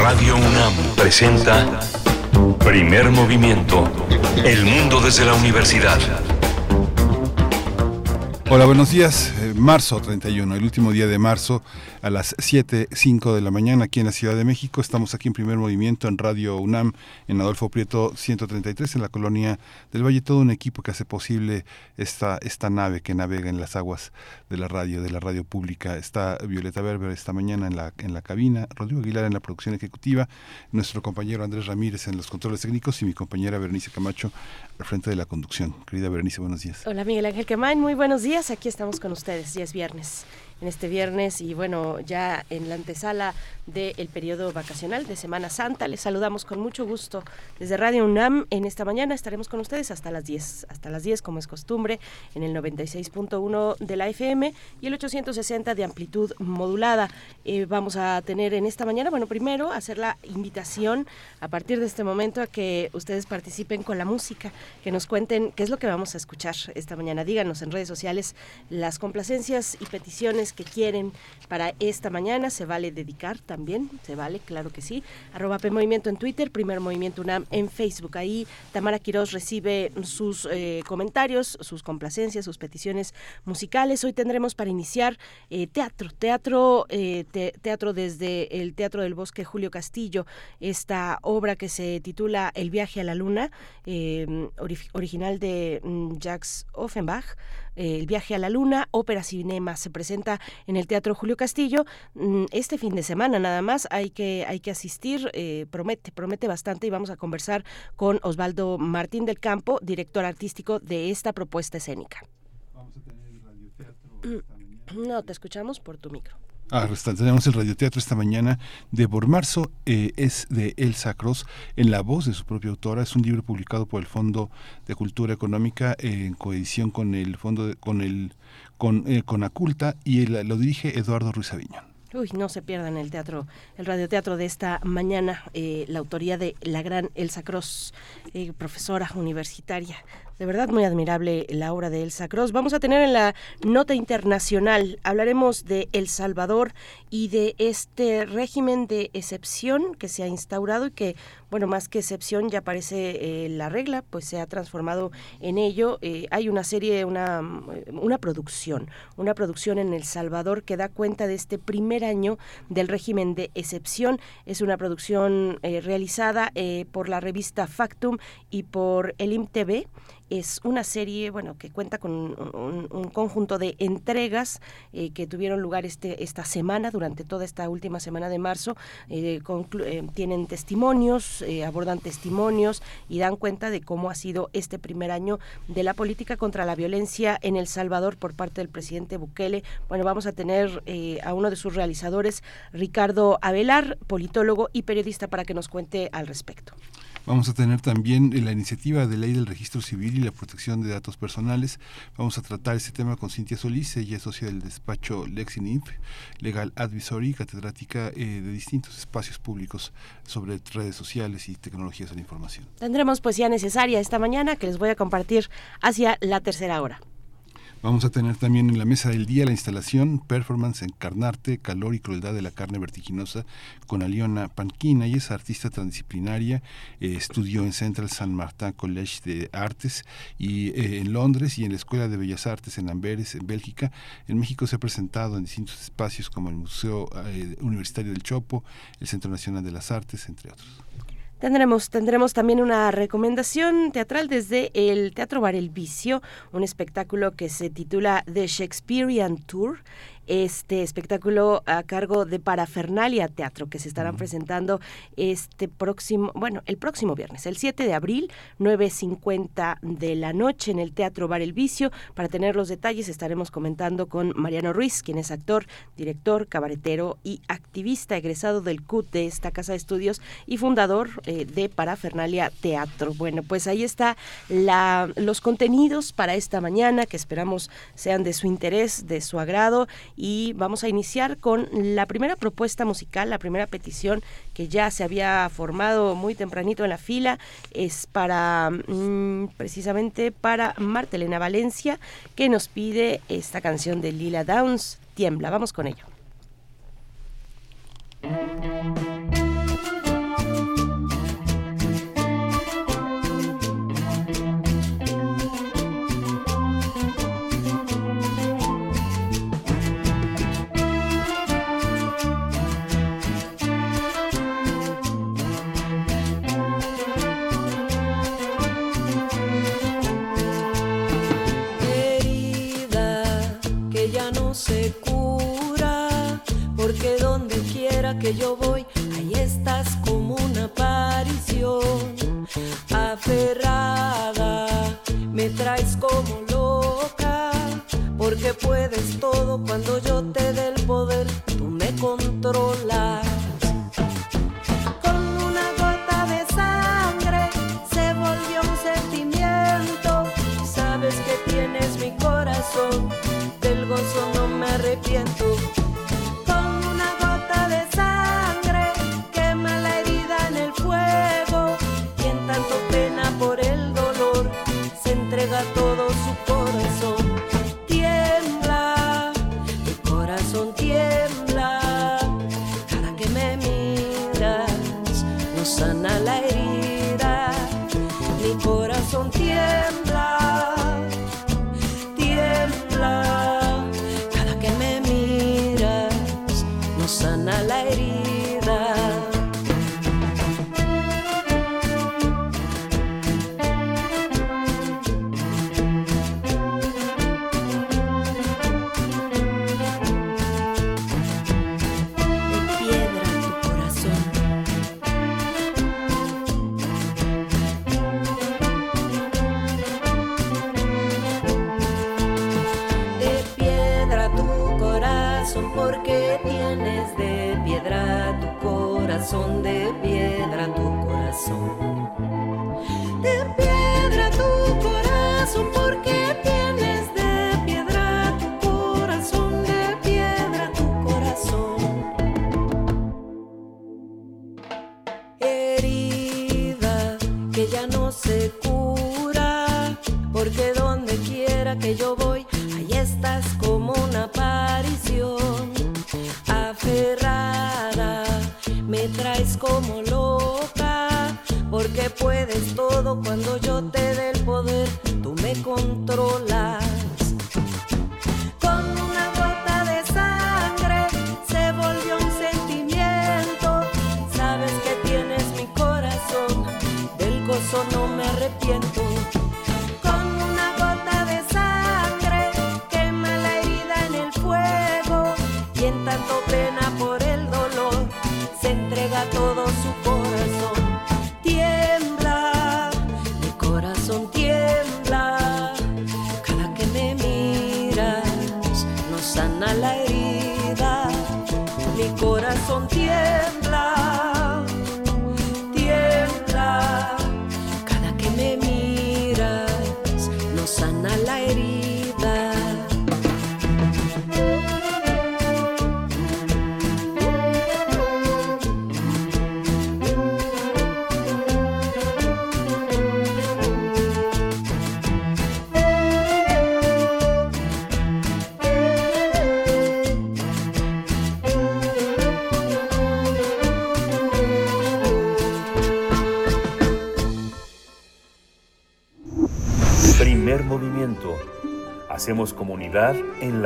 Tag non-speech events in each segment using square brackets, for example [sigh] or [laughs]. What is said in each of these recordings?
Radio UNAM presenta Primer Movimiento. El mundo desde la universidad. Hola, buenos días. Marzo 31, el último día de marzo a las 7.05 de la mañana aquí en la Ciudad de México. Estamos aquí en primer movimiento en Radio UNAM, en Adolfo Prieto 133, en la colonia del Valle. Todo un equipo que hace posible esta, esta nave que navega en las aguas de la radio, de la radio pública. Está Violeta Berber esta mañana en la, en la cabina, Rodrigo Aguilar en la producción ejecutiva, nuestro compañero Andrés Ramírez en los controles técnicos y mi compañera Berenice Camacho al frente de la conducción. Querida Berenice, buenos días. Hola Miguel Ángel Quemain, muy buenos días. Aquí estamos con ustedes, ya es viernes en este viernes y bueno, ya en la antesala del periodo vacacional de Semana Santa. Les saludamos con mucho gusto desde Radio UNAM. En esta mañana estaremos con ustedes hasta las 10, hasta las 10 como es costumbre, en el 96.1 de la FM y el 860 de amplitud modulada. Eh, vamos a tener en esta mañana, bueno, primero hacer la invitación a partir de este momento a que ustedes participen con la música, que nos cuenten qué es lo que vamos a escuchar esta mañana. Díganos en redes sociales las complacencias y peticiones que quieren para esta mañana. Se vale dedicar también, se vale, claro que sí. Arroba P en Twitter, Primer Movimiento UNAM en Facebook. Ahí Tamara Quiroz recibe sus eh, comentarios, sus complacencias, sus peticiones musicales. Hoy tendremos para iniciar eh, teatro, teatro, eh, teatro desde el Teatro del Bosque Julio Castillo, esta obra que se titula El viaje a la luna, original de mm, Jacques Offenbach. El viaje a la luna, ópera cinema, se presenta en el Teatro Julio Castillo. Mm, este fin de semana nada más hay que, hay que asistir, eh, promete, promete bastante y vamos a conversar con Osvaldo Martín del Campo, director artístico de esta propuesta escénica. Vamos a tener radioteatro. No, te escuchamos por tu micro. Ah, tenemos el radioteatro esta mañana de por marzo, eh, es de Elsa Cross, en la voz de su propia autora. Es un libro publicado por el Fondo de Cultura Económica en coedición con el Fondo de, con el con, eh, con Aculta y lo dirige Eduardo Ruiz Aviñón. Uy, no se pierdan el teatro, el radioteatro de esta mañana, eh, la autoría de la gran Elsa Cross, profesora universitaria de verdad muy admirable la obra de Elsa Cross. Vamos a tener en la nota internacional, hablaremos de El Salvador y de este régimen de excepción que se ha instaurado y que, bueno, más que excepción ya parece eh, la regla, pues se ha transformado en ello. Eh, hay una serie, una, una producción, una producción en El Salvador que da cuenta de este primer año del régimen de excepción. Es una producción eh, realizada por la revista Factum y por el IMTV es una serie, bueno, que cuenta con un, conjunto de entregas eh, que tuvieron lugar este, esta semana, durante toda esta última semana de marzo. Eh, eh, tienen testimonios, abordan testimonios y dan cuenta de cómo ha sido este primer año de la política contra la violencia en El Salvador por parte del presidente Bukele. Bueno, vamos a tener a uno de sus realizadores, Ricardo Avelar, politólogo y periodista, para que nos cuente al respecto. Vamos a tener también la iniciativa de ley del registro civil y la protección de datos personales. Vamos a tratar este tema con Cintia Solís, ella es socia del despacho LexiNIF, Legal Advisory, catedrática eh, de distintos espacios públicos sobre redes sociales y tecnologías de la información. Tendremos poesía necesaria esta mañana que les voy a compartir hacia la tercera hora. Vamos a tener también en la mesa del día la instalación Performance Encarnarte, Calor y Crueldad de la Carne Vertiginosa con Aliona Panquina. y es artista transdisciplinaria, eh, estudió en Central San Martin College de Artes y eh, en Londres y en la Escuela de Bellas Artes en Amberes, en Bélgica. En México se ha presentado en distintos espacios como el Museo eh, Universitario del Chopo, el Centro Nacional de las Artes, entre otros. Tendremos, tendremos también una recomendación teatral desde el Teatro Bar El Vicio, un espectáculo que se titula The Shakespearean Tour este espectáculo a cargo de Parafernalia Teatro que se estarán presentando este próximo, bueno, el próximo viernes, el 7 de abril, 9.50 de la noche en el Teatro Bar El Vicio. Para tener los detalles estaremos comentando con Mariano Ruiz, quien es actor, director, cabaretero y activista egresado del CUT de esta casa de estudios y fundador eh, de Parafernalia Teatro. Bueno, pues ahí está la, los contenidos para esta mañana que esperamos sean de su interés, de su agrado y vamos a iniciar con la primera propuesta musical, la primera petición que ya se había formado muy tempranito en la fila, es para mm, precisamente para Martelena Valencia, que nos pide esta canción de Lila Downs, Tiembla. Vamos con ello. Voy, ahí estás como una aparición. Aferrada, me traes como loca, porque puedes todo cuando yo te dé el poder, tú me controlas.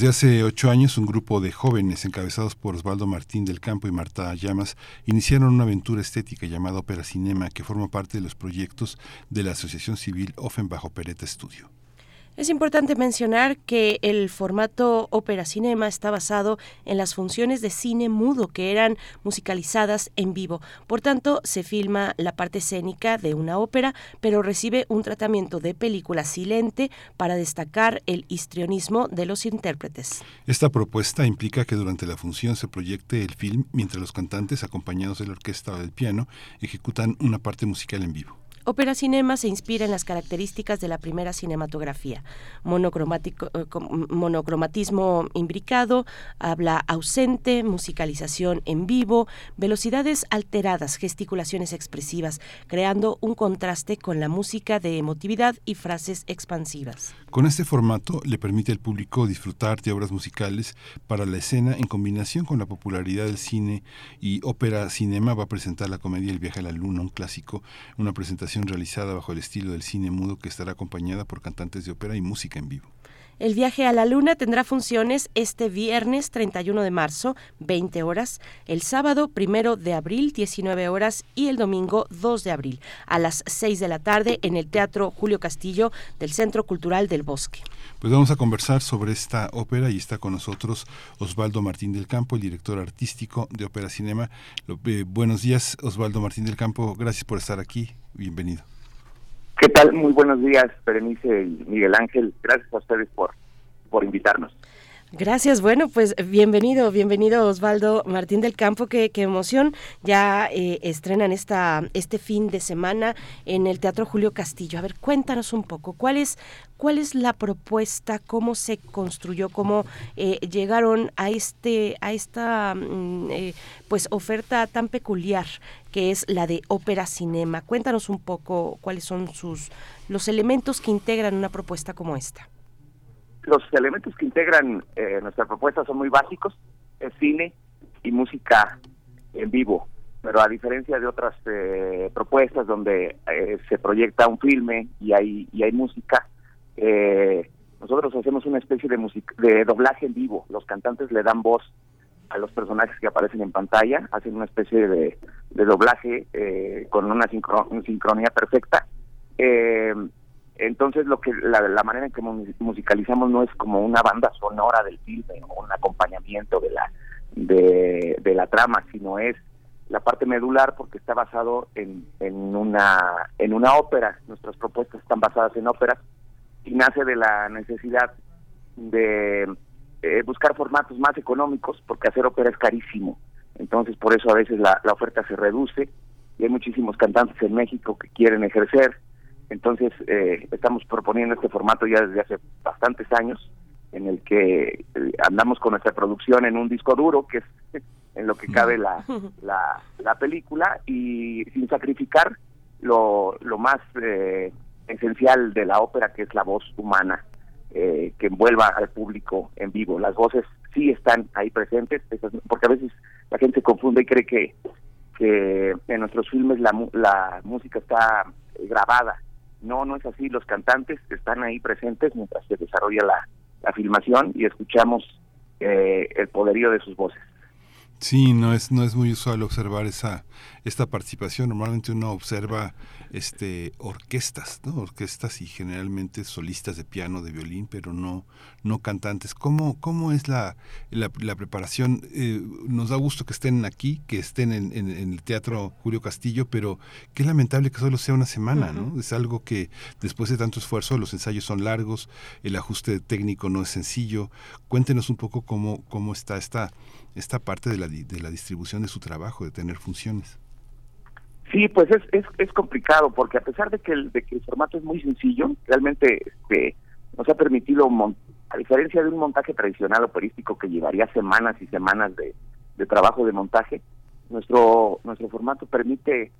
Desde hace ocho años, un grupo de jóvenes encabezados por Osvaldo Martín del Campo y Marta Llamas iniciaron una aventura estética llamada Ópera Cinema que forma parte de los proyectos de la Asociación Civil Offenbach Operetta Studio. Es importante mencionar que el formato ópera cinema está basado en las funciones de cine mudo que eran musicalizadas en vivo. Por tanto, se filma la parte escénica de una ópera, pero recibe un tratamiento de película silente para destacar el histrionismo de los intérpretes. Esta propuesta implica que durante la función se proyecte el film mientras los cantantes, acompañados de la orquesta o del piano, ejecutan una parte musical en vivo. Ópera Cinema se inspira en las características de la primera cinematografía. Monocromático, eh, monocromatismo imbricado, habla ausente, musicalización en vivo, velocidades alteradas, gesticulaciones expresivas, creando un contraste con la música de emotividad y frases expansivas. Con este formato le permite al público disfrutar de obras musicales para la escena en combinación con la popularidad del cine y Ópera Cinema va a presentar la comedia El viaje a la luna, un clásico, una presentación realizada bajo el estilo del cine mudo que estará acompañada por cantantes de ópera y música en vivo. El viaje a la luna tendrá funciones este viernes 31 de marzo, 20 horas, el sábado 1 de abril, 19 horas y el domingo 2 de abril, a las 6 de la tarde en el Teatro Julio Castillo del Centro Cultural del Bosque. Pues vamos a conversar sobre esta ópera y está con nosotros Osvaldo Martín del Campo, el director artístico de Ópera Cinema. Eh, buenos días, Osvaldo Martín del Campo. Gracias por estar aquí. Bienvenido. ¿Qué tal? Muy buenos días, Berenice y Miguel Ángel. Gracias a ustedes por, por invitarnos. Gracias, bueno, pues bienvenido, bienvenido Osvaldo Martín del Campo, qué, qué emoción. Ya eh, estrenan esta, este fin de semana en el Teatro Julio Castillo. A ver, cuéntanos un poco, ¿cuál es, cuál es la propuesta, cómo se construyó, cómo eh, llegaron a este, a esta mm, eh, pues oferta tan peculiar que es la de ópera cinema. Cuéntanos un poco cuáles son sus los elementos que integran una propuesta como esta los elementos que integran eh, nuestra propuesta son muy básicos, es cine y música en vivo, pero a diferencia de otras eh, propuestas donde eh, se proyecta un filme y hay, y hay música, nosotros hacemos una especie de, de doblaje en vivo, los cantantes le dan voz a los personajes que aparecen en pantalla, hacen una especie de, doblaje con una sincronía perfecta. Eh, entonces lo que la, manera en que musicalizamos no es como una banda sonora del filme o un acompañamiento de la de, la trama, sino es la parte medular porque está basado en, en una en una ópera. Nuestras propuestas están basadas en óperas y nace de la necesidad de eh, buscar formatos más económicos porque hacer ópera es carísimo. Entonces por eso a veces la, la oferta se reduce y hay muchísimos cantantes en México que quieren ejercer. Entonces, eh, estamos proponiendo este formato ya desde hace bastantes años, en el que eh, andamos con nuestra producción en un disco duro, que es [laughs] en lo que cabe la, la, película, y sin sacrificar lo, lo más eh, esencial de la ópera, que es la voz humana, que envuelva al público en vivo. Las voces sí están ahí presentes, porque a veces la gente se confunde y cree que, que en nuestros filmes la, la música está grabada no, no es así. Los cantantes están ahí presentes mientras se desarrolla la, la filmación y escuchamos eh, el poderío de sus voces. Sí, no es no es muy usual observar esa esta participación. Normalmente uno observa este orquestas, ¿no? Orquestas y generalmente solistas de piano, de violín, pero no no cantantes. ¿Cómo cómo es la la, preparación? Eh, nos da gusto que estén aquí, que estén en, en, el Teatro Julio Castillo, pero qué lamentable que solo sea una semana, ¿no? Es algo que después de tanto esfuerzo, los ensayos son largos, el ajuste técnico no es sencillo. Cuéntenos un poco cómo cómo está esta esta parte de la, de la distribución de su trabajo, de tener funciones. Sí, pues es, es, es complicado porque a pesar de que, el, de que el formato es muy sencillo, realmente este, nos ha permitido, a diferencia de un montaje tradicional operístico que llevaría semanas y semanas de, de trabajo de montaje, nuestro, nuestro formato permite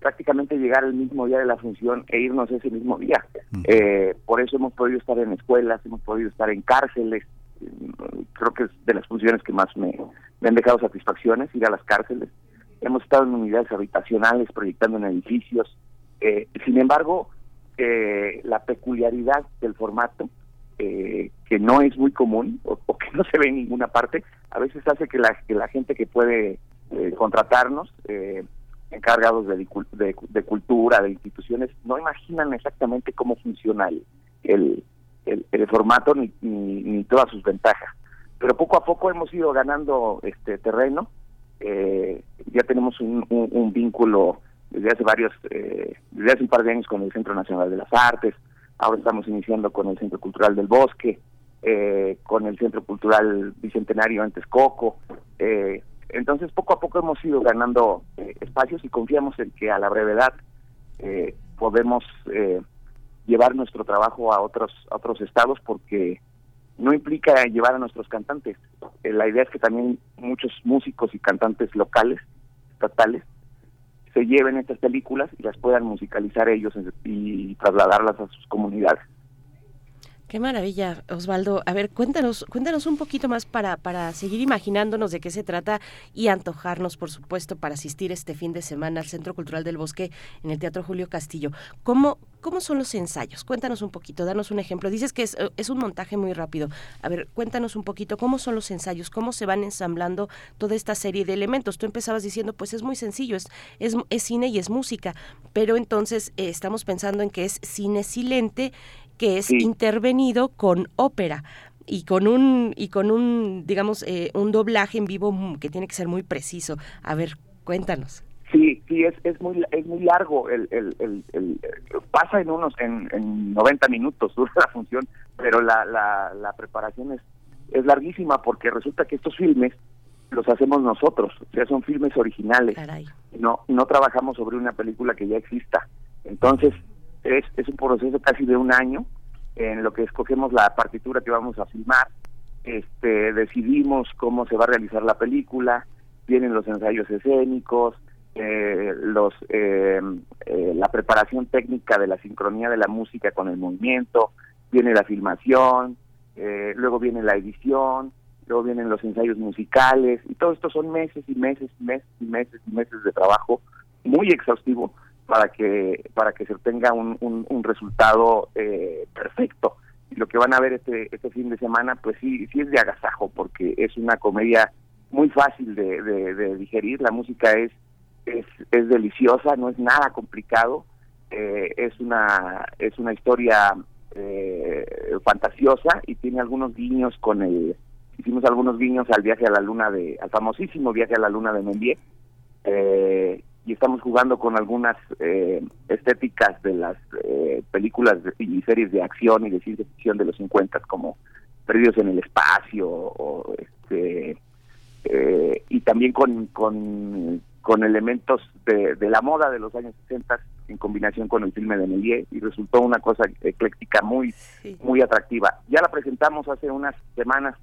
prácticamente llegar el mismo día de la función e irnos ese mismo día. Eh, por eso hemos podido estar en escuelas, hemos podido estar en cárceles, creo que es de las funciones que más me, han dejado satisfacciones, ir a las cárceles. Hemos estado en unidades habitacionales, proyectando en edificios. Eh, sin embargo, eh, la peculiaridad del formato, eh, que no es muy común o, que no se ve en ninguna parte, a veces hace que la, que la gente que puede contratarnos, encargados de, de, cultura, de instituciones, no imaginan exactamente cómo funciona el, el, formato ni, ni, todas sus ventajas. Pero poco a poco hemos ido ganando este terreno. Eh, ya tenemos un, un, vínculo desde hace varios, eh, desde hace un par de años con el Centro Nacional de las Artes. Ahora estamos iniciando con el Centro Cultural del Bosque, eh, con el Centro Cultural Bicentenario en Texcoco. Eh, entonces, poco a poco hemos ido ganando espacios y confiamos en que a la brevedad podemos llevar nuestro trabajo a otros a otros estados porque no implica llevar a nuestros cantantes. Eh, la idea es que también muchos músicos y cantantes locales, estatales, se lleven estas películas y las puedan musicalizar ellos y trasladarlas a sus comunidades. Qué maravilla, Osvaldo. A ver, cuéntanos, cuéntanos un poquito más para, para seguir imaginándonos de qué se trata y antojarnos, por supuesto, para asistir este fin de semana al Centro Cultural del Bosque en el Teatro Julio Castillo. ¿Cómo, cómo son los ensayos? Cuéntanos un poquito, danos un ejemplo. Dices que es, eh, es un montaje muy rápido. A ver, cuéntanos un poquito cómo son los ensayos, cómo se van ensamblando toda esta serie de elementos. Tú empezabas diciendo, pues es muy sencillo, es, es, cine y es música, pero entonces eh, estamos pensando en que es cine silente que es intervenido con ópera y con un y con un digamos eh, un doblaje en vivo que tiene que ser muy preciso. A ver cuéntanos. Sí sí es es muy es muy largo el, el, el, pasa en unos en, en 90 minutos [laughs] dura la función pero la, la, la preparación es es larguísima porque resulta que estos filmes los hacemos nosotros o sea son filmes originales. No no trabajamos sobre una película que ya exista. Entonces es, es un proceso casi de un año en lo que escogemos la partitura que vamos a filmar, este, decidimos cómo se va a realizar la película, vienen los ensayos escénicos, eh, los eh, eh, la preparación técnica de la sincronía de la música con el movimiento, viene la filmación, luego viene la edición, luego vienen los ensayos musicales y todo esto son meses y meses y meses y meses y meses de trabajo muy exhaustivo para que para que se obtenga un, un, resultado eh, perfecto. Y lo que van a ver este este fin de semana pues sí sí es de agasajo porque es una comedia muy fácil de, de, digerir. La música es, es es deliciosa no es nada complicado. Eh, es una es una historia eh, fantasiosa y tiene algunos guiños con el hicimos algunos guiños al viaje a la luna de al famosísimo viaje a la luna de Mendier. Eh, y estamos jugando con algunas eh, estéticas de las eh, películas y series de acción y de ciencia ficción de los 50 como Perdidos en el Espacio o este eh, y también con, con, con elementos de, de, la moda de los años 60 en combinación con el filme de Méliès y resultó una cosa ecléctica muy muy atractiva. Ya la presentamos hace unas semanas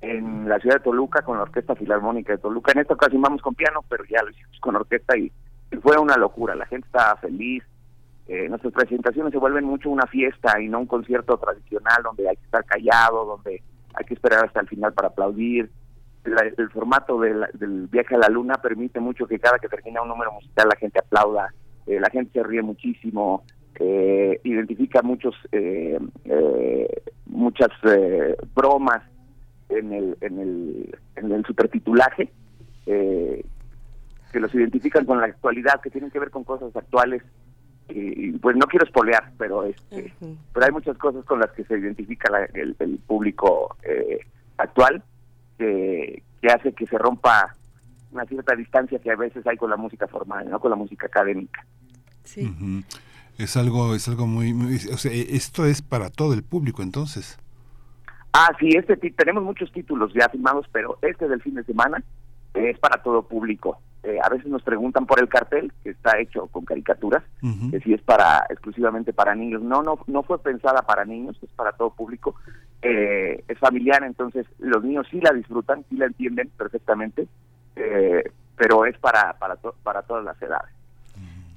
en la ciudad de Toluca con la Orquesta Filarmónica de Toluca. En esta ocasión vamos con piano, pero ya lo hicimos con orquesta y, fue una locura. La gente estaba feliz. Eh, nuestras presentaciones se vuelven mucho una fiesta y no un concierto tradicional donde hay que estar callado, donde hay que esperar hasta el final para aplaudir. el formato del viaje a la luna permite mucho que cada que termina un número musical la gente aplauda, eh, la gente se ríe muchísimo, eh, identifica muchos eh, muchas bromas en el, en el, en el supertitulaje, eh, que los identifican con la actualidad, que tienen que ver con cosas actuales. Y, pues no quiero espolear, pero este, pero hay muchas cosas con las que se identifica el, público eh, actual que, que hace que se rompa una cierta distancia que a veces hay con la música formal, no con la música académica. Sí. Es algo, es algo muy, muy, o sea, esto es para todo el público, entonces. Ah, sí, este tenemos muchos títulos ya firmados, pero este del fin de semana es para todo público. Eh, a veces nos preguntan por el cartel, que está hecho con caricaturas, que si es para exclusivamente para niños. No, no, no fue pensada para niños, es para todo público. Eh, es familiar, entonces los niños sí la disfrutan, sí la entienden perfectamente, eh, pero es para para para todas las edades.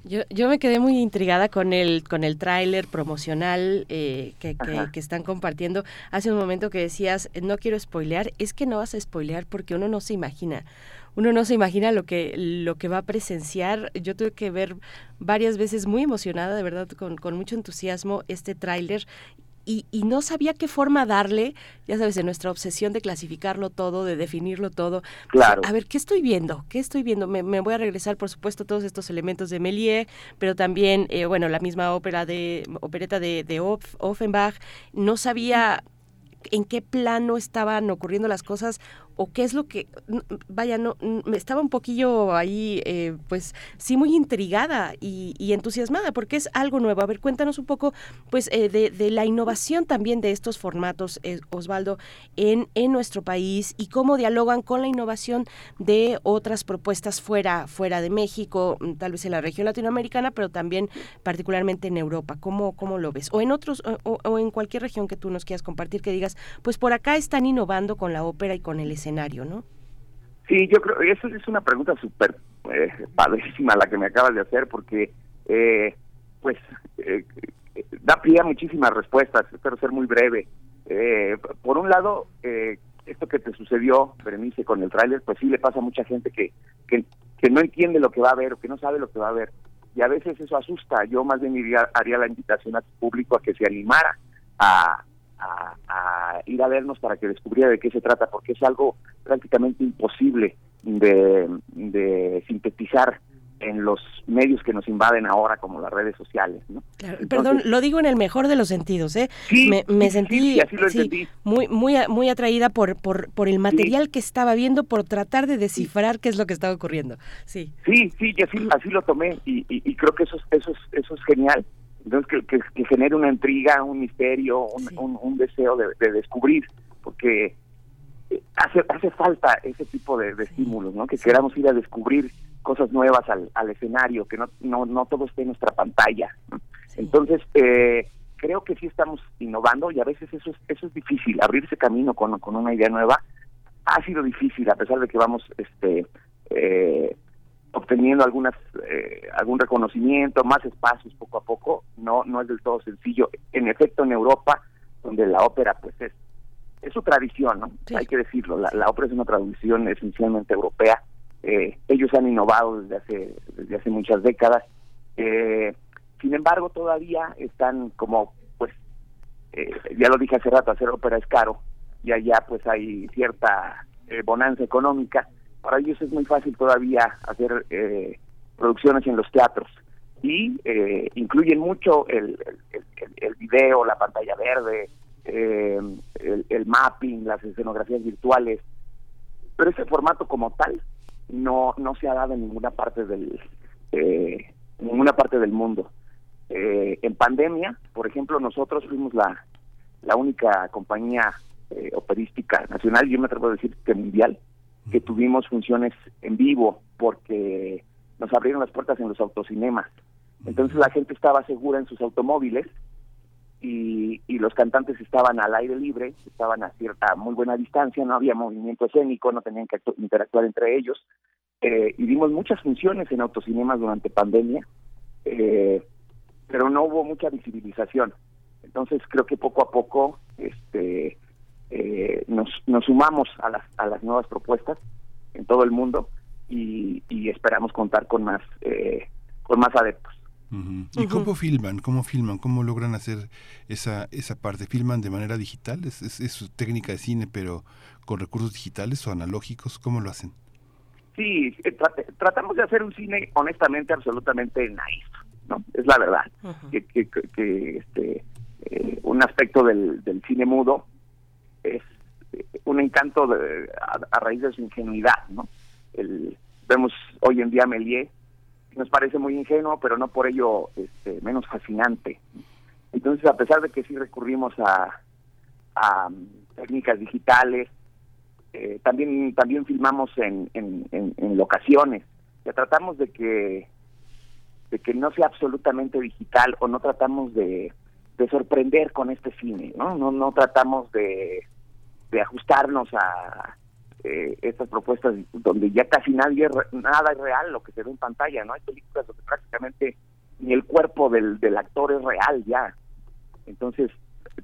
Yo, yo me quedé muy intrigada con el con el tráiler promocional eh, que, que, están compartiendo. Hace un momento que decías, no quiero spoilear, es que no vas a spoilear porque uno no se imagina. Uno no se imagina lo que, lo que va a presenciar. Yo tuve que ver varias veces muy emocionada, de verdad, con, con mucho entusiasmo este tráiler y, y, no sabía qué forma darle, ya sabes, en nuestra obsesión de clasificarlo todo, de definirlo todo. Claro. A ver, ¿qué estoy viendo? ¿Qué estoy viendo? Me, me voy a regresar, por supuesto, todos estos elementos de Méliès, pero también, eh, bueno, la misma ópera de, opereta de, de Offenbach. No sabía en qué plano estaban ocurriendo las cosas o qué es lo que, vaya, no, me estaba un poquillo ahí, eh, pues sí, muy intrigada y, entusiasmada porque es algo nuevo. A ver, cuéntanos un poco, pues, eh, de, la innovación también de estos formatos, eh, Osvaldo, en, en nuestro país y cómo dialogan con la innovación de otras propuestas fuera, fuera de México, mm, tal vez en la región latinoamericana, pero también particularmente en Europa. ¿Cómo, cómo lo ves? O en otros, o en cualquier región que tú nos quieras compartir, que digas, pues por acá están innovando con la ópera y con el escenario ¿no? Sí, yo creo, eso es una pregunta súper eh, padrísima la que me acabas de hacer, porque, eh, pues, eh, da pie a muchísimas respuestas, espero ser muy breve. Eh, por un lado, esto que te sucedió, Berenice, con el tráiler, pues sí le pasa a mucha gente que, que, no entiende lo que va a ver o que no sabe lo que va a ver. Y a veces eso asusta. Yo más bien iría, haría la invitación a tu público a que se animara a, a, ir a vernos para que descubriera de qué se trata, porque es algo prácticamente imposible de, de sintetizar en los medios que nos invaden ahora como las redes sociales. ¿no? perdón, lo digo en el mejor de los sentidos. ¿eh? me, sentí muy muy muy atraída por por, por el material que estaba viendo, por tratar de descifrar qué es lo que estaba ocurriendo. Sí, sí, sí, y así, así lo tomé y, y, creo que eso, eso, es, eso es genial. Entonces, que, que, genere una intriga, un misterio, un, un, deseo de, de descubrir, porque eh, hace, hace falta ese tipo de, estímulos, ¿no? Que queramos ir a descubrir cosas nuevas al, al escenario, que no, no, no todo esté en nuestra pantalla. Entonces, eh, creo que sí estamos innovando y a veces eso es, eso es difícil, abrirse camino con, con una idea nueva ha sido difícil, a pesar de que vamos este eh, obteniendo algunas eh, algún reconocimiento, más espacios poco a poco, no no es del todo sencillo. En efecto, en Europa, donde la ópera pues es es su tradición, ¿no? Hay que decirlo, la, la ópera es una tradición esencialmente europea eh, ellos han innovado desde hace, desde hace muchas décadas. Eh, sin embargo, todavía están como, pues, eh, ya lo dije hace rato, hacer ópera es caro y allá pues hay cierta bonanza económica. Para ellos es muy fácil todavía hacer producciones en los teatros y incluyen mucho el, el, video, la pantalla verde, el, el mapping, las escenografías virtuales, pero ese formato como tal no no se ha dado en ninguna parte del eh, ninguna parte del mundo. Eh, en pandemia, por ejemplo, nosotros fuimos la, la única compañía eh, operística nacional, yo me atrevo a decir que mundial, que tuvimos funciones en vivo porque nos abrieron las puertas en los autocinemas. Entonces la gente estaba segura en sus automóviles y, los cantantes estaban al aire libre, estaban a cierta muy buena distancia, no había movimiento escénico, no tenían que interactuar entre ellos. Eh, y dimos muchas funciones en autocinemas durante pandemia, eh, pero no hubo mucha visibilización. Entonces creo que poco a poco este, eh, nos, nos sumamos a las, a las nuevas propuestas en todo el mundo y, y esperamos contar con más, con más adeptos. ¿Y cómo filman? ¿Cómo filman? ¿Cómo logran hacer esa, esa parte? ¿Filman de manera digital? ¿Es, es, su técnica de cine, pero con recursos digitales o analógicos? ¿Cómo lo hacen? Sí, eh, tratamos de hacer un cine honestamente absolutamente nice, ¿no? Es la verdad. que, que, que, este, eh, un aspecto del, del cine mudo es un encanto de, a, raíz de su ingenuidad, ¿no? El, vemos hoy en día Méliès nos parece muy ingenuo, pero no por ello este, menos fascinante. Entonces, a pesar de que sí recurrimos a, a um, técnicas digitales, eh, también también filmamos en, en, en, locaciones. Ya tratamos de que de que no sea absolutamente digital o no tratamos de, de sorprender con este cine, ¿no? No, no tratamos de, de ajustarnos a, eh, estas propuestas donde ya casi nadie nada es real lo que se ve en pantalla no hay películas donde prácticamente ni el cuerpo del, del actor es real ya. Entonces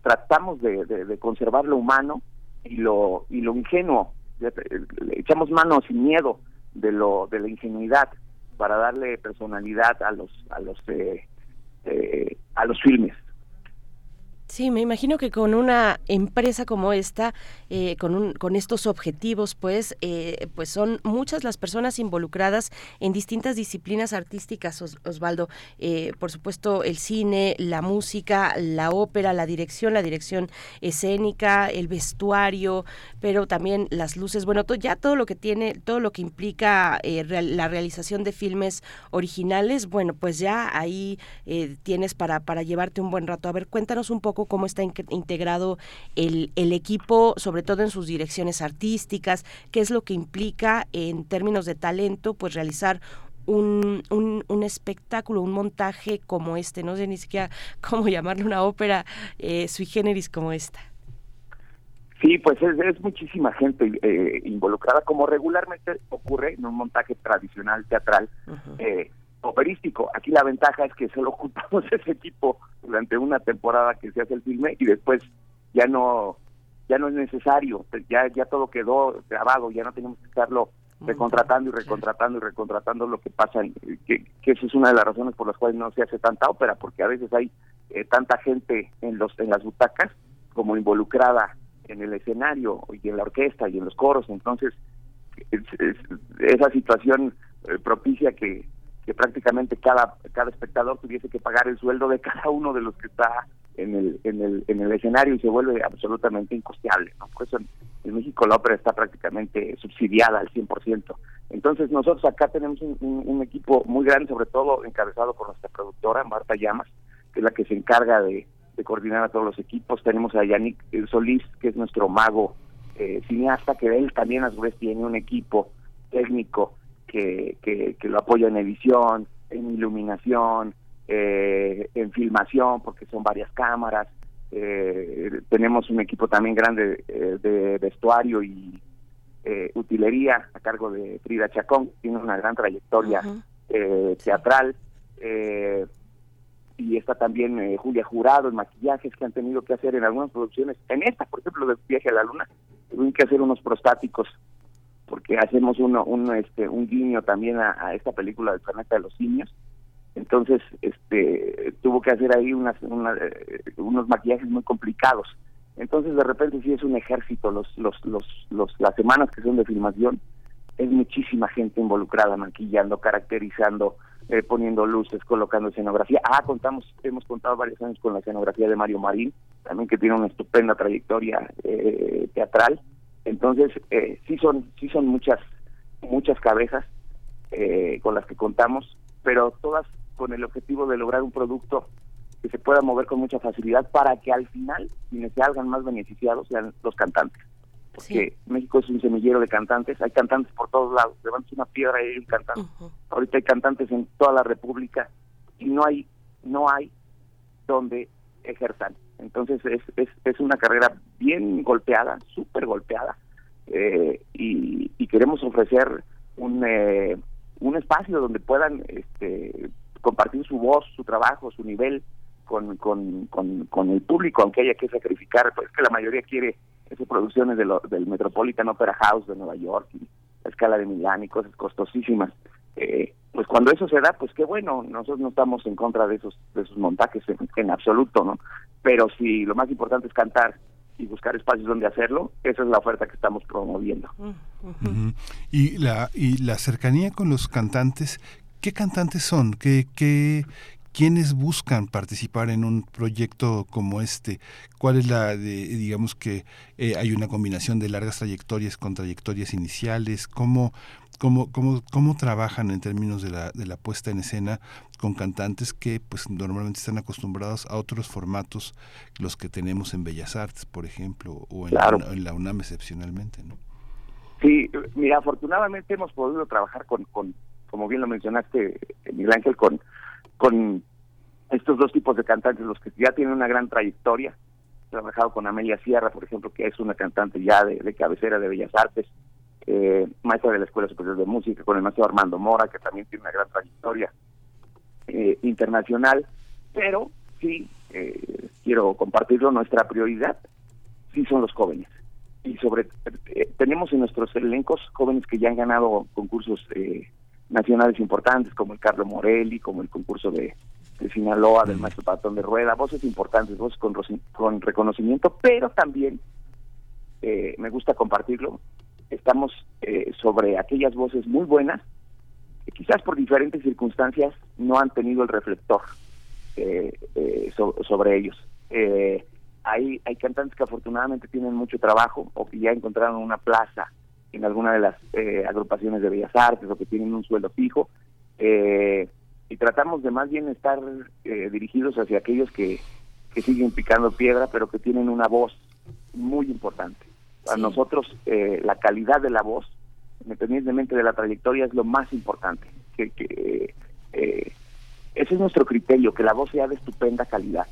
tratamos de, de, conservar lo humano y lo y lo ingenuo. Le echamos mano sin miedo de lo de la ingenuidad para darle personalidad a los a los eh, eh, a los filmes Sí, me imagino que con una empresa como esta, eh, con, un, con estos objetivos, pues, eh, pues son muchas las personas involucradas en distintas disciplinas artísticas, Osvaldo. Eh, por supuesto, el cine, la música, la ópera, la dirección, la dirección escénica, el vestuario, pero también las luces. Bueno, ya todo lo que tiene, todo lo que implica la realización de filmes originales, bueno, pues ya ahí tienes para, para llevarte un buen rato. A ver, cuéntanos un poco cómo está integrado el, el equipo, sobre todo en sus direcciones artísticas, qué es lo que implica en términos de talento, pues realizar un, un, espectáculo, un montaje como este, no sé ni siquiera [laughs] cómo llamarlo, una ópera eh, sui generis como esta. Sí, pues es, muchísima gente eh, involucrada, como regularmente ocurre en un montaje tradicional teatral. eh, operístico. Aquí la ventaja es que solo ocupamos [laughs] ese equipo durante una temporada que se hace el filme y después ya no ya no es necesario, ya ya todo quedó grabado, ya no tenemos que estarlo recontratando y recontratando y recontratando lo que pasa, que, que esa es una de las razones por las cuales no se hace tanta ópera, porque a veces hay eh, tanta gente en los en las butacas como involucrada en el escenario y en la orquesta y en los coros, entonces esa situación eh, propicia que, que prácticamente cada cada espectador tuviese que pagar el sueldo de cada uno de los que está en el en el en el escenario y se vuelve absolutamente incosteable ¿no? por eso en, México la ópera está prácticamente subsidiada al 100%. entonces nosotros acá tenemos un, equipo muy grande sobre todo encabezado por nuestra productora Marta Llamas que es la que se encarga de, de coordinar a todos los equipos tenemos a Yannick Solís que es nuestro mago eh, cineasta que él también a su vez tiene un equipo técnico que, que, que lo apoya en edición en iluminación eh, en filmación, porque son varias cámaras. Eh, tenemos un equipo también grande eh, de vestuario y eh, utilería a cargo de Frida Chacón, tiene una gran trayectoria eh, teatral. y está también Julia Jurado en maquillajes que han tenido que hacer en algunas producciones. En esta, por ejemplo, de Viaje a la Luna, tuvieron que hacer unos prostáticos porque hacemos uno, un, este, un guiño también a, esta película del planeta de los simios. Entonces este tuvo que hacer ahí unas, eh, unos maquillajes muy complicados. Entonces de repente sí es un ejército los los los, los las semanas que son de filmación es muchísima gente involucrada maquillando caracterizando eh, poniendo luces colocando escenografía. Ah contamos hemos contado varios años con la escenografía de Mario Marín también que tiene una estupenda trayectoria eh, teatral entonces eh, sí son sí son muchas muchas cabezas eh, con las que contamos pero todas con el objetivo de lograr un producto que se pueda mover con mucha facilidad para que al final quienes se hagan más beneficiados sean los cantantes. Porque México es un semillero de cantantes, hay cantantes por todos lados, levantas una piedra y hay un cantante. Ahorita hay cantantes en toda la República y no hay no hay donde ejerzan. Entonces es, es, es una carrera bien golpeada, súper golpeada, eh, y, y, queremos ofrecer un, eh, un espacio donde puedan este, compartir su voz, su trabajo, su nivel con, con, con, el público, aunque haya que sacrificar, pues que la mayoría quiere esas producciones de lo, del Metropolitan Opera House de Nueva York y la escala de Milán y cosas costosísimas. Eh, pues cuando eso se da, pues qué bueno, nosotros no estamos en contra de esos de esos montajes en, absoluto, ¿no? Pero si lo más importante es cantar y buscar espacios donde hacerlo, esa es la oferta que estamos promoviendo. Y la y la cercanía con los cantantes ¿Qué cantantes son? ¿Qué, qué, quiénes buscan participar en un proyecto como este? ¿Cuál es la de, digamos que eh, hay una combinación de largas trayectorias con trayectorias iniciales? ¿Cómo, cómo, cómo, cómo trabajan en términos de la, de la puesta en escena con cantantes que pues normalmente están acostumbrados a otros formatos, los que tenemos en Bellas Artes, por ejemplo, o en, la, en la UNAM excepcionalmente, ¿no? Sí, mira, afortunadamente hemos podido trabajar con, con como bien lo mencionaste, Miguel Ángel, con, con estos dos tipos de cantantes, los que ya tienen una gran trayectoria. He trabajado con Amelia Sierra, por ejemplo, que es una cantante ya de, cabecera de Bellas Artes, eh, maestra de la Escuela Superior de Música, con el maestro Armando Mora, que también tiene una gran trayectoria eh, internacional, pero sí, eh, quiero compartirlo, nuestra prioridad sí son los jóvenes. Y sobre, eh, tenemos en nuestros elencos jóvenes que ya han ganado concursos eh, nacionales importantes como el Carlo Morelli, como el concurso de, de Sinaloa del maestro Patón de Rueda, voces importantes, voces con, con reconocimiento, pero también me gusta compartirlo, estamos eh, sobre aquellas voces muy buenas que quizás por diferentes circunstancias no han tenido el reflector eh, sobre ellos. hay, hay cantantes que afortunadamente tienen mucho trabajo o que ya encontraron una plaza en alguna de las eh, agrupaciones de Bellas Artes o que tienen un sueldo fijo. Eh, y tratamos de más bien estar eh, dirigidos hacia aquellos que, que siguen picando piedra, pero que tienen una voz muy importante. Para nosotros la calidad de la voz, independientemente de la trayectoria, es lo más importante. Que, que ese es nuestro criterio, que la voz sea de estupenda calidad.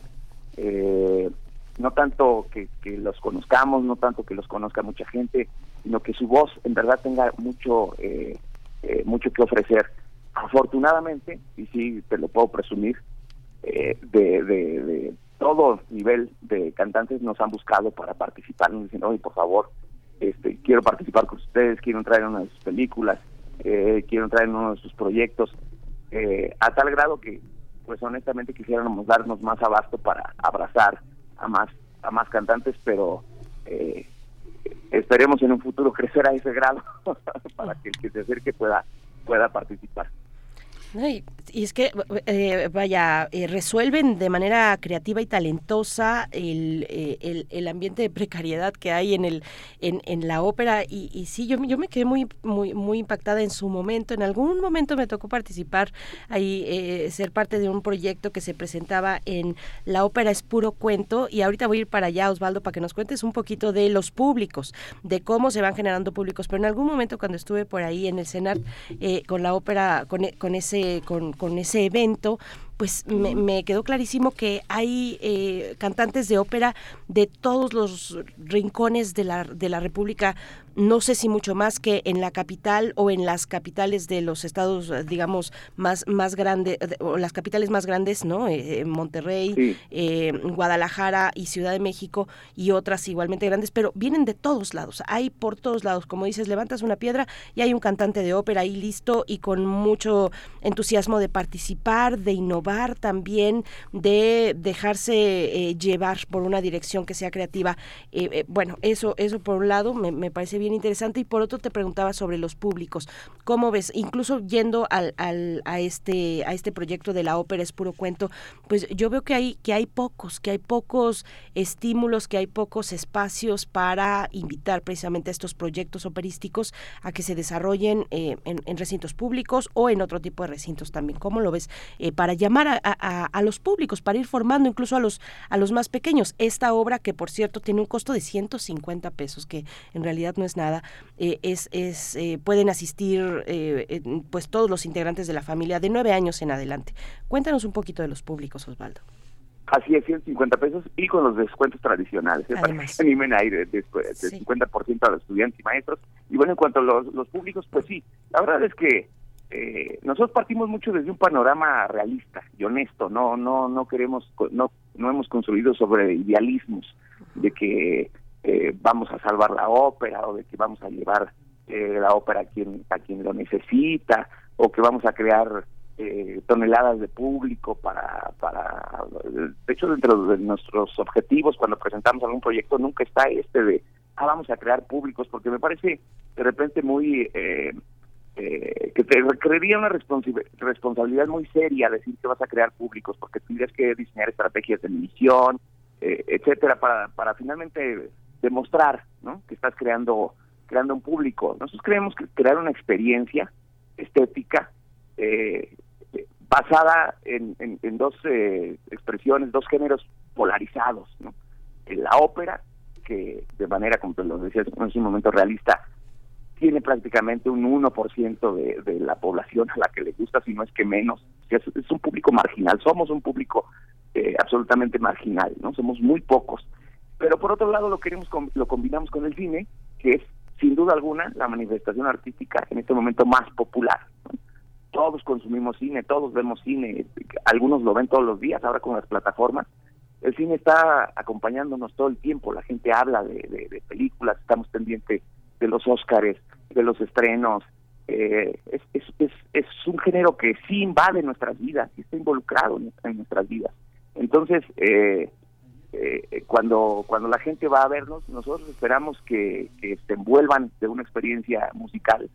no tanto que, que los conozcamos, no tanto que los conozca mucha gente, sino que su voz en verdad tenga mucho eh, eh, mucho que ofrecer. afortunadamente, y sí te lo puedo presumir, eh, de, de, todo nivel de cantantes nos han buscado para participar, nos dicen, oye, por favor, este, quiero participar con ustedes, quiero entrar en una de sus películas, eh, quiero entrar en uno de sus proyectos, eh, a tal grado que, pues honestamente quisiéramos darnos más abasto para abrazar a más a más cantantes, pero eh, esperemos en un futuro [laughs] crecer a ese grado [laughs] para que el que se acerque pueda pueda participar. Y, es que, eh, vaya, eh, resuelven de manera creativa y talentosa el, eh, el, el, ambiente de precariedad que hay en el en, en la ópera y, y, sí, yo, yo me quedé muy, muy, muy impactada en su momento. En algún momento me tocó participar ahí, ser parte de un proyecto que se presentaba en la ópera Es Puro Cuento y ahorita voy a ir para allá, Osvaldo, para que nos cuentes un poquito de los públicos, de cómo se van generando públicos. Pero en algún momento cuando estuve por ahí en el CENAR con la ópera, con, con ese con, ese evento pues me, quedó clarísimo que hay eh, cantantes de ópera de todos los rincones de la, de la República, no sé si mucho más que en la capital o en las capitales de los estados, digamos, más, más grandes, o las capitales más grandes, ¿no? Eh, Monterrey, eh, Guadalajara y Ciudad de México y otras igualmente grandes, pero vienen de todos lados, hay por todos lados, como dices, levantas una piedra y hay un cantante de ópera ahí listo y con mucho entusiasmo de participar, de innovar también, de dejarse eh, llevar por una dirección que sea creativa. Eh, eh, bueno, eso, eso por un lado me, me, parece bien interesante y por otro te preguntaba sobre los públicos. ¿Cómo ves? Incluso yendo al, al, a, este, a este proyecto de la ópera es puro cuento, pues yo veo que hay, que hay pocos, que hay pocos estímulos, que hay pocos espacios para invitar precisamente a estos proyectos operísticos a que se desarrollen en, en, recintos públicos o en otro tipo de recintos también. ¿Cómo lo ves? para llamar a, los públicos, para ir formando incluso a los, a los más pequeños. Esta obra, que por cierto tiene un costo de 150 pesos, que en realidad no es nada, eh, es, es eh, pueden asistir eh, pues todos los integrantes de la familia de nueve años en adelante. Cuéntanos un poquito de los públicos, Osvaldo. Así es, 150 pesos y con los descuentos tradicionales, para que se animen ahí de, de, 50% a los estudiantes y maestros. Y bueno, en cuanto a los, los públicos, pues sí, la verdad es que eh, nosotros partimos mucho desde un panorama realista y honesto, no no no queremos no no hemos construido sobre idealismos de que eh, vamos a salvar la ópera o de que vamos a llevar eh, la ópera a quien a quien lo necesita o que vamos a crear eh, toneladas de público para para de hecho dentro de nuestros objetivos cuando presentamos algún proyecto nunca está este de ah vamos a crear públicos porque me parece de repente muy eh, eh, que te requeriría una responsabilidad muy seria decir que vas a crear públicos, porque tendrías que diseñar estrategias de emisión, eh, etcétera, para, para finalmente demostrar ¿no? que estás creando creando un público. Nosotros creemos que crear una experiencia estética eh, basada en, en, dos eh, expresiones, dos géneros polarizados, ¿no? la ópera, que de manera, como te lo decía en un momento realista, tiene prácticamente un 1% de, de la población a la que le gusta, si no es que menos. Es, un público marginal, somos un público eh, absolutamente marginal, no somos muy pocos. Pero por otro lado lo queremos lo combinamos con el cine, que es sin duda alguna la manifestación artística en este momento más popular. Todos consumimos cine, todos vemos cine, algunos lo ven todos los días, ahora con las plataformas. El cine está acompañándonos todo el tiempo, la gente habla de, de películas, estamos pendientes de los Óscares, de los estrenos. Eh, es, un género que sí invade nuestras vidas y está involucrado en, nuestras vidas. Entonces, eh, eh, cuando, cuando la gente va a vernos, nosotros esperamos que, se envuelvan de una experiencia musical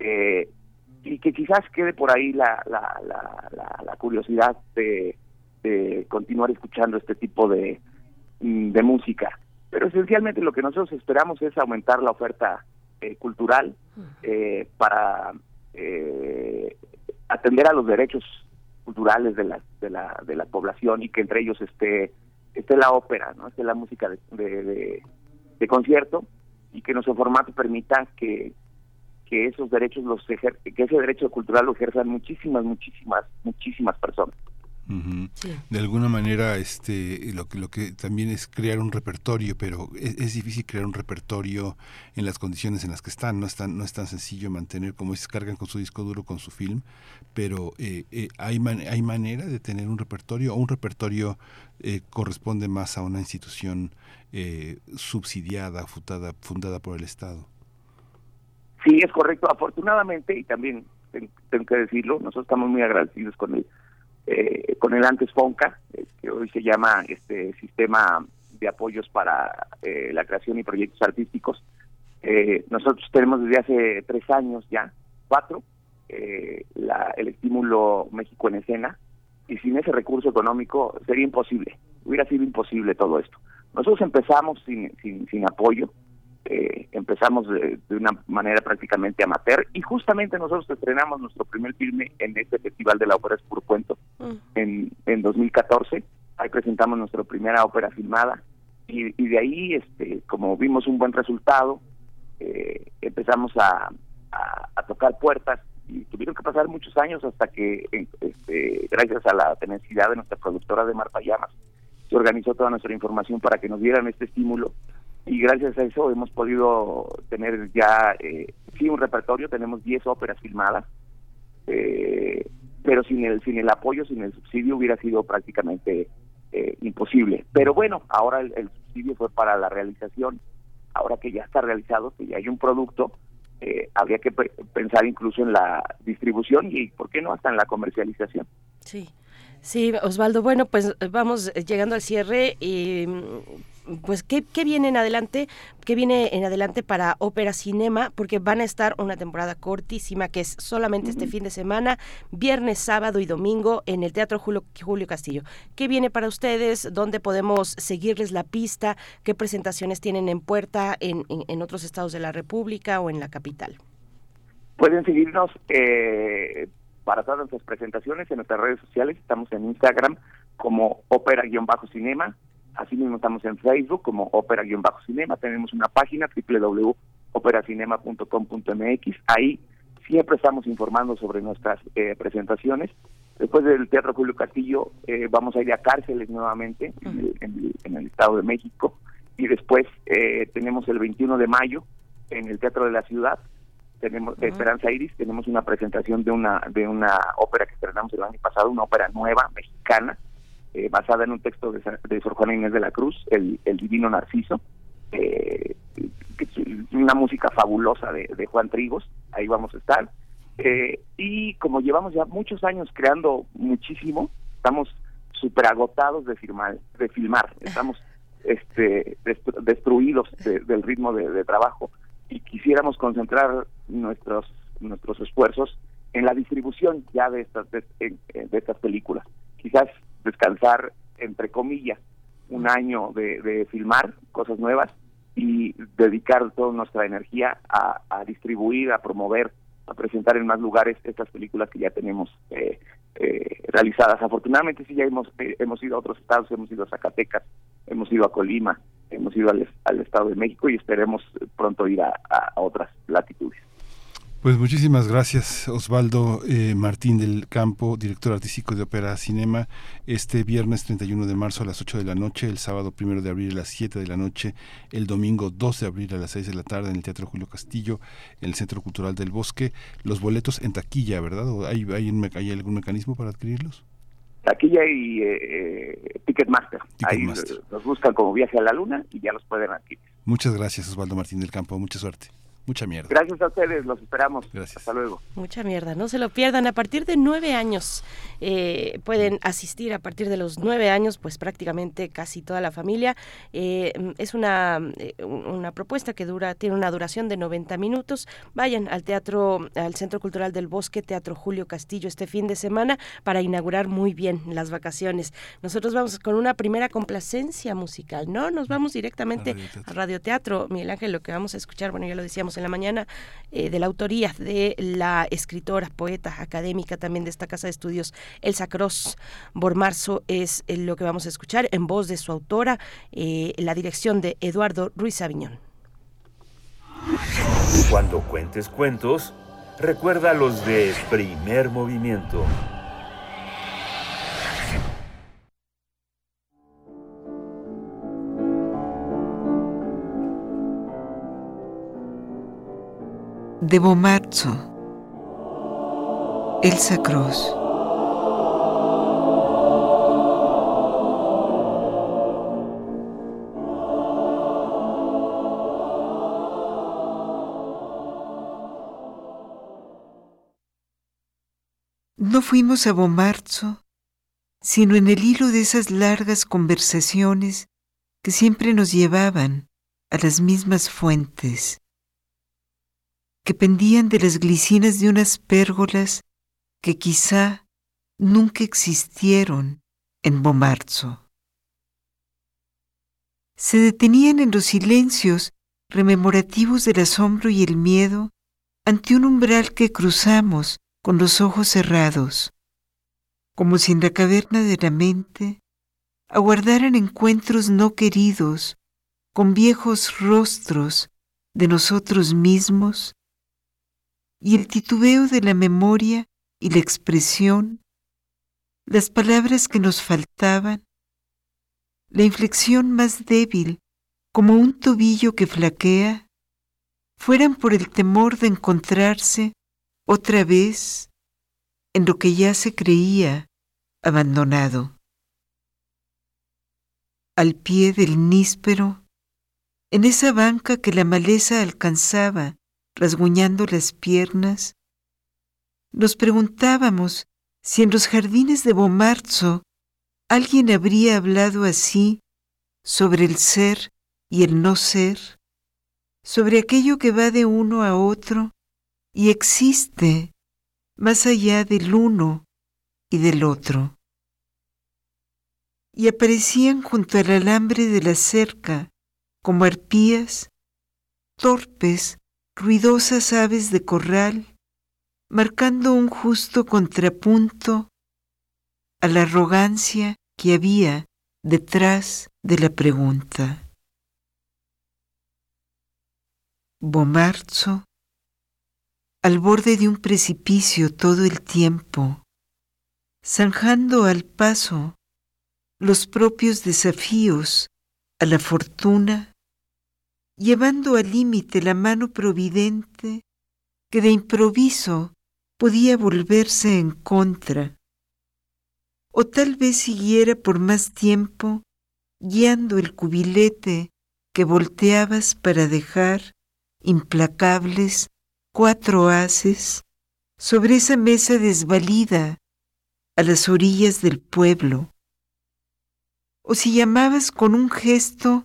y que quizás quede por ahí la, la, la, la, curiosidad de, continuar escuchando este tipo de música. Pero esencialmente lo que nosotros esperamos es aumentar la oferta eh, cultural eh, para eh, atender a los derechos culturales de la, de la de la población y que entre ellos esté esté la ópera, no esté la música de, de, concierto y que nuestro formato permita que que esos derechos los que ese derecho cultural lo ejerzan muchísimas muchísimas muchísimas personas. De alguna manera, este, lo que lo que también es crear un repertorio, pero es, difícil crear un repertorio en las condiciones en las que están. No es tan, no es tan sencillo mantener como se cargan con su disco duro, con su film, pero eh, eh, hay hay manera de tener un repertorio o un repertorio eh, corresponde más a una institución subsidiada, fundada, fundada por el Estado. Sí, es correcto. Afortunadamente y también tengo que decirlo, nosotros estamos muy agradecidos con el eh, con el antes FONCA, eh, que hoy se llama este sistema de apoyos para eh, la creación y proyectos artísticos. nosotros tenemos desde hace tres años ya, cuatro, la, el estímulo México en escena, y sin ese recurso económico sería imposible, hubiera sido imposible todo esto. Nosotros empezamos sin, sin, sin apoyo, eh, empezamos de, una manera prácticamente amateur y justamente nosotros estrenamos nuestro primer filme en este Festival de la Ópera por Cuento mm. en, en 2014. Ahí presentamos nuestra primera ópera filmada y, de ahí, este, como vimos un buen resultado, eh, empezamos a, a, tocar puertas y tuvieron que pasar muchos años hasta que, este, gracias a la tenacidad de nuestra productora de Marta Llamas, se organizó toda nuestra información para que nos dieran este estímulo y gracias a eso hemos podido tener ya, eh, sí, un repertorio, tenemos 10 óperas filmadas, eh, pero sin el, sin el apoyo, sin el subsidio hubiera sido prácticamente eh, imposible. Pero bueno, ahora el, subsidio fue para la realización, ahora que ya está realizado, que ya hay un producto, eh, habría que pensar incluso en la distribución y, ¿por qué no?, hasta en la comercialización. Sí. Sí, Osvaldo, bueno, pues vamos llegando al cierre y pues ¿qué, viene en adelante, qué viene en adelante para Ópera Cinema, porque van a estar una temporada cortísima que es solamente este fin de semana, viernes, sábado y domingo en el Teatro Julio, Julio Castillo. ¿Qué viene para ustedes? ¿Dónde podemos seguirles la pista? ¿Qué presentaciones tienen en puerta en, en, otros estados de la República o en la capital? Pueden seguirnos eh, para todas nuestras presentaciones en nuestras redes sociales. Estamos en Instagram como ópera-cinema Asimismo estamos en Facebook como Ópera-Cinema. Tenemos una página www.operacinema.com.mx. Ahí siempre estamos informando sobre nuestras eh, presentaciones. Después del Teatro Julio Castillo eh, vamos a ir a cárceles nuevamente en el, Estado de México. Y después eh, tenemos el 21 de mayo en el Teatro de la Ciudad tenemos Esperanza Iris, tenemos una presentación de una de una ópera que estrenamos el año pasado, una ópera nueva mexicana eh, basada en un texto de, de Sor Juana Inés de la Cruz, El, Divino Narciso, eh, una música fabulosa de, Juan Trigos, ahí vamos a estar. Eh, y como llevamos ya muchos años creando muchísimo, estamos súper agotados de, firmar, de filmar, estamos [laughs] este, destruidos del ritmo de, trabajo y quisiéramos concentrar nuestros nuestros esfuerzos en la distribución ya de estas de estas películas. Quizás descansar, entre comillas, un año de, filmar cosas nuevas y dedicar toda nuestra energía a, distribuir, a promover, a presentar en más lugares estas películas que ya tenemos eh, eh, realizadas. Afortunadamente sí ya hemos eh, hemos ido a otros estados, hemos ido a Zacatecas, hemos ido a Colima, hemos ido al, Estado de México y esperemos pronto ir a otras latitudes. Pues muchísimas gracias Osvaldo eh, Martín del Campo, director artístico de Ópera Cinema, este viernes 31 de marzo a las 8 de la noche, el sábado 1 de abril a las 7 de la noche, el domingo 2 de abril a las 6 de la tarde en el Teatro Julio Castillo, en el Centro Cultural del Bosque, los boletos en taquilla, ¿verdad? ¿O hay, hay, algún mecanismo para adquirirlos? Taquilla y eh, Ticketmaster. Ahí los buscan como Viaje a la Luna y ya los pueden adquirir. Muchas gracias Osvaldo Martín del Campo, mucha suerte. Mucha mierda. Gracias a ustedes, los esperamos. Gracias. Hasta luego. Mucha mierda, no se lo pierdan. A partir de nueve años eh, pueden asistir, a partir de los nueve años, pues prácticamente casi toda la familia. Eh, es una, eh, una propuesta que dura, tiene una duración de 90 minutos. Vayan al teatro, al Centro Cultural del Bosque, Teatro Julio Castillo, este fin de semana para inaugurar muy bien las vacaciones. Nosotros vamos con una primera complacencia musical, ¿no? Nos vamos directamente a radioteatro. Miguel Ángel, lo que vamos a escuchar, bueno, ya lo decíamos en la mañana, eh, de la autoría de la escritora, poeta, académica también de esta casa de estudios, Elsa Cross Bormarzo, es eh, lo que vamos a escuchar en voz de su autora, eh, la dirección de Eduardo Ruiz Aviñón. Cuando cuentes cuentos, recuerda los de primer movimiento. De Bomarzo, Elsa Cruz. No fuimos a Bomarzo, sino en el hilo de esas largas conversaciones que siempre nos llevaban a las mismas fuentes que pendían de las glicinas de unas pérgolas que quizá nunca existieron en Bomarzo. Se detenían en los silencios rememorativos del asombro y el miedo ante un umbral que cruzamos con los ojos cerrados, como si en la caverna de la mente aguardaran encuentros no queridos con viejos rostros de nosotros mismos y el titubeo de la memoria y la expresión, las palabras que nos faltaban, la inflexión más débil como un tobillo que flaquea, fueran por el temor de encontrarse otra vez en lo que ya se creía abandonado. Al pie del níspero, en esa banca que la maleza alcanzaba rasguñando las piernas, nos preguntábamos si en los jardines de Bomarzo alguien habría hablado así sobre el ser y el no ser, sobre aquello que va de uno a otro y existe más allá del uno y del otro. Y aparecían junto al alambre de la cerca como arpías, torpes ruidosas aves de corral, marcando un justo contrapunto a la arrogancia que había detrás de la pregunta. Bomarzo, al borde de un precipicio todo el tiempo, zanjando al paso los propios desafíos a la fortuna llevando al límite la mano providente que de improviso podía volverse en contra, o tal vez siguiera por más tiempo guiando el cubilete que volteabas para dejar implacables cuatro haces sobre esa mesa desvalida a las orillas del pueblo, o si llamabas con un gesto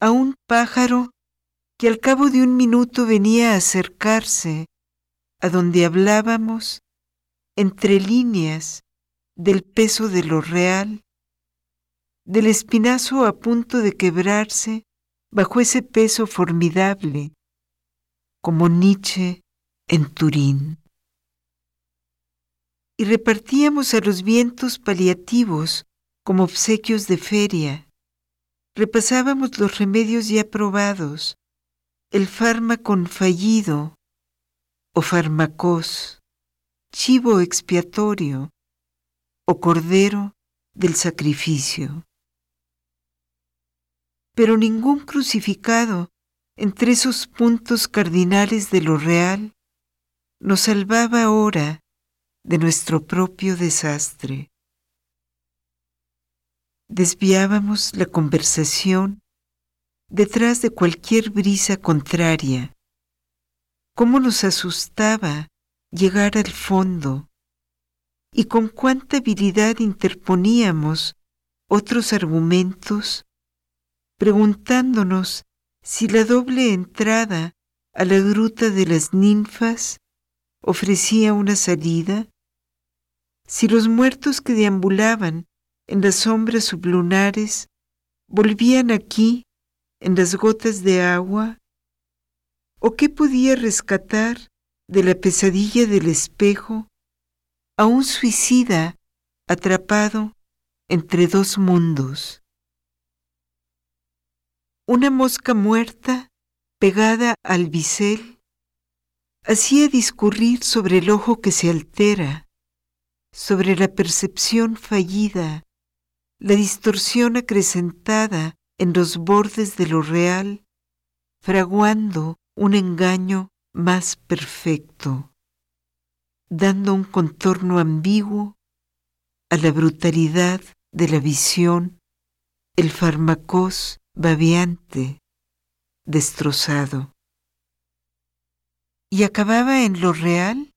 a un pájaro que al cabo de un minuto venía a acercarse a donde hablábamos entre líneas del peso de lo real, del espinazo a punto de quebrarse bajo ese peso formidable, como Nietzsche en Turín. Y repartíamos a los vientos paliativos como obsequios de feria. Repasábamos los remedios ya probados, el fármaco fallido o fármacos, chivo expiatorio o cordero del sacrificio. Pero ningún crucificado entre esos puntos cardinales de lo real nos salvaba ahora de nuestro propio desastre. Desviábamos la conversación detrás de cualquier brisa contraria. Cómo nos asustaba llegar al fondo y con cuánta habilidad interponíamos otros argumentos, preguntándonos si la doble entrada a la gruta de las ninfas ofrecía una salida, si los muertos que deambulaban en las sombras sublunares volvían aquí en las gotas de agua? ¿O qué podía rescatar de la pesadilla del espejo a un suicida atrapado entre dos mundos? Una mosca muerta pegada al bisel hacía discurrir sobre el ojo que se altera, sobre la percepción fallida, la distorsión acrecentada en los bordes de lo real, fraguando un engaño más perfecto, dando un contorno ambiguo a la brutalidad de la visión, el fármacos babeante, destrozado. ¿Y acababa en lo real?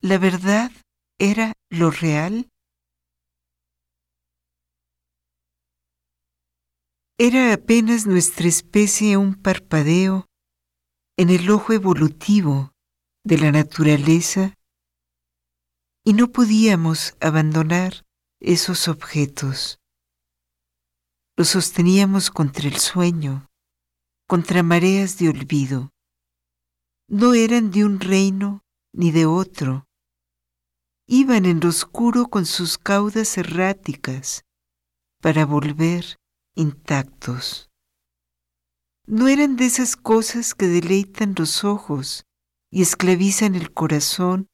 ¿La verdad era lo real? Era apenas nuestra especie un parpadeo en el ojo evolutivo de la naturaleza y no podíamos abandonar esos objetos. Los sosteníamos contra el sueño, contra mareas de olvido. No eran de un reino ni de otro. Iban en lo oscuro con sus caudas erráticas para volver intactos. No eran de esas cosas que deleitan los ojos y esclavizan el corazón,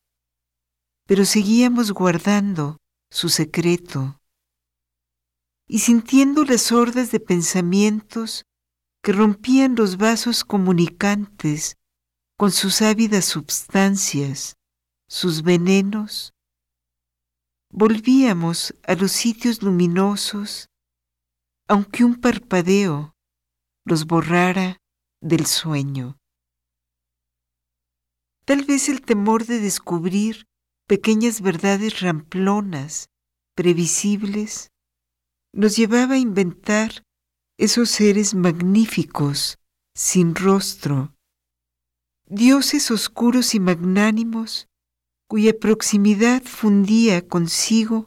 pero seguíamos guardando su secreto y sintiendo las hordas de pensamientos que rompían los vasos comunicantes con sus ávidas substancias, sus venenos, volvíamos a los sitios luminosos, aunque un parpadeo los borrara del sueño. Tal vez el temor de descubrir pequeñas verdades ramplonas, previsibles, nos llevaba a inventar esos seres magníficos, sin rostro, dioses oscuros y magnánimos, cuya proximidad fundía consigo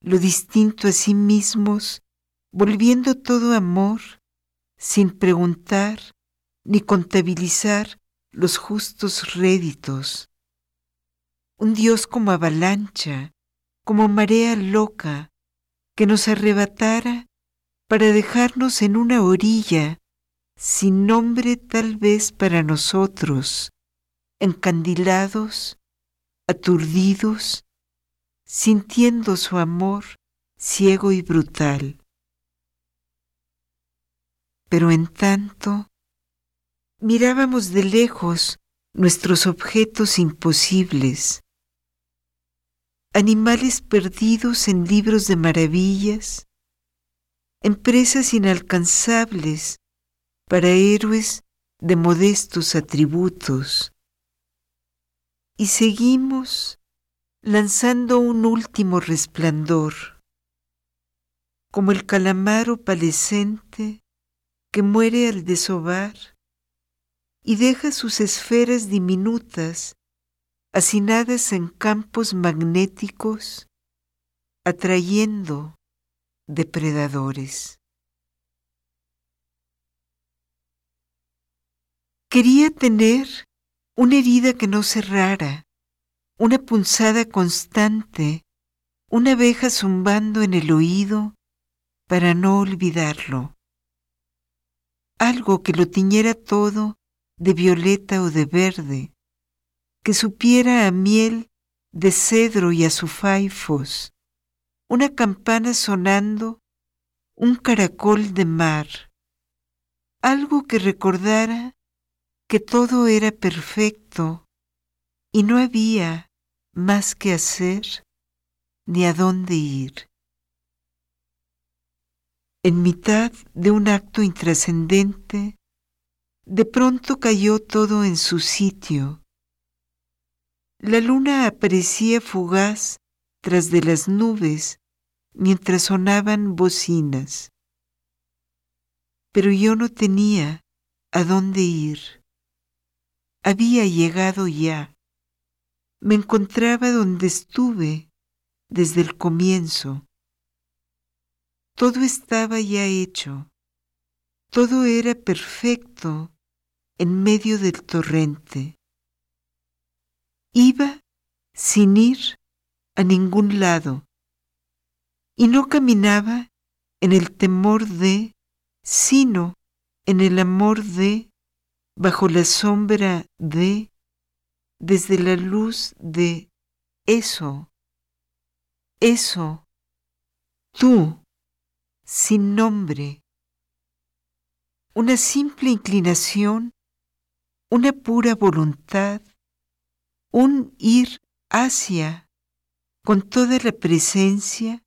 lo distinto a sí mismos, volviendo todo amor, sin preguntar ni contabilizar los justos réditos. Un Dios como avalancha, como marea loca, que nos arrebatara para dejarnos en una orilla, sin nombre tal vez para nosotros, encandilados, aturdidos, sintiendo su amor ciego y brutal. Pero en tanto, mirábamos de lejos nuestros objetos imposibles, animales perdidos en libros de maravillas, empresas inalcanzables para héroes de modestos atributos. Y seguimos lanzando un último resplandor, como el calamar opalescente que muere al desovar y deja sus esferas diminutas hacinadas en campos magnéticos, atrayendo depredadores. Quería tener una herida que no cerrara, una punzada constante, una abeja zumbando en el oído para no olvidarlo. Algo que lo tiñera todo de violeta o de verde, que supiera a miel de cedro y a faifos, una campana sonando, un caracol de mar, algo que recordara que todo era perfecto y no había más que hacer ni a dónde ir. En mitad de un acto intrascendente, de pronto cayó todo en su sitio. La luna aparecía fugaz tras de las nubes mientras sonaban bocinas. Pero yo no tenía a dónde ir. Había llegado ya. Me encontraba donde estuve desde el comienzo. Todo estaba ya hecho. Todo era perfecto en medio del torrente. Iba sin ir a ningún lado y no caminaba en el temor de, sino en el amor de, bajo la sombra de, desde la luz de eso, eso, tú, sin nombre, una simple inclinación, una pura voluntad, un ir hacia, con toda la presencia,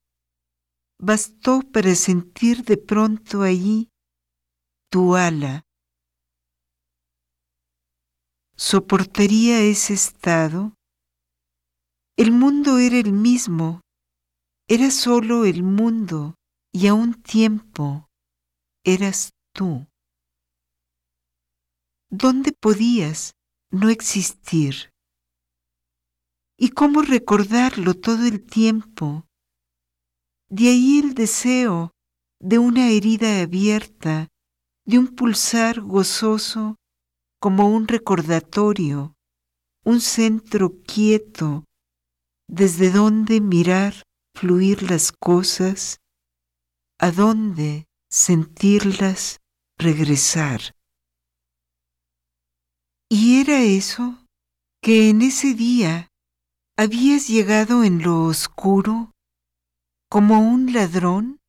bastó para sentir de pronto allí tu ala. ¿Soportaría ese estado? El mundo era el mismo, era solo el mundo y a un tiempo eras tú. ¿Dónde podías no existir? ¿Y cómo recordarlo todo el tiempo? De ahí el deseo de una herida abierta, de un pulsar gozoso como un recordatorio, un centro quieto desde donde mirar fluir las cosas, a dónde sentirlas regresar. Y era eso que en ese día habías llegado en lo oscuro como un ladrón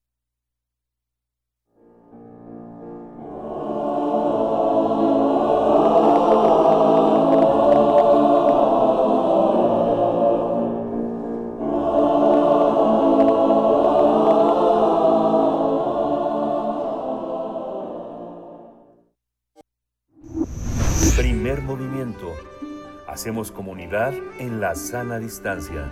Hacemos comunidad en la sana distancia.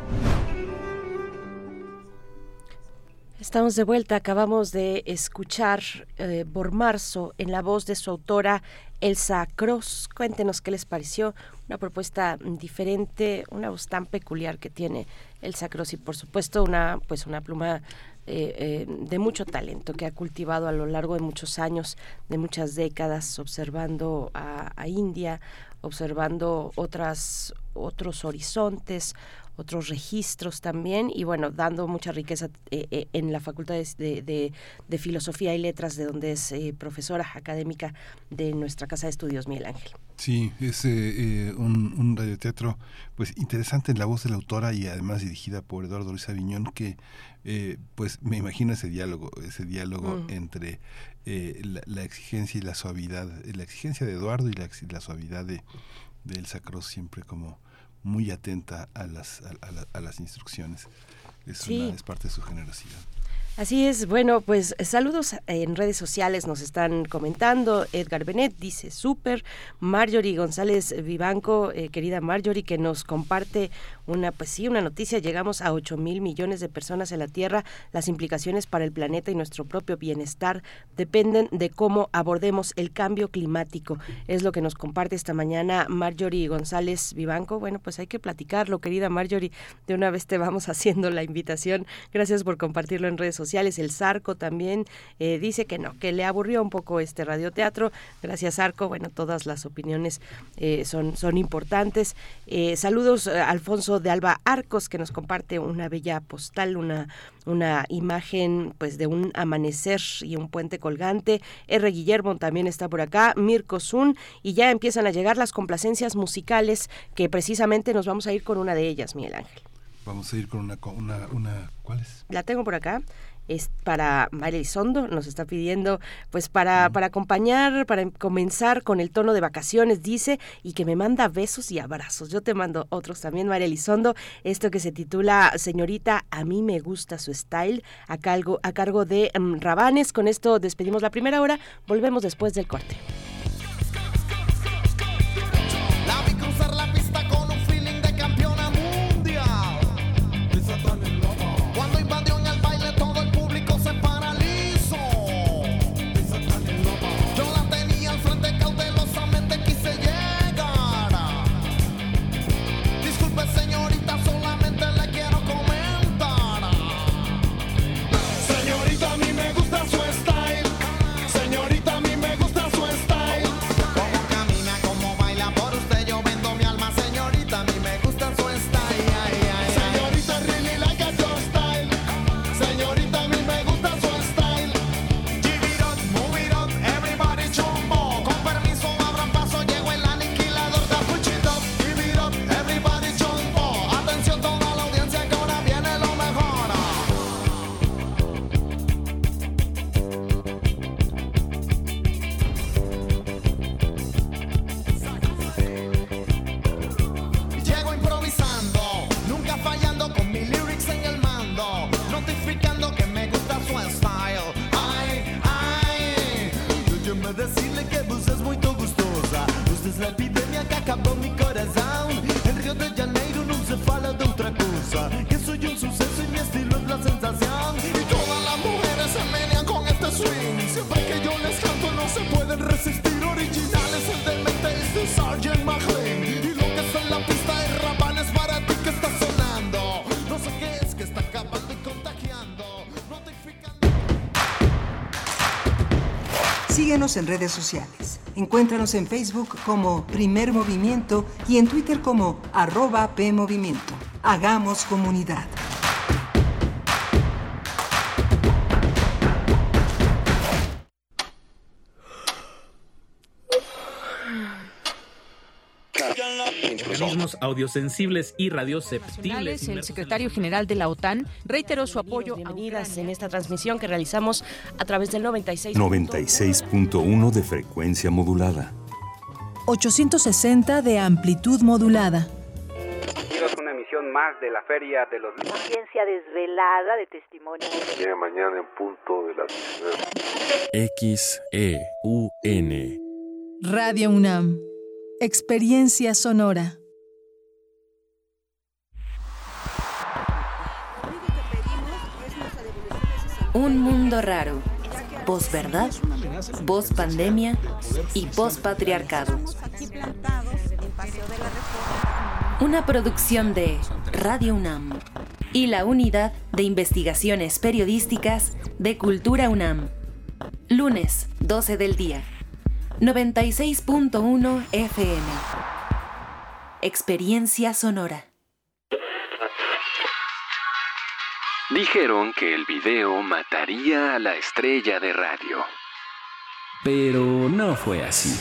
Estamos de vuelta, acabamos de escuchar eh, por marzo en la voz de su autora Elsa Cross. Cuéntenos qué les pareció, una propuesta diferente, una voz tan peculiar que tiene Elsa Cross y por supuesto una pues una pluma eh, eh, de mucho talento que ha cultivado a lo largo de muchos años, de muchas décadas, observando a India, observando otras, otros horizontes, otros registros también y bueno, dando mucha riqueza eh, eh, en la Facultad de, de, Filosofía y Letras, de donde es eh, profesora académica de nuestra Casa de Estudios, Miguel Ángel. Sí, es un, un, radioteatro pues interesante en la voz de la autora y además dirigida por Eduardo Luis Aviñón que pues me imagino ese diálogo, ese diálogo mm. entre la, exigencia y la suavidad, la exigencia de Eduardo y la, la suavidad de, de Elsa Cross siempre como muy atenta a las, a, las instrucciones. Es, es parte de su generosidad. Así es, bueno, pues saludos en redes sociales, nos están comentando. Edgar Benet dice súper. Marjorie González Vivanco, eh, querida Marjorie, que nos comparte una, pues sí, una noticia. Llegamos a 8 mil millones de personas en la Tierra. Las implicaciones para el planeta y nuestro propio bienestar dependen de cómo abordemos el cambio climático. Es lo que nos comparte esta mañana Marjorie González Vivanco. Bueno, pues hay que platicarlo, querida Marjorie. De una vez te vamos [laughs] haciendo la invitación. Gracias por compartirlo en redes sociales. El Zarco también eh, dice que no, que le aburrió un poco este radioteatro. Gracias, Zarco. Bueno, todas las opiniones eh, son, son importantes. Eh, saludos a De Alba Arcos, que nos comparte una bella postal, una, una imagen pues de un amanecer y un puente colgante. R. Guillermo también está por acá, Mirko Zun, y ya empiezan a llegar las complacencias musicales que precisamente nos vamos a ir con una de ellas, Miguel Ángel. Vamos a ir con una, una, una ¿cuál es? La tengo por acá es para María Elizondo, nos está pidiendo pues para, para acompañar, para comenzar con el tono de vacaciones, dice, y que me manda besos y abrazos. Yo te mando otros también, María Elizondo, esto que se titula Señorita, a mí me gusta su style, a cargo, a cargo de mm, Rabanes. Con esto despedimos la primera hora, volvemos después del corte. Que soy un suceso y mi estilo es la sensación. Y todas las mujeres se menean con este swing. Siempre que yo les canto no se pueden resistir. Originales el demente es de Sgt. McLean. Y lo que es en la pista es rabanes para ti que está sonando. No sé qué es que está acabando y contagiando. Notificando. Síguenos en redes sociales. Encuéntranos en Facebook como Primer Movimiento y en Twitter como arroba PMovimiento. Hagamos comunidad. organismos audiosensibles y radioceptibles. El secretario general de la OTAN reiteró su apoyo. Bienvenidas en esta transmisión que realizamos a través del 96. 96.1 de frecuencia modulada. 860 de amplitud modulada. Una emisión más de la Feria de los Libros. Ciencia desvelada de testimonios. Llega mañana en punto de las X E U N. Radio UNAM. Experiencia sonora. Un mundo raro. Posverdad, voz pandemia y voz patriarcado. Una producción de Radio UNAM y la Unidad de Investigaciones Periodísticas de Cultura UNAM. Lunes, 12 del día. 96.1 FM. Experiencia sonora. Dijeron que el video mataría a la estrella de radio. Pero no fue así.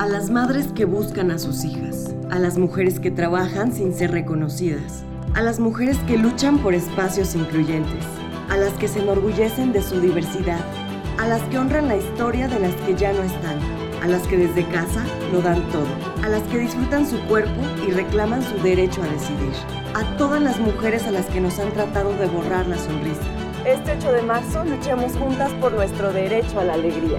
A las madres que buscan a sus hijas, a las mujeres que trabajan sin ser reconocidas, a las mujeres que luchan por espacios incluyentes, a las que se enorgullecen de su diversidad, a las que honran la historia de las que ya no están, a las que desde casa lo dan todo, a las que disfrutan su cuerpo y reclaman su derecho a decidir, a todas las mujeres a las que nos han tratado de borrar la sonrisa. Este 8 de marzo luchemos juntas por nuestro derecho a la alegría.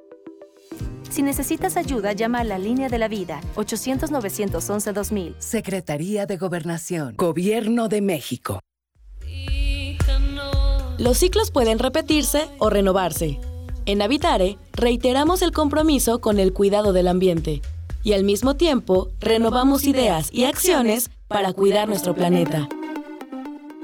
Si necesitas ayuda, llama a la línea de la vida 800-911-2000. Secretaría de Gobernación. Gobierno de México. Los ciclos pueden repetirse o renovarse. En Habitare, reiteramos el compromiso con el cuidado del ambiente y al mismo tiempo renovamos ideas y acciones para cuidar nuestro planeta.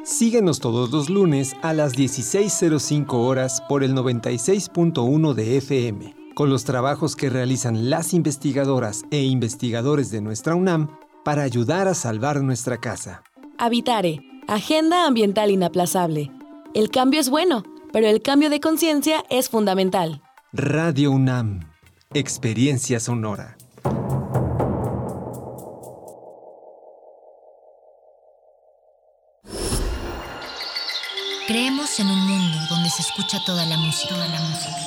Síguenos todos los lunes a las 16.05 horas por el 96.1 de FM, con los trabajos que realizan las investigadoras e investigadores de nuestra UNAM para ayudar a salvar nuestra casa. Habitare, Agenda Ambiental Inaplazable. El cambio es bueno pero el cambio de conciencia es fundamental. Radio UNAM, experiencia sonora. Creemos en un mundo donde se escucha toda la música, toda la música,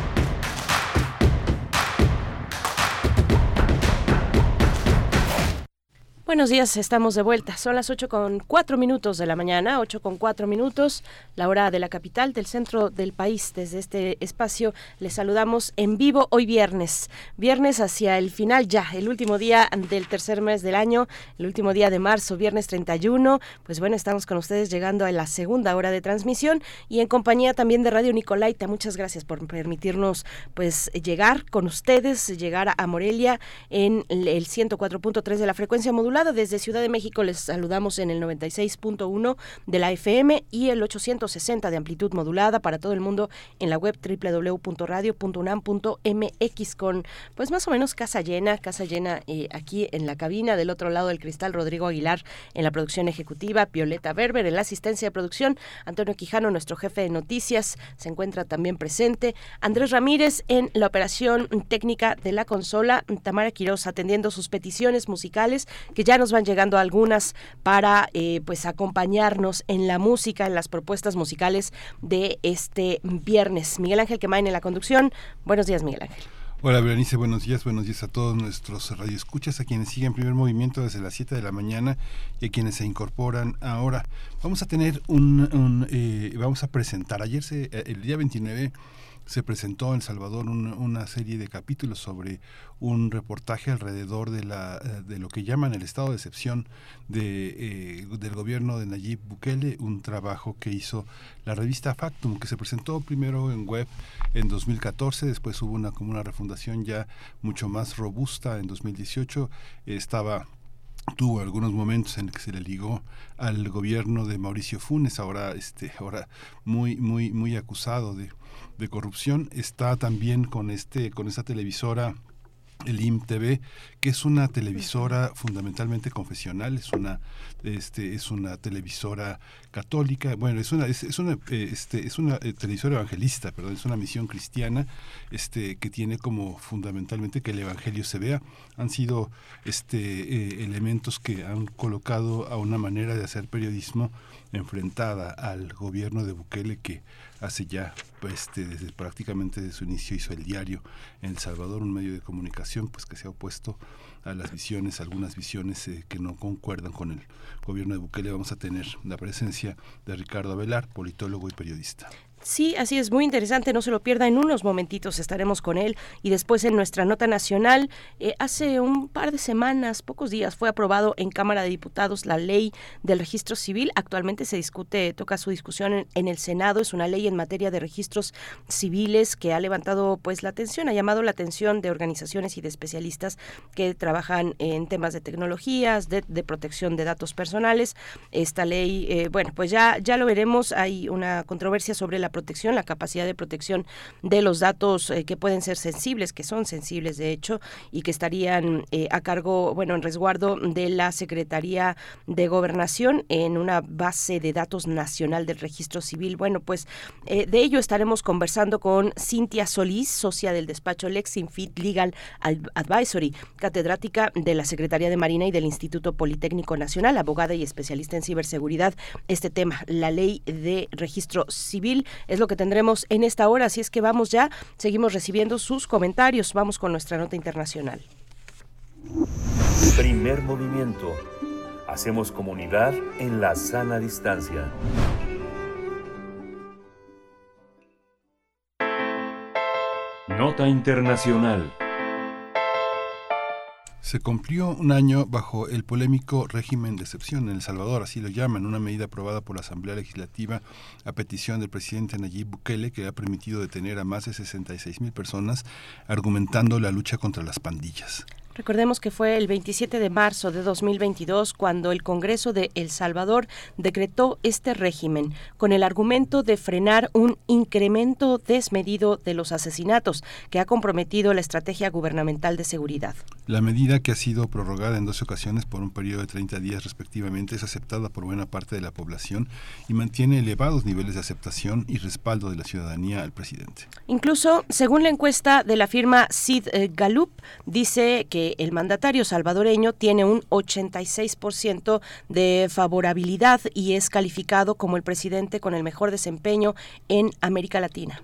Buenos días, estamos de vuelta. Son las 8 con 4 minutos de la mañana, 8 con 4 minutos, la hora de la capital, del centro del país. Desde este espacio les saludamos en vivo hoy viernes. Viernes hacia el final ya, el último día del tercer mes del año, el último día de marzo, viernes 31. Pues bueno, estamos con ustedes llegando a la segunda hora de transmisión y en compañía también de Radio Nicolaita. Muchas gracias por permitirnos pues llegar con ustedes, llegar a Morelia en el 104.3 de la frecuencia desde Ciudad de México les saludamos en el 96.1 de la FM y el 860 de amplitud modulada para todo el mundo en la web www.radio.unam.mx con pues más o menos casa llena, casa llena eh, aquí en la cabina, del otro lado del cristal Rodrigo Aguilar en la producción ejecutiva, Violeta Berber en la asistencia de producción, Antonio Quijano, nuestro jefe de noticias, se encuentra también presente, Andrés Ramírez en la operación técnica de la consola, Tamara Quiroz atendiendo sus peticiones musicales que ya ya nos van llegando algunas para eh, pues acompañarnos en la música, en las propuestas musicales de este viernes. Miguel Ángel Quemain en la conducción. Buenos días, Miguel Ángel. Hola Berenice, buenos días, buenos días a todos nuestros radioescuchas, a quienes siguen primer movimiento desde las 7 de la mañana y a quienes se incorporan ahora. Vamos a tener un, eh, vamos a presentar, ayer se, eh, el día 29 se presentó en El Salvador una serie de capítulos sobre un reportaje alrededor de, la, eh, de lo que llaman el estado de excepción de, eh, del gobierno de Nayib Bukele, un trabajo que hizo la revista Factum, que se presentó primero en web en 2014, después hubo una, como una refundación ya mucho más robusta en 2018, estaba tuvo algunos momentos en que se le ligó al gobierno de Mauricio Funes, ahora este ahora muy muy muy acusado de de corrupción está también con este con esta televisora el IMTV, que es una televisora fundamentalmente confesional, es una este es una televisora católica, bueno, es una es, una eh, este es una eh, televisora evangelista, perdón, es una misión cristiana este que tiene como fundamentalmente que el evangelio se vea. Han sido este eh, elementos que han colocado a una manera de hacer periodismo enfrentada al gobierno de Bukele que hace ya, pues, este, desde prácticamente desde su inicio hizo el diario en El Salvador, un medio de comunicación pues que se ha opuesto a las visiones, algunas visiones eh, que no concuerdan con el gobierno de Bukele. Vamos a tener la presencia de Ricardo Avelar, politólogo y periodista. Sí, así es, muy interesante, no se lo pierda, en unos momentitos estaremos con él y después en nuestra nota nacional, eh, hace un par de semanas, pocos días, fue aprobado en Cámara de Diputados la ley del registro civil, actualmente se discute, toca su discusión en, el Senado, es una ley en materia de registros civiles que ha levantado pues la atención, ha llamado la atención de organizaciones y de especialistas que trabajan en temas de tecnologías, de, protección de datos personales, esta ley, eh, bueno, pues ya, ya lo veremos, hay una controversia sobre la protección, la capacidad de protección de los datos eh, que pueden ser sensibles, que son sensibles de hecho, y que estarían eh, a cargo, bueno, en resguardo de la Secretaría de Gobernación en una base de datos nacional del registro civil. Bueno, pues eh, de ello estaremos conversando con Cintia Solís, socia del despacho Lexinfit Legal Advisory, catedrática de la Secretaría de Marina y del Instituto Politécnico Nacional, abogada y especialista en ciberseguridad. Este tema, la ley de registro civil, es lo que tendremos en esta hora, así es que vamos ya, seguimos recibiendo sus comentarios, vamos con nuestra nota internacional. Primer movimiento. Hacemos comunidad en la sana distancia. Nota Internacional. Se cumplió un año bajo el polémico régimen de excepción en El Salvador, así lo llaman, una medida aprobada por la Asamblea Legislativa a petición del presidente Nayib Bukele que ha permitido detener a más de 66 mil personas argumentando la lucha contra las pandillas. Recordemos que fue el 27 de marzo de 2022 cuando el Congreso de El Salvador decretó este régimen con el argumento de frenar un incremento desmedido de los asesinatos que ha comprometido la estrategia gubernamental de seguridad. La medida que ha sido prorrogada en dos ocasiones por un periodo de 30 días respectivamente es aceptada por buena parte de la población y mantiene elevados niveles de aceptación y respaldo de la ciudadanía al presidente. Incluso, según la encuesta de la firma Sid eh, Gallup, dice que el mandatario salvadoreño tiene un 86% de favorabilidad y es calificado como el presidente con el mejor desempeño en América Latina.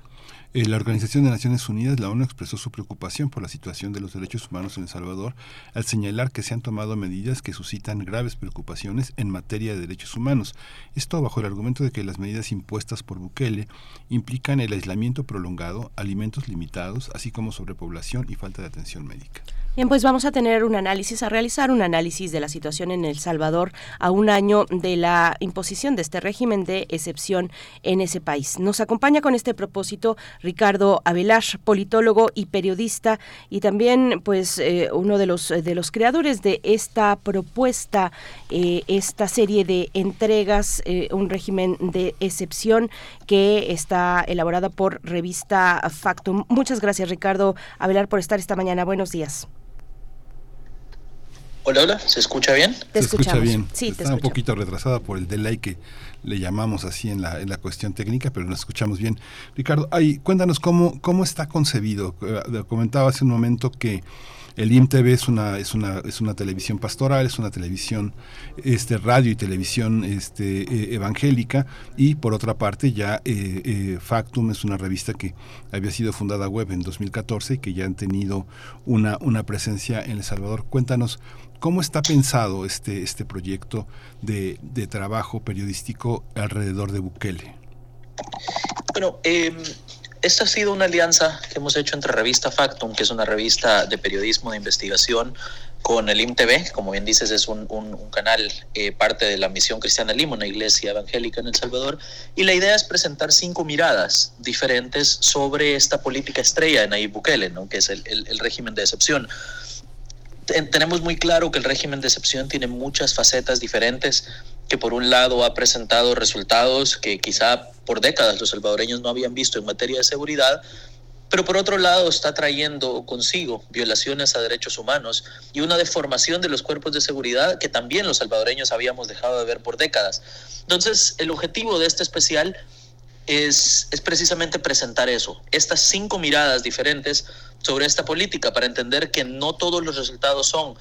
Eh, la Organización de Naciones Unidas, la ONU, expresó su preocupación por la situación de los derechos humanos en El Salvador al señalar que se han tomado medidas que suscitan graves preocupaciones en materia de derechos humanos. Esto bajo el argumento de que las medidas impuestas por Bukele implican el aislamiento prolongado, alimentos limitados, así como sobrepoblación y falta de atención médica. Bien, pues vamos a tener un análisis, a realizar un análisis de la situación en El Salvador a un año de la imposición de este régimen de excepción en ese país. Nos acompaña con este propósito Ricardo Avelar, politólogo y periodista y también pues eh, uno de los de los creadores de esta propuesta, eh, esta serie de entregas, eh, un régimen de excepción que está elaborada por revista Factum. Muchas gracias Ricardo Avelar por estar esta mañana. Buenos días. Hola, hola, ¿se escucha bien? se escucha bien. Sí, Está un poquito retrasada por el delay que le llamamos así en la, en la cuestión técnica, pero nos escuchamos bien. Ricardo, ay, cuéntanos cómo, cómo está concebido. Eh, comentaba hace un momento que el IMTV es una, es una, es una televisión pastoral, es una televisión, este, radio y televisión este, eh, evangélica, y por otra parte ya eh, eh, Factum es una revista que había sido fundada web en 2014 y que ya han tenido una, una presencia en El Salvador. Cuéntanos cómo está pensado este, este proyecto de, de trabajo periodístico alrededor de Bukele. Bueno, eh, esta ha sido una alianza que hemos hecho entre Revista Factum, que es una revista de periodismo de investigación, con el IMTV, como bien dices, es un, canal eh, parte de la Misión Cristiana Lima, una iglesia evangélica en El Salvador, y la idea es presentar cinco miradas diferentes sobre esta política estrella de Nayib Bukele, ¿no? que es el, el régimen de excepción tenemos muy claro que el régimen de excepción tiene muchas facetas diferentes, que por un lado ha presentado resultados que quizá por décadas los salvadoreños no habían visto en materia de seguridad, pero por otro lado está trayendo consigo violaciones a derechos humanos y una deformación de los cuerpos de seguridad que también los salvadoreños habíamos dejado de ver por décadas. Entonces, el objetivo de este especial es, es precisamente presentar eso, estas cinco miradas diferentes sobre esta política para entender que no todos los resultados son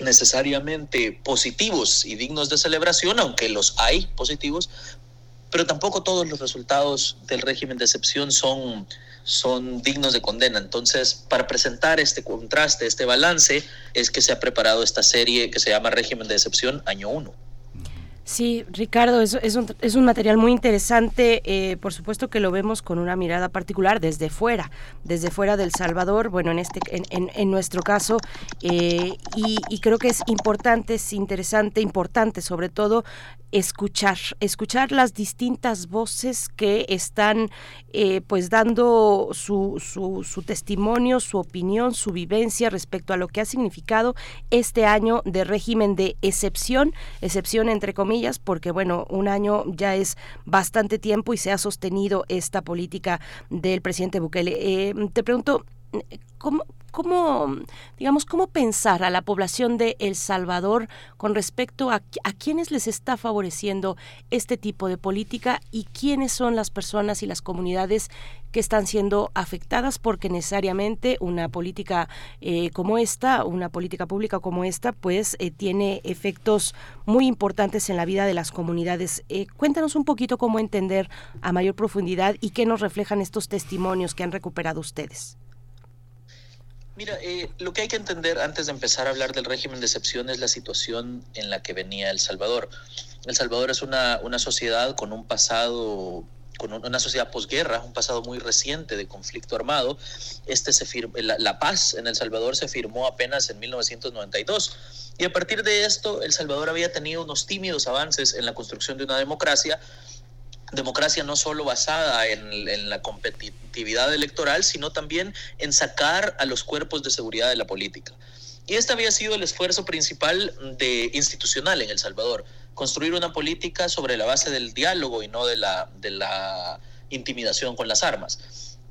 necesariamente positivos y dignos de celebración, aunque los hay positivos, pero tampoco todos los resultados del régimen de excepción son, son dignos de condena. Entonces, para presentar este contraste, este balance, es que se ha preparado esta serie que se llama Régimen de Excepción Año 1. Sí, Ricardo, es, es, un, es un material muy interesante. Eh, por supuesto que lo vemos con una mirada particular desde fuera, desde fuera del Salvador, bueno, en, este, en, en, nuestro caso, eh, y, y, creo que es importante, es interesante, importante sobre todo escuchar, escuchar las distintas voces que están eh, pues dando su, su, su, testimonio, su opinión, su vivencia respecto a lo que ha significado este año de régimen de excepción, excepción entre comillas, porque bueno, un año ya es bastante tiempo y se ha sostenido esta política del presidente Bukele. Eh, te pregunto, ¿cómo, cómo, digamos, cómo pensar a la población de El Salvador con respecto a, a quiénes les está favoreciendo este tipo de política y quiénes son las personas y las comunidades que están siendo afectadas porque necesariamente una política eh, como esta, una política pública como esta, pues eh, tiene efectos muy importantes en la vida de las comunidades. Eh, cuéntanos un poquito cómo entender a mayor profundidad y qué nos reflejan estos testimonios que han recuperado ustedes. Mira, eh, lo que hay que entender antes de empezar a hablar del régimen de excepción es la situación en la que venía El Salvador. El Salvador es una, una sociedad con un pasado con una sociedad posguerra, un pasado muy reciente de conflicto armado. Este se la, la, paz en El Salvador se firmó apenas en 1992. Y a partir de esto, El Salvador había tenido unos tímidos avances en la construcción de una democracia, democracia no solo basada en, la competitividad electoral, sino también en sacar a los cuerpos de seguridad de la política. Y este había sido el esfuerzo principal de, institucional en El Salvador, construir una política sobre la base del diálogo y no de la, de la intimidación con las armas.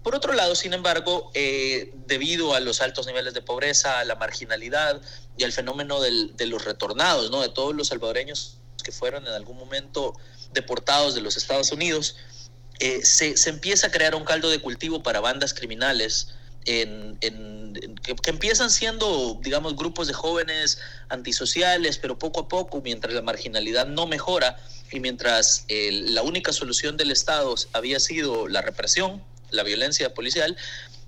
Por otro lado, sin embargo, eh, debido a los altos niveles de pobreza, a la marginalidad y al fenómeno del, de los retornados, ¿no? de todos los salvadoreños que fueron en algún momento deportados de los Estados Unidos, eh, se, se, empieza a crear un caldo de cultivo para bandas criminales en, que, empiezan siendo, digamos, grupos de jóvenes antisociales, pero poco a poco, mientras la marginalidad no mejora y mientras la única solución del Estado había sido la represión, la violencia policial,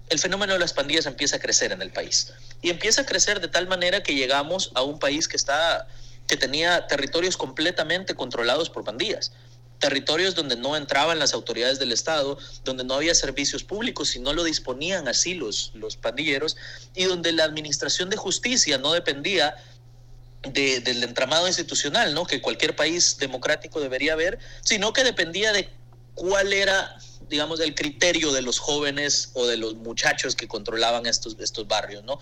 el fenómeno de las pandillas empieza a crecer en el país. Y empieza a crecer de tal manera que llegamos a un país que está que tenía territorios completamente controlados por pandillas territorios donde no entraban las autoridades del Estado, donde no había servicios públicos y no lo disponían así los, los pandilleros, y donde la administración de justicia no dependía del entramado institucional, ¿no? que cualquier país democrático debería haber, sino que dependía de cuál era, digamos, el criterio de los jóvenes o de los muchachos que controlaban estos, estos barrios. ¿no?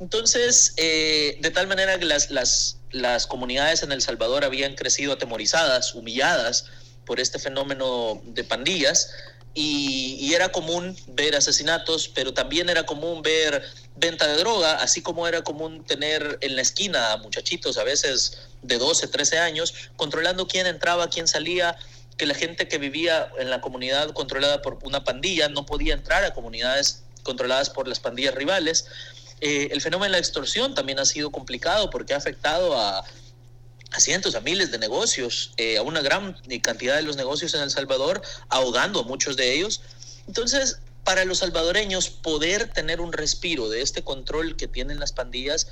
Entonces, eh, de tal manera que las, las comunidades en El Salvador habían crecido atemorizadas, humilladas, por este fenómeno de pandillas y, era común ver asesinatos, pero también era común ver venta de droga, así como era común tener en la esquina a muchachitos a veces de 12, 13 años, controlando quién entraba, quién salía, que la gente que vivía en la comunidad controlada por una pandilla no podía entrar a comunidades controladas por las pandillas rivales. Eh, el fenómeno de la extorsión también ha sido complicado porque ha afectado a a cientos, a miles de negocios, eh, a una gran cantidad de los negocios en El Salvador, ahogando a muchos de ellos. Entonces, para los salvadoreños, poder tener un respiro de este control que tienen las pandillas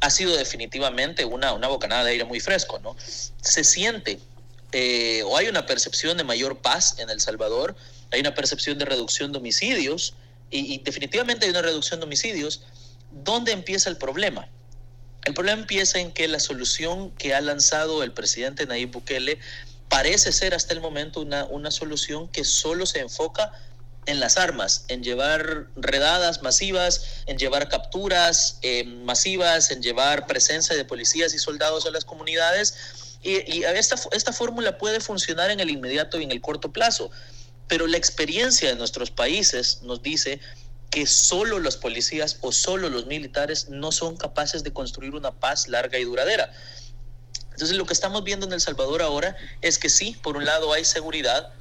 ha sido definitivamente una, una bocanada de aire muy fresco, ¿no? Se siente, eh, o hay una percepción de mayor paz en El Salvador, hay una percepción de reducción de homicidios, y, y definitivamente hay una reducción de homicidios. ¿Dónde empieza el problema? El problema empieza en que la solución que ha lanzado el presidente Nayib Bukele parece ser hasta el momento una, una solución que solo se enfoca en las armas, en llevar redadas masivas, en llevar capturas eh, masivas, en llevar presencia de policías y soldados a las comunidades. Y, y esta, esta fórmula puede funcionar en el inmediato y en el corto plazo, pero la experiencia de nuestros países nos dice que solo los policías o solo los militares no son capaces de construir una paz larga y duradera. Entonces lo que estamos viendo en El Salvador ahora es que sí, por un lado hay seguridad,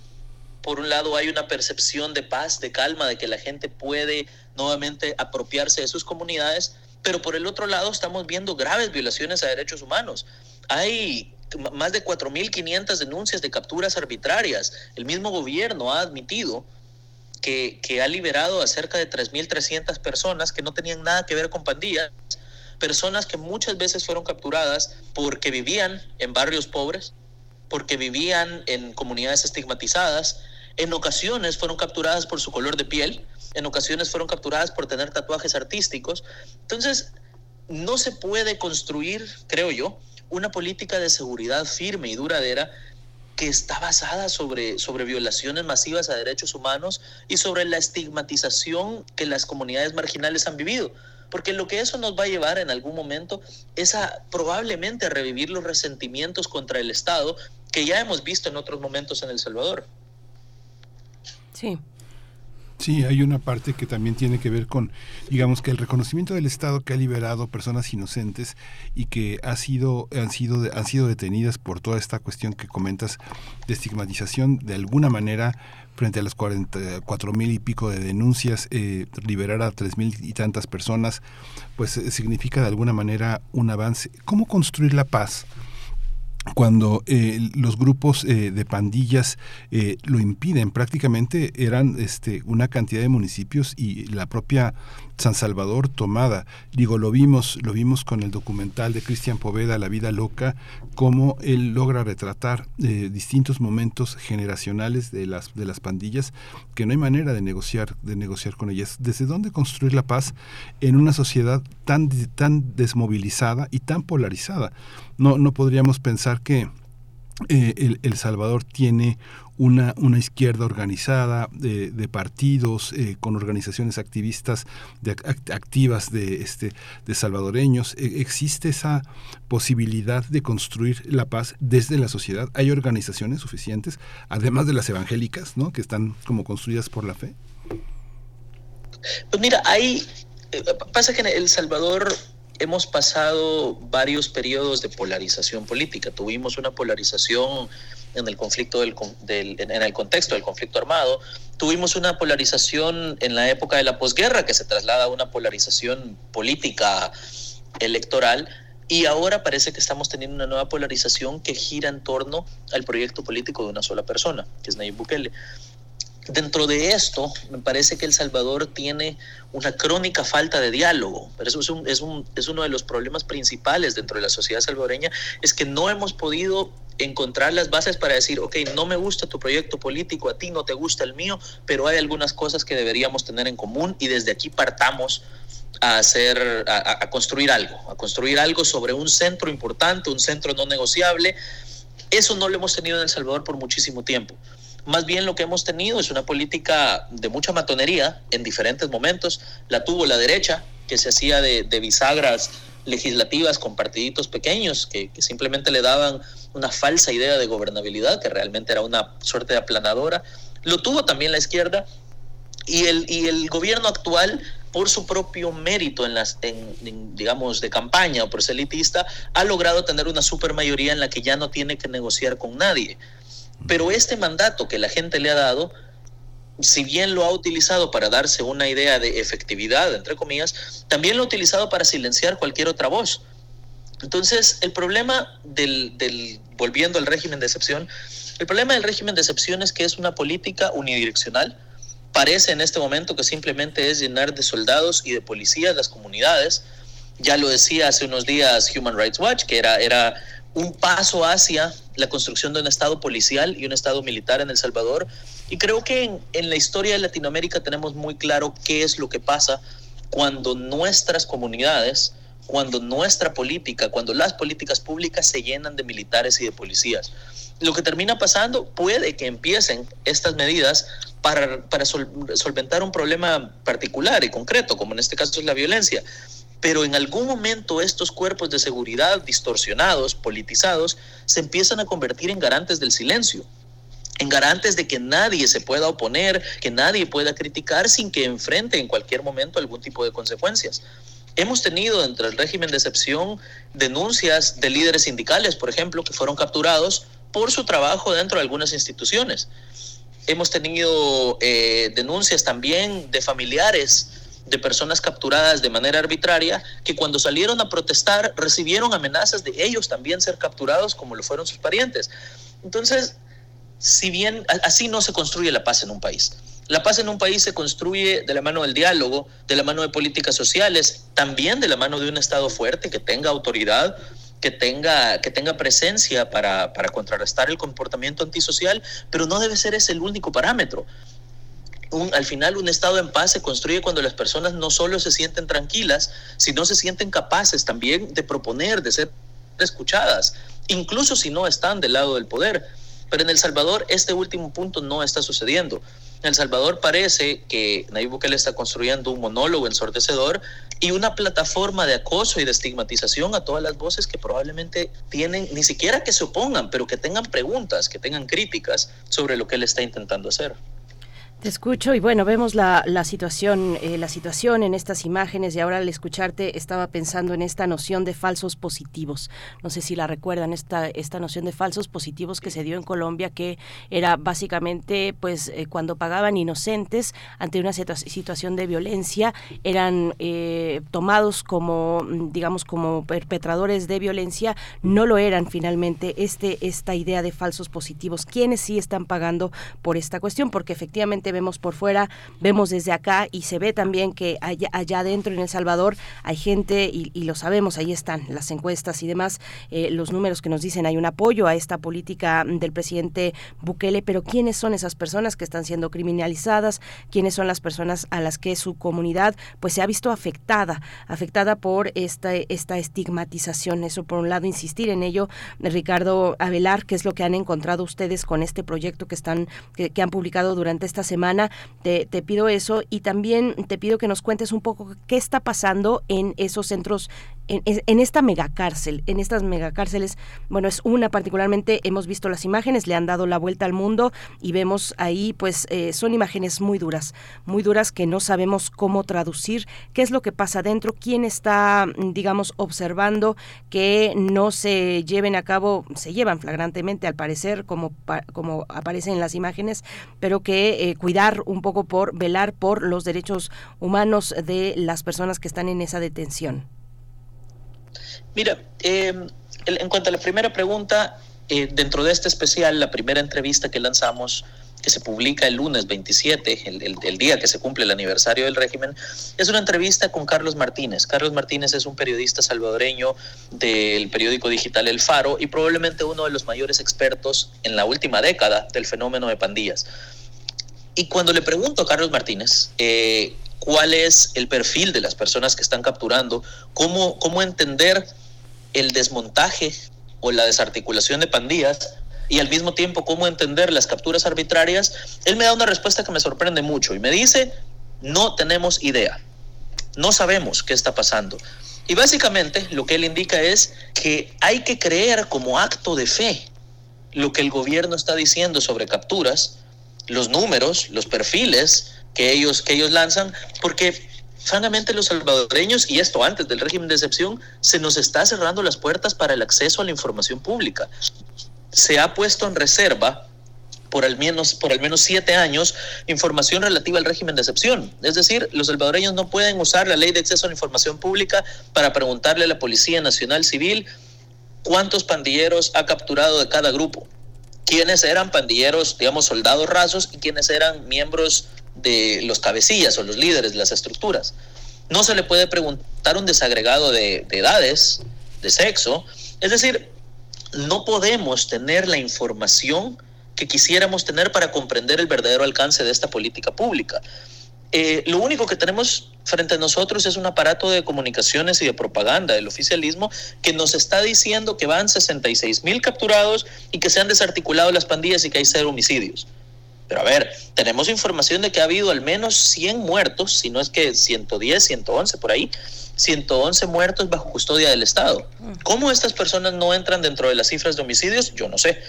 por un lado hay una percepción de paz, de calma, de que la gente puede nuevamente apropiarse de sus comunidades, pero por el otro lado estamos viendo graves violaciones a derechos humanos. Hay más de 4.500 denuncias de capturas arbitrarias. El mismo gobierno ha admitido que, ha liberado a cerca de 3.300 personas que no tenían nada que ver con pandillas, personas que muchas veces fueron capturadas porque vivían en barrios pobres, porque vivían en comunidades estigmatizadas, en ocasiones fueron capturadas por su color de piel, en ocasiones fueron capturadas por tener tatuajes artísticos. Entonces, no se puede construir, creo yo, una política de seguridad firme y duradera que está basada sobre, sobre violaciones masivas a derechos humanos y sobre la estigmatización que las comunidades marginales han vivido. Porque lo que eso nos va a llevar en algún momento es a probablemente a revivir los resentimientos contra el Estado que ya hemos visto en otros momentos en El Salvador. Sí, Sí, hay una parte que también tiene que ver con, digamos que el reconocimiento del Estado que ha liberado personas inocentes y que ha sido, han sido, han sido detenidas por toda esta cuestión que comentas de estigmatización, de alguna manera frente a las cuatro mil y pico de denuncias, eh, liberar a tres mil y tantas personas, pues eh, significa de alguna manera un avance. ¿Cómo construir la paz? Cuando eh, los grupos eh, de pandillas eh, lo impiden. Prácticamente eran este una cantidad de municipios y la propia San Salvador tomada. Digo, lo vimos, lo vimos con el documental de Cristian Poveda, La vida loca, cómo él logra retratar eh, distintos momentos generacionales de las de las pandillas que no hay manera de negociar de negociar con ellas. ¿Desde dónde construir la paz en una sociedad tan tan desmovilizada y tan polarizada? No no podríamos pensar que eh, el, el, Salvador tiene una, una izquierda organizada de, de partidos eh, con organizaciones activistas de, activas de este de salvadoreños. E, existe esa posibilidad de construir la paz desde la sociedad. Hay organizaciones suficientes además de las evangélicas no que están como construidas por la fe pues mira hay eh, pasa que en el Salvador hemos pasado varios periodos de polarización política. Tuvimos una polarización en el conflicto del, en el contexto del conflicto armado. Tuvimos una polarización en la época de la posguerra que se traslada a una polarización política electoral y ahora parece que estamos teniendo una nueva polarización que gira en torno al proyecto político de una sola persona, que es Nayib Bukele. Dentro de esto, me parece que El Salvador tiene una crónica falta de diálogo, eso es, un, es, un, es uno de los problemas principales dentro de la sociedad salvadoreña, es que no hemos podido encontrar las bases para decir, ok, no me gusta tu proyecto político, a ti no te gusta el mío, pero hay algunas cosas que deberíamos tener en común y desde aquí partamos a hacer, a construir algo, a construir algo sobre un centro importante, un centro no negociable. Eso no lo hemos tenido en El Salvador por muchísimo tiempo. Más bien lo que hemos tenido es una política de mucha matonería en diferentes momentos. La tuvo la derecha, que se hacía de, bisagras legislativas con partiditos pequeños que, simplemente le daban una falsa idea de gobernabilidad, que realmente era una suerte de aplanadora. Lo tuvo también la izquierda y el, y el gobierno actual por su propio mérito en las, digamos, de campaña o proselitista, ha logrado tener una supermayoría en la que ya no tiene que negociar con nadie. Pero este mandato que la gente le ha dado, si bien lo ha utilizado para darse una idea de efectividad, entre comillas, también lo ha utilizado para silenciar cualquier otra voz. Entonces, el problema del, volviendo al régimen de excepción, el problema del régimen de excepción es que es una política unidireccional. Parece en este momento que simplemente es llenar de soldados y de policías las comunidades. Ya lo decía hace unos días Human Rights Watch, que era, era un paso hacia la construcción de un Estado policial y un Estado militar en El Salvador. Y creo que en, la historia de Latinoamérica tenemos muy claro qué es lo que pasa cuando nuestras comunidades, cuando nuestra política, cuando las políticas públicas se llenan de militares y de policías. Lo que termina pasando puede que empiecen estas medidas para, para solventar un problema particular y concreto, como en este caso es la violencia, pero en algún momento estos cuerpos de seguridad distorsionados, politizados, se empiezan a convertir en garantes del silencio, en garantes de que nadie se pueda oponer, que nadie pueda criticar sin que enfrente en cualquier momento algún tipo de consecuencias. Hemos tenido dentro del régimen de excepción denuncias de líderes sindicales, por ejemplo, que fueron capturados por su trabajo dentro de algunas instituciones. Hemos tenido eh, denuncias también de familiares de personas capturadas de manera arbitraria que cuando salieron a protestar recibieron amenazas de ellos también ser capturados como lo fueron sus parientes. Entonces, si bien así no se construye la paz en un país. La paz en un país se construye de la mano del diálogo, de la mano de políticas sociales, también de la mano de un Estado fuerte que tenga autoridad, que tenga, que tenga presencia para, para contrarrestar el comportamiento antisocial, pero no debe ser ese el único parámetro al final un estado en paz se construye cuando las personas no solo se sienten tranquilas, sino se sienten capaces también de proponer, de ser escuchadas, incluso si no están del lado del poder. Pero en El Salvador este último punto no está sucediendo. En El Salvador parece que Nayib Bukele está construyendo un monólogo ensordecedor y una plataforma de acoso y de estigmatización a todas las voces que probablemente tienen, ni siquiera que se opongan, pero que tengan preguntas, que tengan críticas sobre lo que él está intentando hacer. Te escucho y bueno, vemos la, situación, eh, la situación en estas imágenes y ahora al escucharte estaba pensando en esta noción de falsos positivos. No sé si la recuerdan, esta, esta noción de falsos positivos que se dio en Colombia, que era básicamente pues eh, cuando pagaban inocentes ante una situación de violencia, eran eh, tomados como, digamos, como perpetradores de violencia, no lo eran finalmente este, esta idea de falsos positivos. ¿Quiénes sí están pagando por esta cuestión? Porque efectivamente vemos por fuera, vemos desde acá y se ve también que allá, allá adentro en El Salvador hay gente y, lo sabemos, ahí están las encuestas y demás, eh, los números que nos dicen hay un apoyo a esta política del presidente Bukele, pero ¿quiénes son esas personas que están siendo criminalizadas? ¿Quiénes son las personas a las que su comunidad pues se ha visto afectada, afectada por esta, esta estigmatización? Eso por un lado, insistir en ello, Ricardo Avelar, ¿qué es lo que han encontrado ustedes con este proyecto que están, que han publicado durante esta semana? Te, pido eso y también te pido que nos cuentes un poco qué está pasando en esos centros en, esta megacárcel, en estas megacárceles, bueno, es una particularmente, hemos visto las imágenes, le han dado la vuelta al mundo y vemos ahí, pues eh, son imágenes muy duras, muy duras que no sabemos cómo traducir, qué es lo que pasa dentro, quién está, digamos, observando que no se lleven a cabo, se llevan flagrantemente al parecer, como, como aparece en las imágenes, pero que eh, un poco por velar por los derechos humanos de las personas que están en esa detención. Mira, em, en cuanto a la primera pregunta, eh, dentro de este especial, la primera entrevista que lanzamos, que se publica el lunes 27, el, día que se cumple el aniversario del régimen, es una entrevista con Carlos Martínez. Carlos Martínez es un periodista salvadoreño del periódico digital El Faro y probablemente uno de los mayores expertos en la última década del fenómeno de pandillas. Y cuando le pregunto a Carlos Martínez eh, cuál es el perfil de las personas que están capturando, cómo, cómo entender el desmontaje o la desarticulación de pandillas y al mismo tiempo cómo entender las capturas arbitrarias, él me da una respuesta que me sorprende mucho y me dice, no tenemos idea, no sabemos qué está pasando. Y básicamente lo que él indica es que hay que creer como acto de fe lo que el gobierno está diciendo sobre capturas, los números, los perfiles que ellos, que ellos lanzan, porque francamente los salvadoreños, y esto antes del régimen de excepción, se nos está cerrando las puertas para el acceso a la información pública. Se ha puesto en reserva por al menos, por al menos siete años información relativa al régimen de excepción. Es decir, los salvadoreños no pueden usar la ley de acceso a la información pública para preguntarle a la Policía Nacional Civil cuántos pandilleros ha capturado de cada grupo, quiénes eran pandilleros, digamos, soldados rasos y quiénes eran miembros de los cabecillas o los líderes de las estructuras. No se le puede preguntar un desagregado de, edades, de sexo. Es decir, no podemos tener la información que quisiéramos tener para comprender el verdadero alcance de esta política pública. Eh, lo único que tenemos frente a nosotros es un aparato de comunicaciones y de propaganda del oficialismo que nos está diciendo que van 66 mil capturados y que se han desarticulado las pandillas y que hay cero homicidios. Pero a ver, tenemos información de que ha habido al menos 100 muertos, si no es que 110, 111 por ahí, 111 muertos bajo custodia del Estado. ¿Cómo estas personas no entran dentro de las cifras de homicidios? Yo no sé.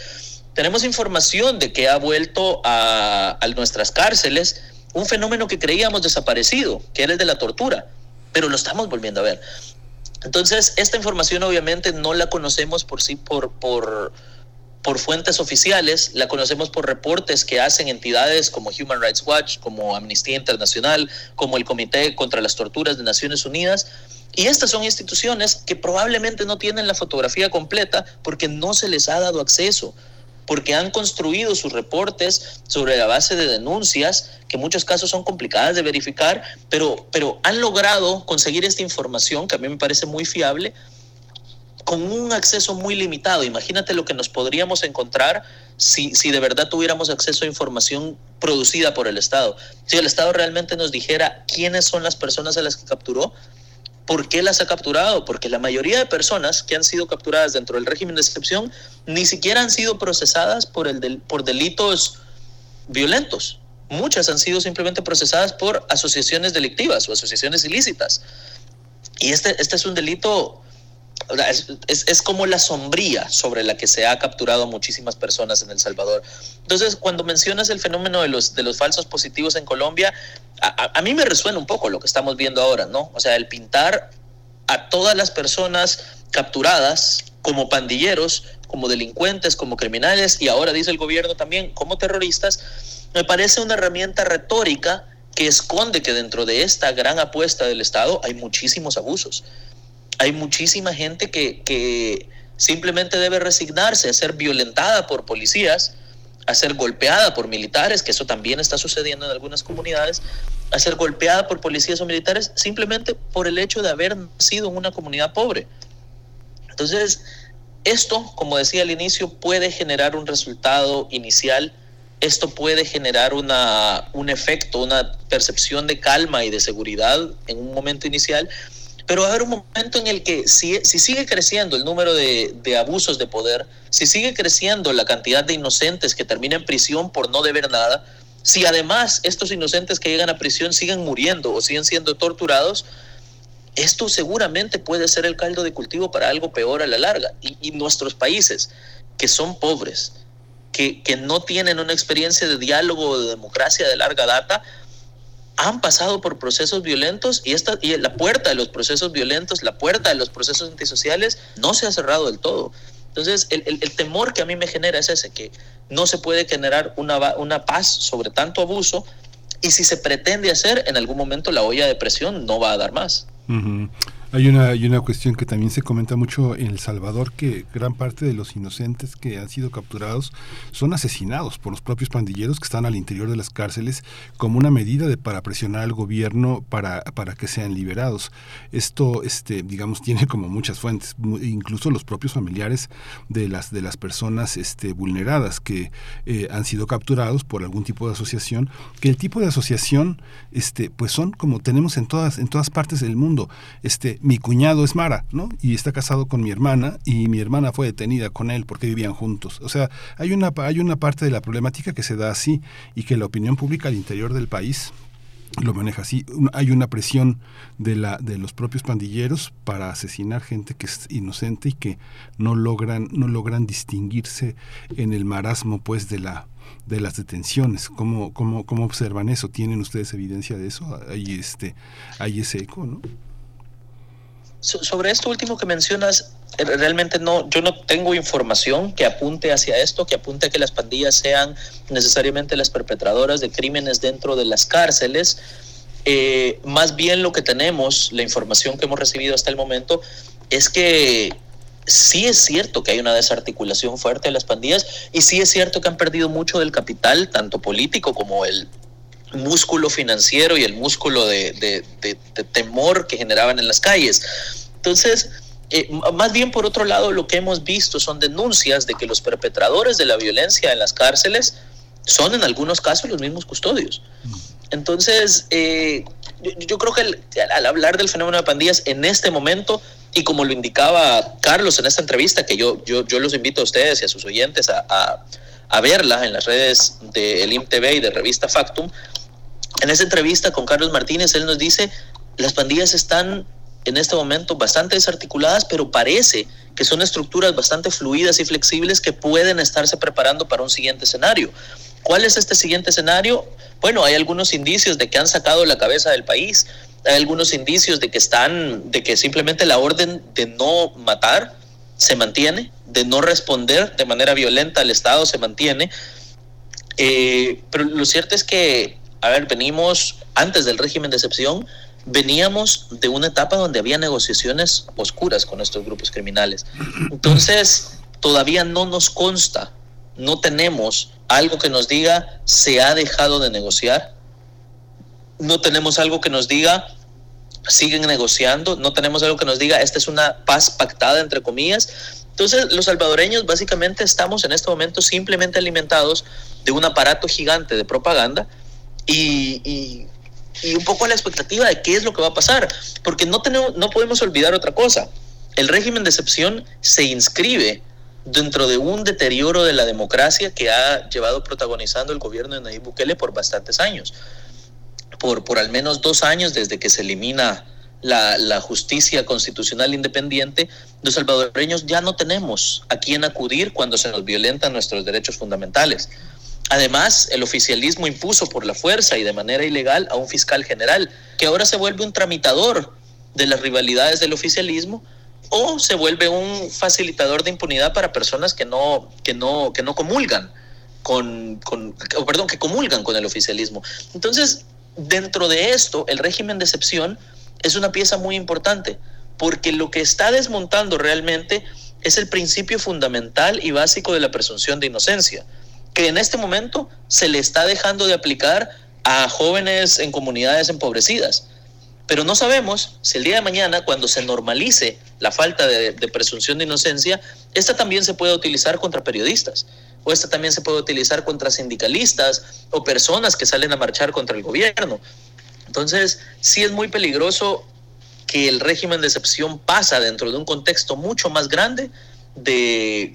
Tenemos información de que ha vuelto a, a nuestras cárceles un fenómeno que creíamos desaparecido, que era el de la tortura, pero lo estamos volviendo a ver. Entonces, esta información obviamente no la conocemos por sí, por, por, por fuentes oficiales, la conocemos por reportes que hacen entidades como Human Rights Watch, como Amnistía Internacional, como el Comité contra las Torturas de Naciones Unidas. Y estas son instituciones que probablemente no tienen la fotografía completa porque no se les ha dado acceso, porque han construido sus reportes sobre la base de denuncias, que en muchos casos son complicadas de verificar, pero, pero han logrado conseguir esta información que a mí me parece muy fiable con un acceso muy limitado. Imagínate lo que nos podríamos encontrar si, si de verdad tuviéramos acceso a información producida por el Estado. Si el Estado realmente nos dijera quiénes son las personas a las que capturó, ¿por qué las ha capturado? Porque la mayoría de personas que han sido capturadas dentro del régimen de excepción ni siquiera han sido procesadas por, el del, por delitos violentos. Muchas han sido simplemente procesadas por asociaciones delictivas o asociaciones ilícitas. Y este, este es un delito es, es, como la sombría sobre la que se ha capturado muchísimas personas en El Salvador. Entonces, cuando mencionas el fenómeno de los, de los falsos positivos en Colombia, a, a, mí me resuena un poco lo que estamos viendo ahora, ¿no? O sea, el pintar a todas las personas capturadas como pandilleros, como delincuentes, como criminales, y ahora dice el gobierno también como terroristas, me parece una herramienta retórica que esconde que dentro de esta gran apuesta del Estado hay muchísimos abusos hay muchísima gente que, simplemente debe resignarse a ser violentada por policías, a ser golpeada por militares, que eso también está sucediendo en algunas comunidades, a ser golpeada por policías o militares simplemente por el hecho de haber nacido en una comunidad pobre. Entonces, esto, como decía al inicio, puede generar un resultado inicial, esto puede generar una, un efecto, una percepción de calma y de seguridad en un momento inicial, pero va a haber un momento en el que si, si sigue creciendo el número de, de, abusos de poder, si sigue creciendo la cantidad de inocentes que terminan en prisión por no deber nada, Si además estos inocentes que llegan a prisión siguen muriendo o siguen siendo torturados, esto seguramente puede ser el caldo de cultivo para algo peor a la larga. Y, nuestros países, que son pobres, que, que, no tienen una experiencia de diálogo o de democracia de larga data, han pasado por procesos violentos y, esta, y la puerta de los procesos violentos, la puerta de los procesos antisociales no se ha cerrado del todo. Entonces, el, temor que a mí me genera es ese, que no se puede generar una, una paz sobre tanto abuso y si se pretende hacer, en algún momento la olla de presión no va a dar más. Hay una, hay una cuestión que también se comenta mucho en El Salvador, que gran parte de los inocentes que han sido capturados son asesinados por los propios pandilleros que están al interior de las cárceles como una medida de para presionar al gobierno para, para que sean liberados. Esto, este, digamos, [laughs] tiene como muchas fuentes, incluso los propios familiares de las, de las personas este, vulneradas que eh, han sido capturados por algún tipo de asociación, que el tipo de asociación, este, pues son como tenemos en todas, en todas partes del mundo. Este, mi cuñado es Mara, ¿no? Y está casado con mi hermana y mi hermana fue detenida con él porque vivían juntos. O sea, hay una, hay una parte de la problemática que se da así y que la opinión pública al interior del país lo maneja así. Hay una presión de, la, de los propios pandilleros para asesinar gente que es inocente y que no logran, no logran distinguirse en el marasmo pues de la de las detenciones. ¿Cómo, cómo, cómo observan eso? ¿Tienen ustedes evidencia de eso? Hay, este, hay ese eco, ¿no? Sobre esto último que mencionas, eh, realmente no, yo no tengo información que apunte hacia esto, que apunte a que las pandillas sean necesariamente las perpetradoras de crímenes dentro de las cárceles. Eh, más bien lo que tenemos, la información que hemos recibido hasta el momento, es que sí es cierto que hay una desarticulación fuerte de las pandillas y sí es cierto que han perdido mucho del capital, tanto político como el músculo financiero y el músculo de, temor que generaban en las calles. Entonces, eh, más bien por otro lado, lo que hemos visto son denuncias de que los perpetradores de la violencia en las cárceles son en algunos casos los mismos custodios. Entonces, eh, yo, creo que al hablar del fenómeno de pandillas en este momento, y como lo indicaba Carlos en esta entrevista, que yo, yo, yo los invito a ustedes y a sus oyentes a, a, verla en las redes del IMTV y de Revista Factum, en esa entrevista con Carlos Martínez, él nos dice, las pandillas están en este momento bastante desarticuladas, pero parece que son estructuras bastante fluidas y flexibles que pueden estarse preparando para un siguiente escenario. ¿Cuál es este siguiente escenario? Bueno, hay algunos indicios de que han sacado la cabeza del país, hay algunos indicios de que están, de que simplemente la orden de no matar se mantiene, de no responder de manera violenta al Estado se mantiene. Eh, pero lo cierto es que a ver, venimos antes del régimen de excepción, veníamos de una etapa donde había negociaciones oscuras con estos grupos criminales. Entonces, todavía no nos consta, no tenemos algo que nos diga se ha dejado de negociar, no tenemos algo que nos diga siguen negociando, no tenemos algo que nos diga esta es una paz pactada entre comillas. Entonces, los salvadoreños básicamente estamos en este momento simplemente alimentados de un aparato gigante de propaganda y, un poco la expectativa de qué es lo que va a pasar, porque no, tenemos, no podemos olvidar otra cosa. El régimen de excepción se inscribe dentro de un deterioro de la democracia que ha llevado protagonizando el gobierno de Nayib Bukele por bastantes años. Por, por al menos dos años desde que se elimina la, la, justicia constitucional independiente, los salvadoreños ya no tenemos a quién acudir cuando se nos violentan nuestros derechos fundamentales. Además, el oficialismo impuso por la fuerza y de manera ilegal a un fiscal general, que ahora se vuelve un tramitador de las rivalidades del oficialismo o se vuelve un facilitador de impunidad para personas que no, que no, que no comulgan con, con perdón, que comulgan con el oficialismo. Entonces, dentro de esto, el régimen de excepción es una pieza muy importante, porque lo que está desmontando realmente es el principio fundamental y básico de la presunción de inocencia que en este momento se le está dejando de aplicar a jóvenes en comunidades empobrecidas. Pero no sabemos si el día de mañana, cuando se normalice la falta de, presunción de inocencia, esta también se puede utilizar contra periodistas, o esta también se puede utilizar contra sindicalistas o personas que salen a marchar contra el gobierno. Entonces, sí es muy peligroso que el régimen de excepción pasa dentro de un contexto mucho más grande de,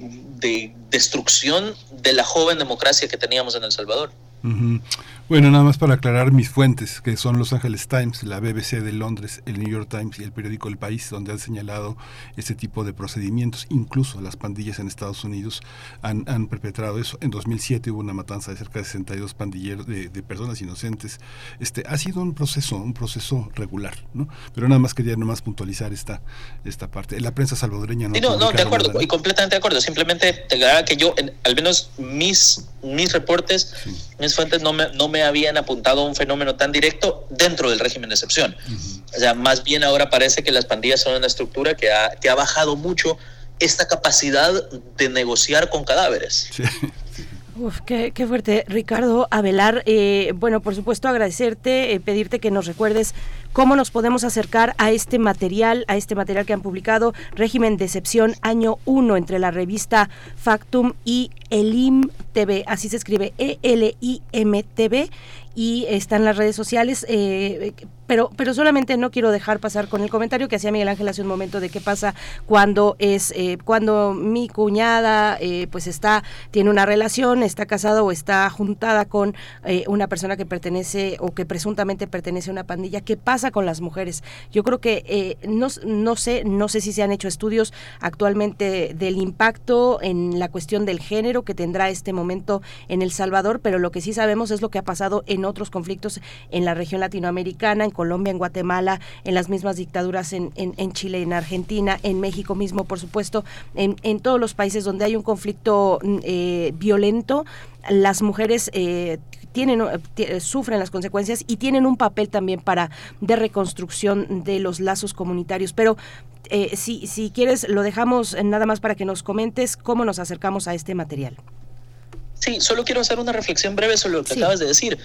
destrucción de la joven democracia que teníamos en El Salvador. Bueno, nada más para aclarar mis fuentes, que son Los Angeles Times, la BBC de Londres, el New York Times y el periódico El País, donde han señalado ese tipo de procedimientos. Incluso las pandillas en Estados Unidos han, han perpetrado eso. En 2007 hubo una matanza de cerca de 62 pandilleros de, de, personas inocentes. Este ha sido un proceso, un proceso regular, ¿no? Pero nada más quería nomás puntualizar esta esta parte. La prensa salvadoreña no. Sí, no, no, de acuerdo, y completamente de acuerdo. Simplemente te que yo, en, al menos mis mis reportes, sí. mis fuentes no me, no me habían apuntado a un fenómeno tan directo dentro del régimen de excepción. Uh -huh. O sea, más bien ahora parece que las pandillas son una estructura que ha, que ha bajado mucho esta capacidad de negociar con cadáveres. Sí. Uf, qué, qué, fuerte. Ricardo Avelar, eh, bueno, por supuesto agradecerte, eh, pedirte que nos recuerdes cómo nos podemos acercar a este material, a este material que han publicado, Régimen de Excepción Año 1, entre la revista Factum y Elim TV, así se escribe, E-L-I-M-T-V, y está en las redes sociales, eh, pero, pero solamente no quiero dejar pasar con el comentario que hacía Miguel Ángel hace un momento de qué pasa cuando es eh, cuando mi cuñada eh, pues está tiene una relación, está casada o está juntada con eh, una persona que pertenece o que presuntamente pertenece a una pandilla. ¿Qué pasa con las mujeres? Yo creo que eh, no, no sé no sé si se han hecho estudios actualmente del impacto en la cuestión del género que tendrá este momento en El Salvador, pero lo que sí sabemos es lo que ha pasado en otros conflictos en la región latinoamericana, en Colombia, en Guatemala, en las mismas dictaduras en, en, en Chile, en Argentina, en México mismo, por supuesto, en, en todos los países donde hay un conflicto eh, violento, las mujeres eh, tienen sufren las consecuencias y tienen un papel también para de reconstrucción de los lazos comunitarios pero eh, si, si quieres lo dejamos nada más para que nos comentes cómo nos acercamos a este material Sí, solo quiero hacer una reflexión breve sobre lo que sí. acabas de decir.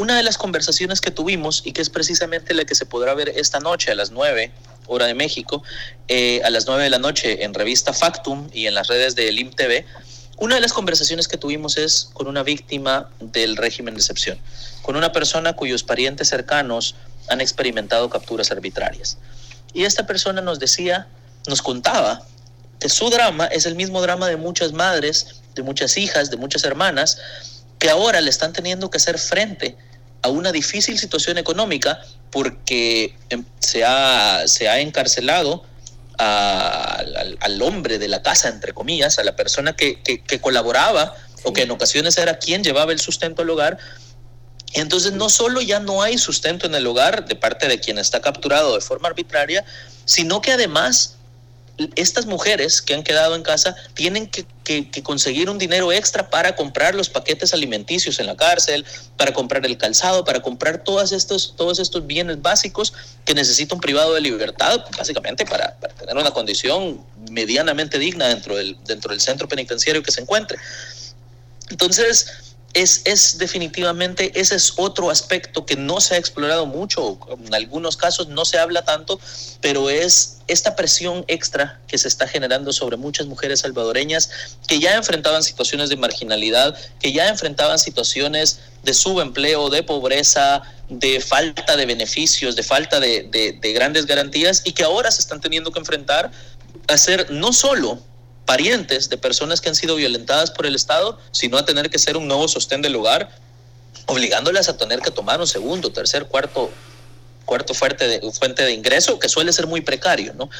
Una de las conversaciones que tuvimos y que es precisamente la que se podrá ver esta noche a las 9 hora de México, eh, a las 9 de la noche en revista Factum y en las redes de LIM TV, una de las conversaciones que tuvimos es con una víctima del régimen de excepción, con una persona cuyos parientes cercanos han experimentado capturas arbitrarias. Y esta persona nos decía, nos contaba que su drama es el mismo drama de muchas madres de muchas hijas, de muchas hermanas, que ahora le están teniendo que hacer frente a una difícil situación económica porque se ha, se ha encarcelado a, al, al, hombre de la casa, entre comillas, a la persona que, que, que colaboraba sí. o que en ocasiones era quien llevaba el sustento al hogar. Entonces no solo ya no hay sustento en el hogar de parte de quien está capturado de forma arbitraria, sino que además estas mujeres que han quedado en casa tienen que, conseguir un dinero extra para comprar los paquetes alimenticios en la cárcel, para comprar el calzado, para comprar todos estos, todos estos bienes básicos que necesita un privado de libertad, básicamente para, para tener una condición medianamente digna dentro del, dentro del centro penitenciario que se encuentre. Entonces, es, es, definitivamente, ese es otro aspecto que no se ha explorado mucho, en algunos casos no se habla tanto, pero es esta presión extra que se está generando sobre muchas mujeres salvadoreñas que ya enfrentaban situaciones de marginalidad, que ya enfrentaban situaciones de subempleo, de pobreza, de falta de beneficios, de falta de, de, de grandes garantías y que ahora se están teniendo que enfrentar a ser no solo parientes de personas que han sido violentadas por el Estado, sino a tener que ser un nuevo sostén del hogar, obligándolas a tener que tomar un segundo, tercer, cuarto, cuarto fuerte de, fuente de ingreso, que suele ser muy precario, ¿no?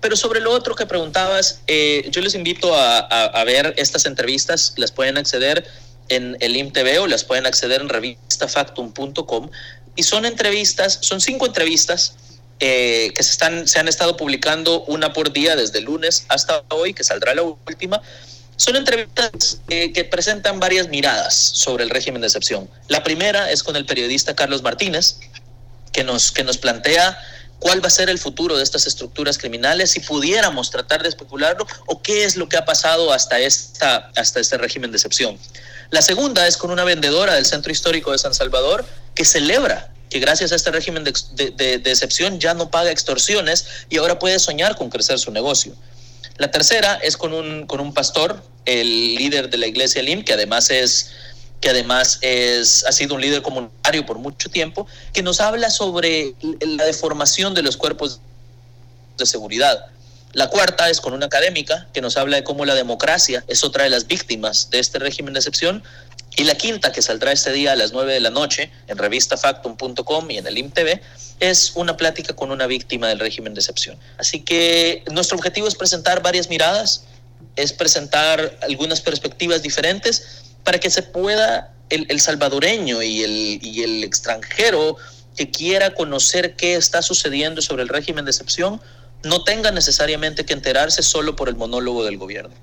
Pero sobre lo otro que preguntabas, eh, yo les invito a, a, a, ver estas entrevistas, las pueden acceder en el IMTV o las pueden acceder en revistafactum.com, y son entrevistas, son cinco entrevistas, eh, que se, están, se han estado publicando una por día desde lunes hasta hoy, que saldrá la última, son entrevistas eh, que presentan varias miradas sobre el régimen de excepción. La primera es con el periodista Carlos Martínez, que nos, que nos plantea cuál va a ser el futuro de estas estructuras criminales, si pudiéramos tratar de especularlo, o qué es lo que ha pasado hasta, esta, hasta este régimen de excepción. La segunda es con una vendedora del Centro Histórico de San Salvador que celebra que gracias a este régimen de, de, excepción ya no paga extorsiones y ahora puede soñar con crecer su negocio. La tercera es con un, con un pastor, el líder de la iglesia LIM, que además es que además es, ha sido un líder comunitario por mucho tiempo, que nos habla sobre la deformación de los cuerpos de seguridad. La cuarta es con una académica que nos habla de cómo la democracia es otra de las víctimas de este régimen de excepción Y la quinta, que saldrá este día a las 9 de la noche en revistafactum.com y en el IMTV, es una plática con una víctima del régimen de excepción. Así que nuestro objetivo es presentar varias miradas, es presentar algunas perspectivas diferentes para que se pueda el, salvadoreño y el, y el extranjero que quiera conocer qué está sucediendo sobre el régimen de excepción no tenga necesariamente que enterarse solo por el monólogo del gobierno.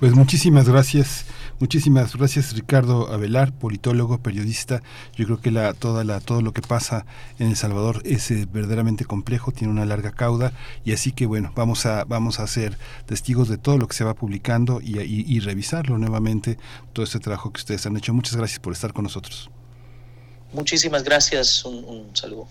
Pues muchísimas gracias. Muchísimas gracias Ricardo Avelar, politólogo, periodista. Yo creo que la, toda la, todo lo que pasa en El Salvador es eh, verdaderamente complejo, tiene una larga cauda y así que bueno, vamos a, vamos a ser testigos de todo lo que se va publicando y, y revisarlo nuevamente, todo este trabajo que ustedes han hecho. Muchas gracias por estar con nosotros. Muchísimas gracias, un, un saludo.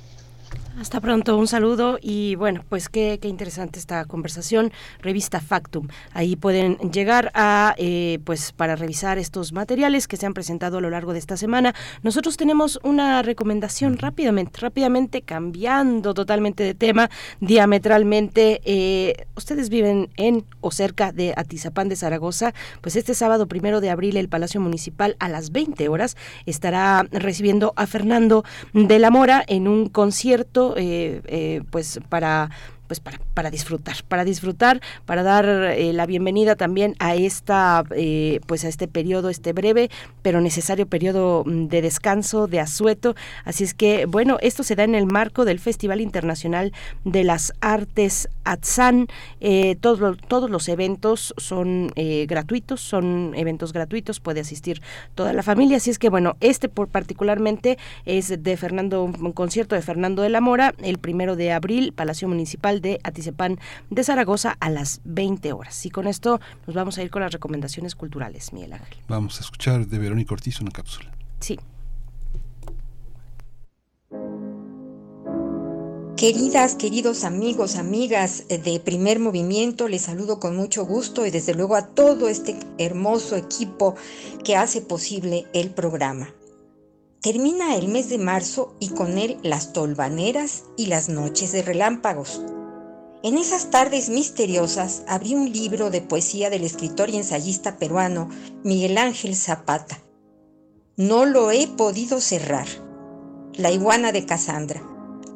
Hasta pronto, un saludo y bueno, pues qué, qué interesante esta conversación. Revista Factum. Ahí pueden llegar a, eh, pues para revisar estos materiales que se han presentado a lo largo de esta semana. Nosotros tenemos una recomendación rápidamente, rápidamente cambiando totalmente de tema, diametralmente. Eh, ustedes viven en o cerca de Atizapán de Zaragoza, pues este sábado primero de abril el Palacio Municipal a las 20 horas estará recibiendo a Fernando de la Mora en un concierto eh, eh, pues para pues para, para, disfrutar, para disfrutar, para dar eh, la bienvenida también a esta, eh, pues a este periodo, este breve pero necesario periodo mm, de descanso, de asueto. Así es que, bueno, esto se da en el marco del Festival Internacional de las Artes Atsan. Eh, todos, todos los eventos son gratuitos, son eventos gratuitos, puede asistir toda la familia. Así es que, bueno, este por particularmente es de Fernando, un concierto de Fernando de la Mora, el primero de abril, Palacio Municipal de Atizapán de Zaragoza a las 20 horas. Y con esto nos vamos a ir con las recomendaciones culturales, Miguel Ángel. Vamos a escuchar de Verónica Ortiz una cápsula. Sí. Queridas, queridos amigos, amigas de Primer Movimiento, les saludo con mucho gusto y desde luego a todo este hermoso equipo que hace posible el programa. Termina el mes de marzo y con él las tolvaneras y las noches de relámpagos. En esas tardes misteriosas abrí un libro de poesía del escritor y ensayista peruano Miguel Ángel Zapata. No lo he podido cerrar. La iguana de Casandra.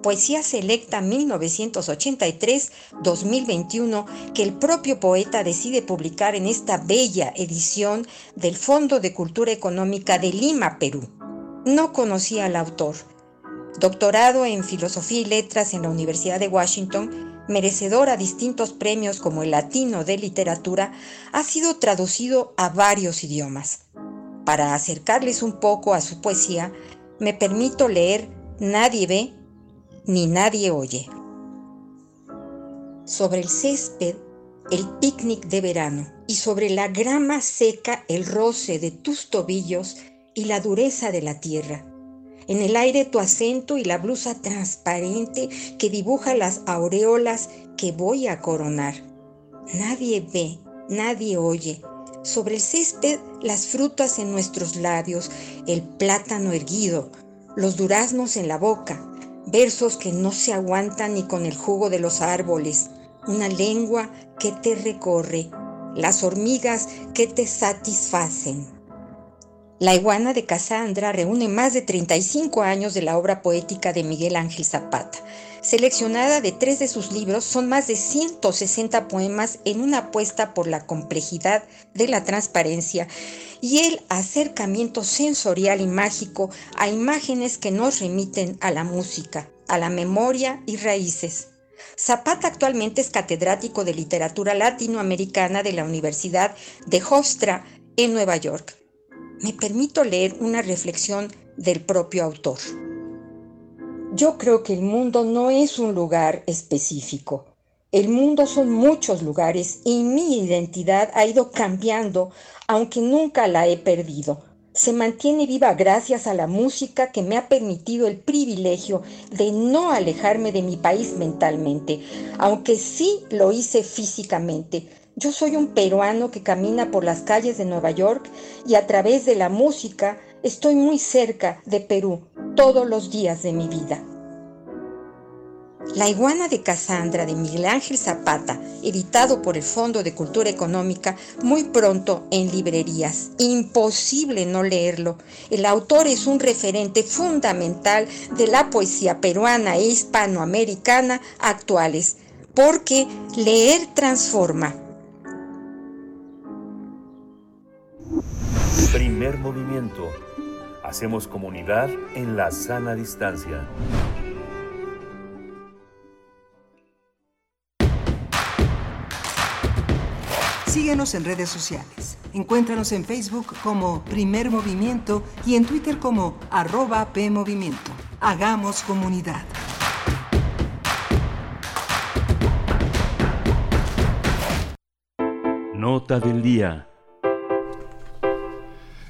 Poesía selecta 1983-2021 que el propio poeta decide publicar en esta bella edición del Fondo de Cultura Económica de Lima, Perú. No conocía al autor. Doctorado en Filosofía y Letras en la Universidad de Washington, merecedor a distintos premios como el Latino de Literatura, ha sido traducido a varios idiomas. Para acercarles un poco a su poesía, me permito leer Nadie ve ni nadie oye. Sobre el césped, el picnic de verano, y sobre la grama seca el roce de tus tobillos y la dureza de la tierra en el aire tu acento y la blusa transparente que dibuja las aureolas que voy a coronar. Nadie ve, nadie oye. Sobre el césped las frutas en nuestros labios, el plátano erguido, los duraznos en la boca, versos que no se aguantan ni con el jugo de los árboles, una lengua que te recorre, las hormigas que te satisfacen. La iguana de Casandra reúne más de 35 años de la obra poética de Miguel Ángel Zapata. Seleccionada de tres de sus libros, son más de 160 poemas en una apuesta por la complejidad de la transparencia y el acercamiento sensorial y mágico a imágenes que nos remiten a la música, a la memoria y raíces. Zapata actualmente es catedrático de literatura latinoamericana de la Universidad de Hofstra en Nueva York me permito leer una reflexión del propio autor. Yo creo que el mundo no es un lugar específico. El mundo son muchos lugares y mi identidad ha ido cambiando, aunque nunca la he perdido. Se mantiene viva gracias a la música que me ha permitido el privilegio de no alejarme de mi país mentalmente, aunque sí lo hice físicamente yo soy un peruano que camina por las calles de Nueva York y a través de la música estoy muy cerca de Perú todos los días de mi vida. La iguana de Casandra de Miguel Ángel Zapata, editado por el Fondo de Cultura Económica, muy pronto en librerías. Imposible no leerlo. El autor es un referente fundamental de la poesía peruana e hispanoamericana actuales, porque leer transforma. Primer movimiento. Hacemos comunidad en la sana distancia. Síguenos en redes sociales. Encuéntranos en Facebook como Primer Movimiento y en Twitter como arroba PMovimiento. Hagamos comunidad. Nota del día.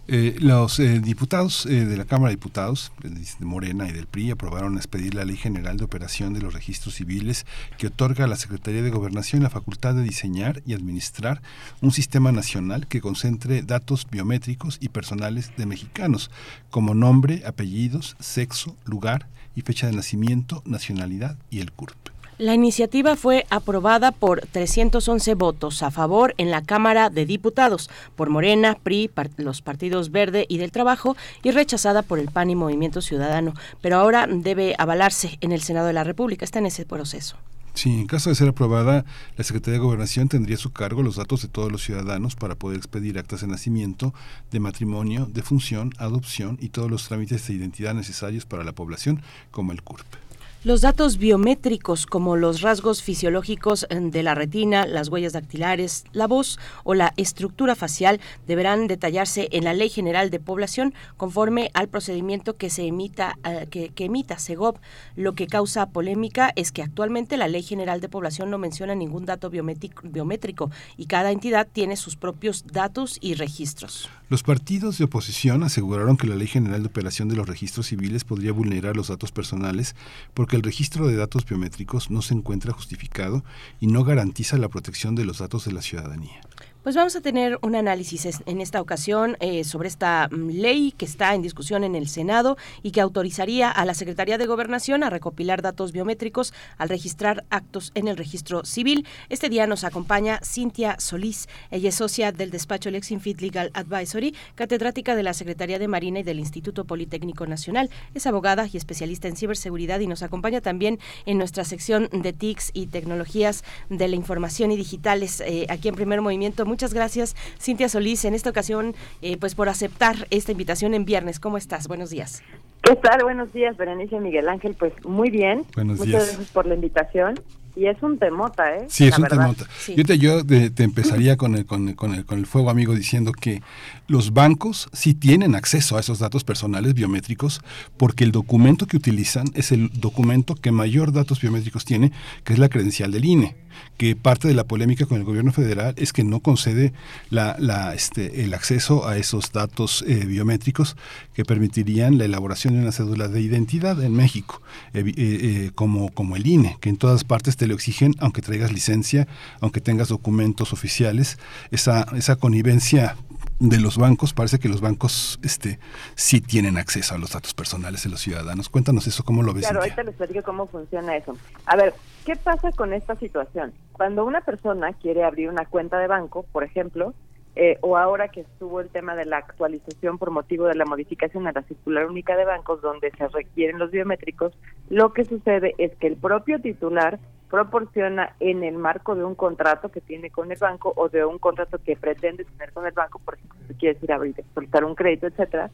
Eh, los eh, diputados eh, de la Cámara de Diputados, de Morena y del PRI, aprobaron expedir la Ley General de Operación de los Registros Civiles que otorga a la Secretaría de Gobernación la facultad de diseñar y administrar un sistema nacional que concentre datos biométricos y personales de mexicanos, como nombre, apellidos, sexo, lugar y fecha de nacimiento, nacionalidad y el CURP. La iniciativa fue aprobada por 311 votos a favor en la Cámara de Diputados por Morena, PRI, los partidos Verde y del Trabajo y rechazada por el PAN y Movimiento Ciudadano, pero ahora debe avalarse en el Senado de la República. Está en ese proceso. Sí, en caso de ser aprobada, la Secretaría de Gobernación tendría a su cargo los datos de todos los ciudadanos para poder expedir actas de nacimiento, de matrimonio, de función, adopción y todos los trámites de identidad necesarios para la población, como el CURP. Los datos biométricos como los rasgos fisiológicos eh, de la retina, las huellas dactilares, la voz o la estructura facial deberán detallarse en la Ley General de Población conforme al procedimiento que se emita eh, que, emita SEGOP. Lo que causa polémica es que actualmente la Ley General de Población no menciona ningún dato biométrico y cada entidad tiene sus propios datos y registros. Los partidos de oposición aseguraron que la Ley General de Operación de los Registros Civiles podría vulnerar los datos personales porque el registro de datos biométricos no se encuentra justificado y no garantiza la protección de los datos de la ciudadanía. Pues vamos a tener un análisis en esta ocasión eh, sobre esta mm, ley que está en discusión en el Senado y que autorizaría a la Secretaría de Gobernación a recopilar datos biométricos al registrar actos en el registro civil. Este día nos acompaña Cintia Solís. Ella es socia del despacho Lexinfit Legal Advisory, catedrática de la Secretaría de Marina y del Instituto Politécnico Nacional. Es abogada y especialista en ciberseguridad y nos acompaña también en nuestra sección de TICs y tecnologías de la información y digitales eh, aquí en Primer Movimiento. Muchas gracias, Cintia Solís, en esta ocasión, eh, pues por aceptar esta invitación en viernes. ¿Cómo estás? Buenos días. ¿Qué tal? Buenos días, Berenice Miguel Ángel. Pues muy bien. Buenos Muchas gracias por la invitación. Y es un temota, ¿eh? Sí, es un temota. Sí. Yo, te, yo te, te, empezaría con el, con, el, con, el, con el fuego amigo diciendo que los bancos sí tienen acceso a esos datos personales biométricos porque el documento que utilizan es el documento que mayor datos biométricos tiene, que es la credencial del INE que parte de la polémica con el gobierno federal es que no concede la, la, este, el acceso a esos datos eh, biométricos que permitirían la elaboración de una cédula de identidad en México, eh, eh, como, como el INE, que en todas partes te lo exigen, aunque traigas licencia, aunque tengas documentos oficiales, esa, esa connivencia de los bancos, parece que los bancos este, sí tienen acceso a los datos personales de los ciudadanos. Cuéntanos eso, ¿cómo lo ves? Claro, ahorita les platico cómo funciona eso. A ver, ¿qué pasa con esta situación? Cuando una persona quiere abrir una cuenta de banco, por ejemplo, eh, o ahora que estuvo el tema de la actualización por motivo de la modificación a la circular única de bancos, donde se requieren los biométricos, lo que sucede es que el propio titular proporciona en el marco de un contrato que tiene con el banco o de un contrato que pretende tener con el banco, por ejemplo, si quieres ir a abrir, soltar un crédito, etcétera,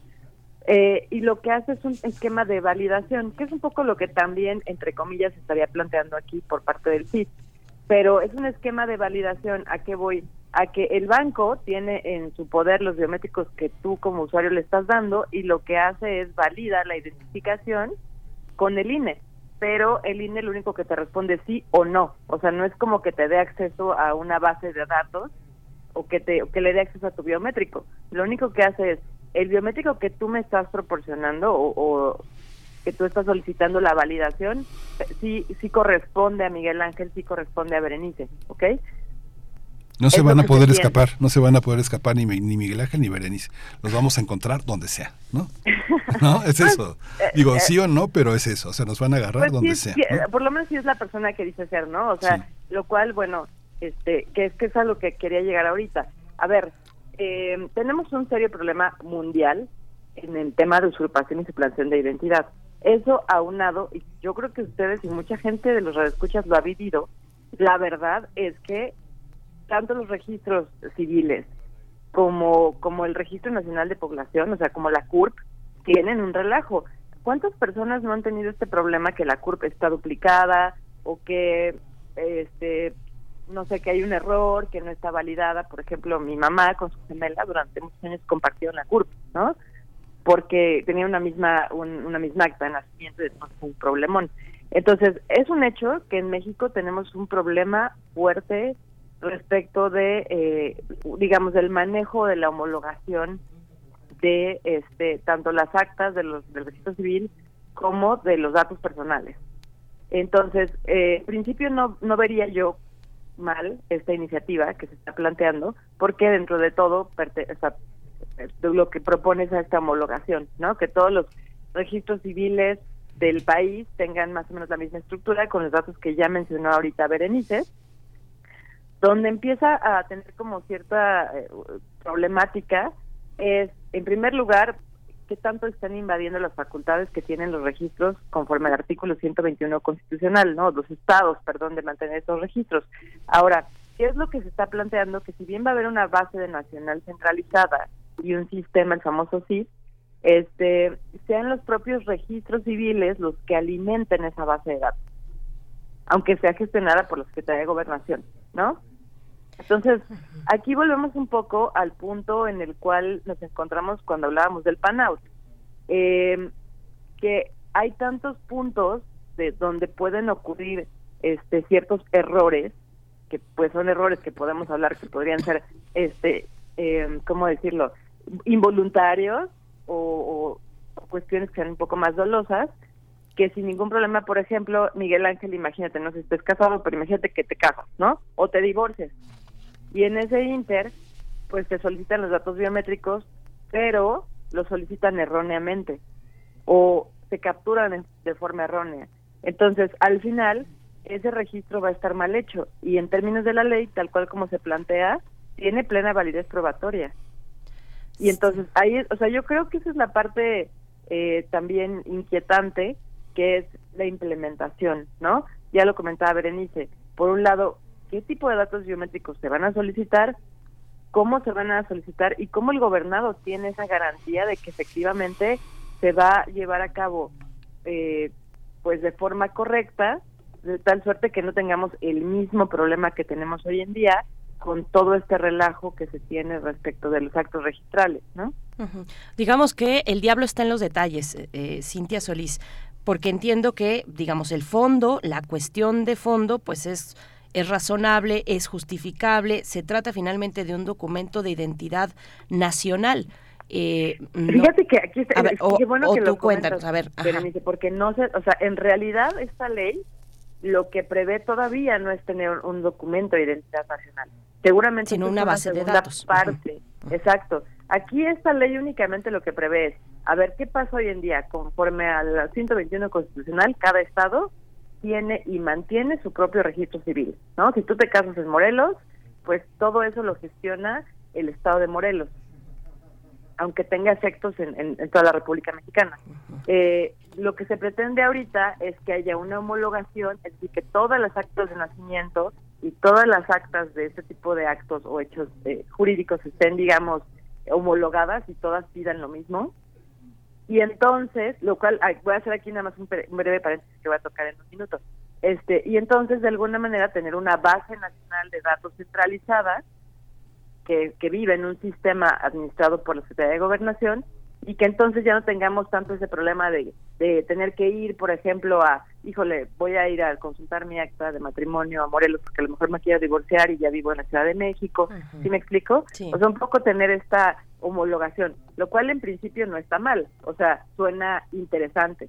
eh, y lo que hace es un esquema de validación, que es un poco lo que también, entre comillas, estaría planteando aquí por parte del CID. Pero es un esquema de validación a que voy, a que el banco tiene en su poder los biométricos que tú como usuario le estás dando y lo que hace es valida la identificación con el INE pero el INE lo único que te responde sí o no. O sea, no es como que te dé acceso a una base de datos o que, te, que le dé acceso a tu biométrico. Lo único que hace es, el biométrico que tú me estás proporcionando o, o que tú estás solicitando la validación, sí, sí corresponde a Miguel Ángel, sí corresponde a Berenice, ¿ok? No se van a poder escapar, no se van a poder escapar ni, ni Miguel Ángel ni Berenice. Los vamos a encontrar donde sea, ¿no? [laughs] ¿No? Es pues, eso. Eh, Digo, eh, sí o no, pero es eso. O sea, nos van a agarrar pues donde sea. Por lo menos sí es la persona que dice ser, ¿no? O sea, lo cual, bueno, este, que es que es a lo que quería llegar ahorita. A ver, eh, tenemos un serio problema mundial en el tema de usurpación y suplantación de identidad. Eso aunado, y yo creo que ustedes y mucha gente de los radioescuchas lo ha vivido, la verdad es que tanto los registros civiles como, como el Registro Nacional de Población, o sea, como la CURP, tienen un relajo. ¿Cuántas personas no han tenido este problema que la CURP está duplicada o que, este, no sé, que hay un error, que no está validada? Por ejemplo, mi mamá con su gemela durante muchos años compartió la CURP, ¿no? Porque tenía una misma, una misma acta de nacimiento y después un problemón. Entonces, es un hecho que en México tenemos un problema fuerte respecto de, eh, digamos, del manejo de la homologación de este tanto las actas de los, del registro civil como de los datos personales. Entonces, eh, en principio no, no vería yo mal esta iniciativa que se está planteando, porque dentro de todo lo que propone es esta homologación, ¿no? Que todos los registros civiles del país tengan más o menos la misma estructura con los datos que ya mencionó ahorita Berenice, donde empieza a tener como cierta eh, problemática es, en primer lugar, qué tanto están invadiendo las facultades que tienen los registros conforme al artículo 121 constitucional, ¿no? Los estados, perdón, de mantener esos registros. Ahora, ¿qué es lo que se está planteando? Que si bien va a haber una base de nacional centralizada y un sistema, el famoso SIS, este, sean los propios registros civiles los que alimenten esa base de datos, aunque sea gestionada por la Secretaría de Gobernación, ¿no? Entonces, aquí volvemos un poco al punto en el cual nos encontramos cuando hablábamos del pan-out, eh, que hay tantos puntos de donde pueden ocurrir este ciertos errores que pues son errores que podemos hablar que podrían ser este eh, cómo decirlo involuntarios o, cuestiones que sean un poco más dolosas que sin ningún problema por ejemplo Miguel Ángel imagínate no sé si estés casado pero imagínate que te casas no o te divorcias y en ese inter, pues te solicitan los datos biométricos, pero los solicitan erróneamente o se capturan de forma errónea. Entonces, al final, ese registro va a estar mal hecho y en términos de la ley, tal cual como se plantea, tiene plena validez probatoria. Y entonces, ahí, o sea, yo creo que esa es la parte eh, también inquietante, que es la implementación, ¿no? Ya lo comentaba Berenice. Por un lado, qué tipo de datos biométricos se van a solicitar, cómo se van a solicitar y cómo el gobernado tiene esa garantía de que efectivamente se va a llevar a cabo eh, pues de forma correcta, de tal suerte que no tengamos el mismo problema que tenemos hoy en día con todo este relajo que se tiene respecto de los actos registrales, ¿no? Digamos que el diablo está en los detalles, eh, Cintia Solís, porque entiendo que, digamos, el fondo, la cuestión de fondo, pues es es razonable, es justificable, se trata finalmente de un documento de identidad nacional. Eh, Fíjate que aquí está, qué bueno que lo cuentas, a ver, porque no sé, o sea, en realidad esta ley lo que prevé todavía no es tener un documento de identidad nacional. Seguramente sino una, base de datos. Parte, exacto. Aquí esta ley únicamente lo que prevé es, a ver, ¿qué pasa hoy en día? Conforme al 121 constitucional, cada estado tiene y mantiene su propio registro civil, ¿no? Si tú te casas en Morelos, pues todo eso lo gestiona el Estado de Morelos, aunque tenga efectos en, toda la República Mexicana. Eh, lo que se pretende ahorita es que haya una homologación, es decir, que todas las actas de nacimiento y todas las actas de este tipo de actos o hechos eh, jurídicos estén, digamos, homologadas y todas pidan lo mismo y entonces, lo cual, voy a hacer aquí nada más un, breve paréntesis que voy a tocar en un minuto. Este, y entonces, de alguna manera, tener una base nacional de datos centralizada que, que vive en un sistema administrado por la Secretaría de Gobernación y que entonces ya no tengamos tanto ese problema de, de tener que ir, por ejemplo, a, híjole, voy a ir a consultar mi acta de matrimonio a Morelos porque a lo mejor me quiero divorciar y ya vivo en la Ciudad de México, ¿sí me explico? O sea, un poco tener esta homologación, lo cual en principio no está mal, o sea, suena interesante.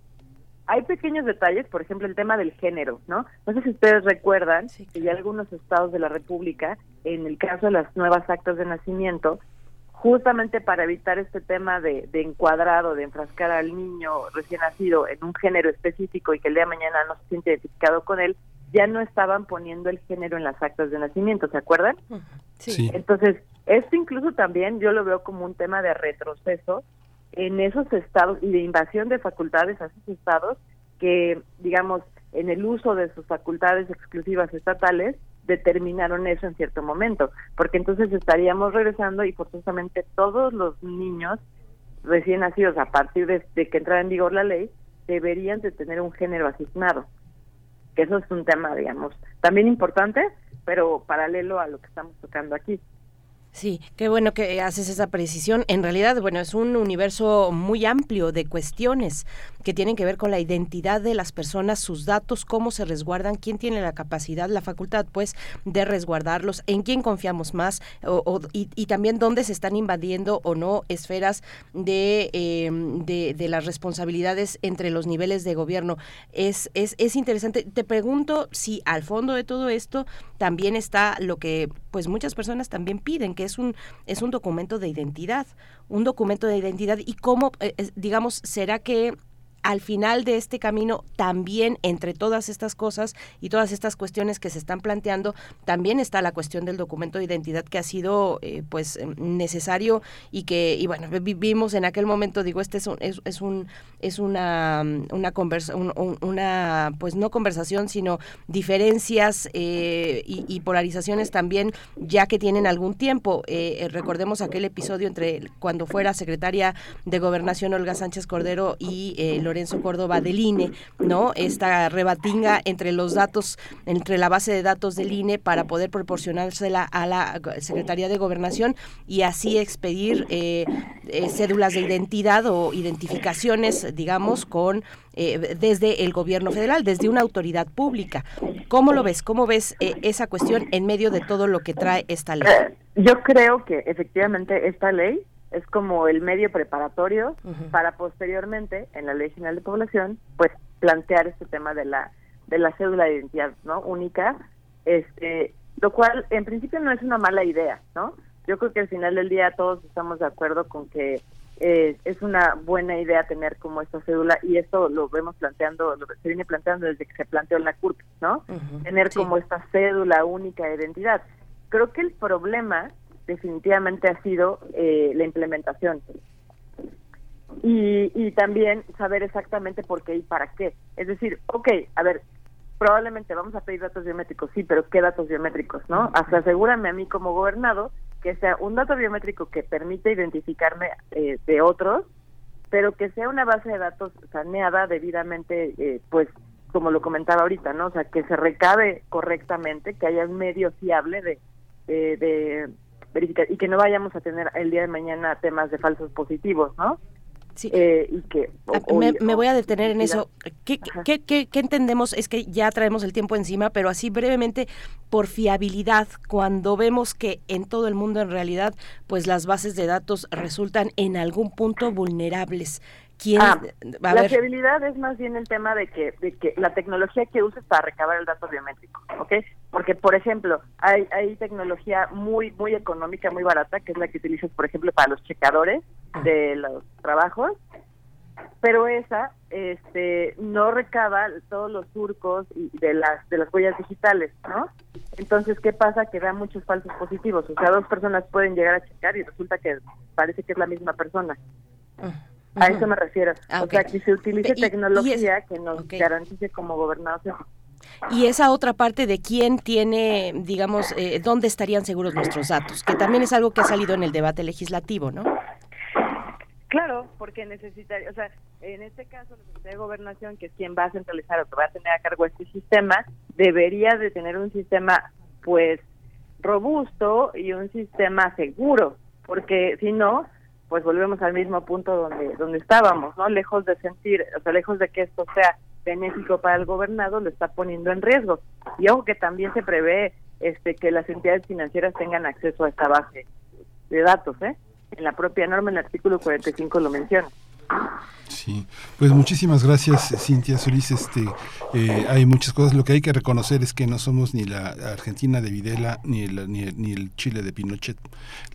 hay pequeños detalles, por ejemplo, el tema del género, ¿no? No sé si ustedes recuerdan que ya algunos estados de la República, en el caso de las nuevas actas de nacimiento, justamente para evitar este tema de, de encuadrado, de enfrascar al niño recién nacido en un género específico y que el día de mañana no se siente identificado con él, ya no estaban poniendo el género en las actas de nacimiento, ¿se acuerdan? Sí. Entonces, esto incluso también yo lo veo como un tema de retroceso en esos estados y de invasión de facultades a esos estados que, digamos, en el uso de sus facultades exclusivas estatales determinaron eso en cierto momento, porque entonces estaríamos regresando y forzosamente todos los niños recién nacidos a partir de, de que entrara en vigor la ley deberían de tener un género asignado, que eso es un tema, digamos, también importante, pero paralelo a lo que estamos tocando aquí. Sí, qué bueno que haces esa precisión. En realidad, bueno, es un universo muy amplio de cuestiones que tienen que ver con la identidad de las personas, sus datos, cómo se resguardan, quién tiene la capacidad, la facultad, pues, de resguardarlos, en quién confiamos más o, y, también dónde se están invadiendo o no esferas de, em, de, de, las responsabilidades entre los niveles de gobierno. Es, es, es interesante. Te pregunto si al fondo de todo esto también está lo que, pues, muchas personas también piden, que es un, es un documento de identidad, un documento de identidad. Y cómo, eh, digamos, será que al final de este camino también entre todas estas cosas y todas estas cuestiones que se están planteando también está la cuestión del documento de identidad que ha sido eh, pues em, necesario y que y bueno vivimos en aquel momento digo este es un, es, un es una una conversa, una pues no conversación sino diferencias eh, y, polarizaciones también ya que tienen algún tiempo. Eh, recordemos aquel episodio entre cuando fuera secretaria de gobernación Olga Sánchez Cordero y Lorenzo Córdoba del INE, ¿no? Esta rebatinga entre los datos, entre la base de datos del INE para poder proporcionársela a la Secretaría de Gobernación y así expedir eh, eh, cédulas de identidad o identificaciones, digamos, con eh, desde el gobierno federal, desde una autoridad pública. ¿Cómo lo ves? ¿Cómo ves esa cuestión en medio de todo lo que trae esta ley? Yo creo que efectivamente esta ley es como el medio preparatorio para posteriormente en la Ley General de Población pues plantear este tema de la de la cédula de identidad no única este lo cual en principio no es una mala idea no yo creo que al final del día todos estamos de acuerdo con que eh, es una buena idea tener como esta cédula y esto lo vemos planteando lo se viene planteando desde que se planteó en la CURP no tener como esta cédula única de identidad. Creo que el problema definitivamente ha sido eh, la implementación. Y, y también saber exactamente por qué y para qué. Es decir, ok, a ver, probablemente vamos a pedir datos biométricos, sí, pero ¿qué datos biométricos, no? Hasta asegúrame a mí como gobernado que sea un dato biométrico que permite identificarme eh, de otros, pero que sea una base de datos saneada debidamente, eh, pues, como lo comentaba ahorita, ¿no? O sea, que se recabe correctamente, que haya un medio fiable de, de verificar y que no vayamos a tener el día de mañana temas de falsos positivos, ¿no? Sí. Eh, y que ah, me, voy a detener en eso. ¿Qué, qué, qué, qué, entendemos? Es que ya traemos el tiempo encima, pero así brevemente, por fiabilidad, cuando vemos que en todo el mundo en realidad, pues las bases de datos resultan en algún punto vulnerables. ¿Quién, ah, la fiabilidad es más bien el tema de que, de que la tecnología que uses para recabar el dato biométrico, ¿ok? Porque, por ejemplo, hay, hay tecnología muy muy económica, muy barata, que es la que utilizas, por ejemplo, para los checadores de los trabajos, pero esa este no recaba todos los surcos de las de las huellas digitales, ¿no? Entonces, ¿qué pasa? Que da muchos falsos positivos. O sea, dos personas pueden llegar a checar y resulta que parece que es la misma persona. A eso me refiero. Ah, o sea, que se utilice tecnología que nos garantice como gobernados. Y esa otra parte de quién tiene, digamos, eh, dónde estarían seguros nuestros datos, que también es algo que ha salido en el debate legislativo, ¿no? Claro, porque necesitaría, o sea, en este caso la Secretaría de Gobernación, que es quien va a centralizar o que va a tener a cargo este sistema, debería de tener un sistema, pues, robusto y un sistema seguro, porque si no, pues volvemos al mismo punto donde donde estábamos, ¿no? Lejos de sentir, o sea, lejos de que esto sea benéfico para el gobernado, lo está poniendo en riesgo. Y ojo que también se prevé este que las entidades financieras tengan acceso a esta base de datos, ¿eh? En la propia norma, en el artículo 45 lo menciona. Sí, pues muchísimas gracias Cintia Solís. Este, eh, hay muchas cosas. Lo que hay que reconocer es que no somos ni la Argentina de Videla ni el, ni ni el Chile de Pinochet.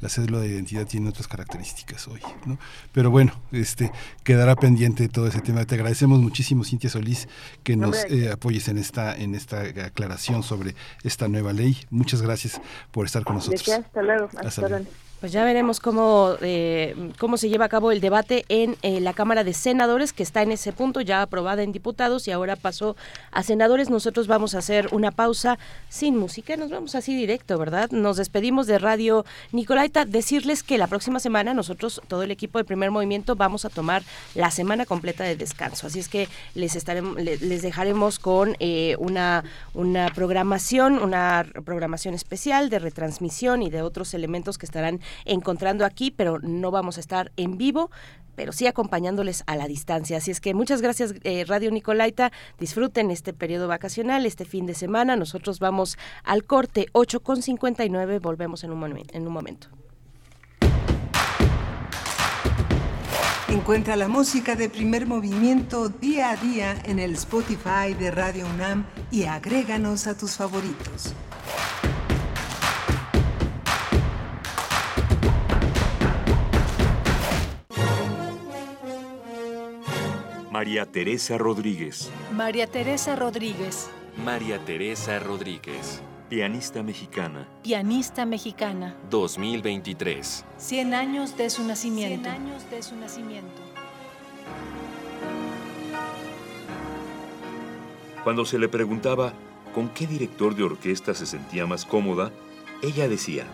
La cédula de identidad tiene otras características hoy, ¿no? Pero bueno, este quedará pendiente todo ese tema. Te agradecemos muchísimo Cintia Solís que nos eh, apoyes en esta en esta aclaración sobre esta nueva ley. Muchas gracias por estar con nosotros. Hasta luego. Hasta luego. Pues ya veremos cómo, eh, cómo se lleva a cabo el debate en eh, la Cámara de Senadores, que está en ese punto, ya aprobada en diputados y ahora pasó a senadores. Nosotros vamos a hacer una pausa sin música, nos vamos así directo, ¿verdad? Nos despedimos de Radio Nicolaita. Decirles que la próxima semana nosotros, todo el equipo de primer movimiento, vamos a tomar la semana completa de descanso. Así es que les, estaremos, les dejaremos con eh, una, una programación, una programación especial de retransmisión y de otros elementos que estarán encontrando aquí, pero no vamos a estar en vivo pero sí acompañándoles a la distancia. Así es que muchas gracias eh, Radio Nicolaita, disfruten este periodo vacacional, este fin de semana. Nosotros vamos al corte 8 con 59, volvemos en un, en un momento. Encuentra la música de primer movimiento día a día en el Spotify de Radio UNAM y agréganos a tus favoritos. María Teresa Rodríguez. María Teresa Rodríguez. María Teresa Rodríguez. Pianista mexicana. Pianista mexicana. 2023. 100 años de su nacimiento. 100 años de su nacimiento. Cuando se le preguntaba con qué director de orquesta se sentía más cómoda, ella decía,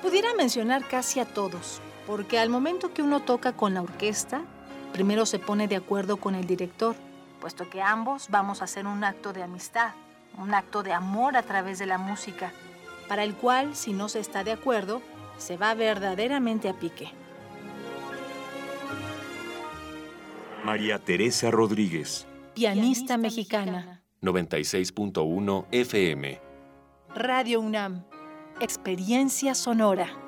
Pudiera mencionar casi a todos, porque al momento que uno toca con la orquesta, Primero se pone de acuerdo con el director, puesto que ambos vamos a hacer un acto de amistad, un acto de amor a través de la música, para el cual, si no se está de acuerdo, se va verdaderamente a pique. María Teresa Rodríguez. Pianista, mexicana. 96.1 FM. Radio UNAM. Experiencia sonora.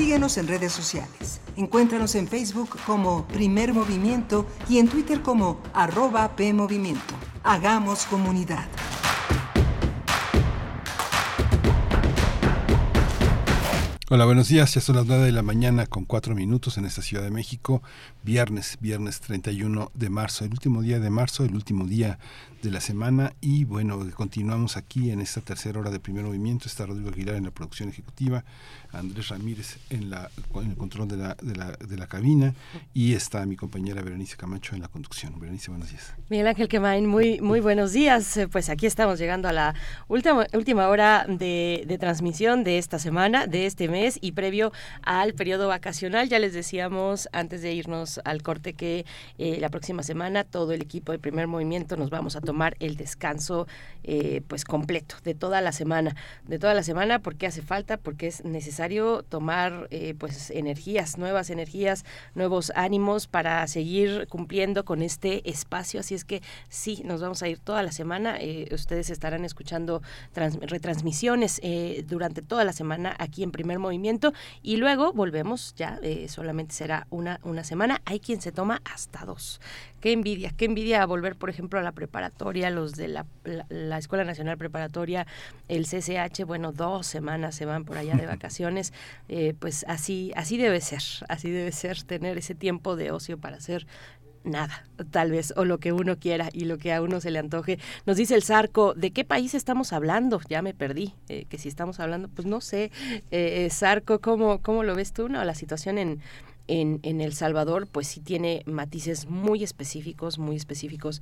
Síguenos en redes sociales. Encuéntranos en Facebook como Primer Movimiento y en Twitter como arroba PMovimiento. Hagamos comunidad. Hola, buenos días. Ya son las 9 de la mañana con 4 minutos en esta Ciudad de México. Viernes, viernes 31 de marzo, el último día de marzo, el último día de la semana. Y bueno, continuamos aquí en esta tercera hora de primer movimiento. Está Rodrigo Aguilar en la producción ejecutiva, Andrés Ramírez en, la, en el control de la, cabina y está mi compañera Berenice Camacho en la conducción. Berenice, buenos días. Miguel Ángel Quemain, muy, buenos días. Eh, Pues aquí estamos llegando a la última, hora de, de transmisión de esta semana, de este mes y previo al periodo vacacional. Ya les decíamos antes de irnos al corte que eh, la próxima semana todo el equipo de primer movimiento nos vamos a tomar el descanso eh, pues completo de toda la semana, de toda la semana porque hace falta, porque es necesario tomar eh, pues energías, nuevas energías, nuevos ánimos para seguir cumpliendo con este espacio. Así es que sí, nos vamos a ir toda la semana. Eh, ustedes estarán escuchando trans- retransmisiones eh, durante toda la semana aquí en Primer Movimiento y luego volvemos ya, eh, solamente será una, una semana. Hay quien se toma hasta dos. Qué envidia, qué envidia volver, por ejemplo, a la preparatoria, los de la, la, la Escuela Nacional Preparatoria, el CCH, bueno, dos semanas se van por allá de vacaciones, eh, pues así, así debe ser, así debe ser tener ese tiempo de ocio para hacer nada, tal vez, o lo que uno quiera y lo que a uno se le antoje. Nos dice el Zarco, ¿de qué país estamos hablando? Ya me perdí, eh, que si estamos hablando, pues no sé, eh, Zarco, ¿cómo, ¿cómo lo ves tú? No, la situación en, en, en El Salvador, pues sí tiene matices muy específicos, muy específicos.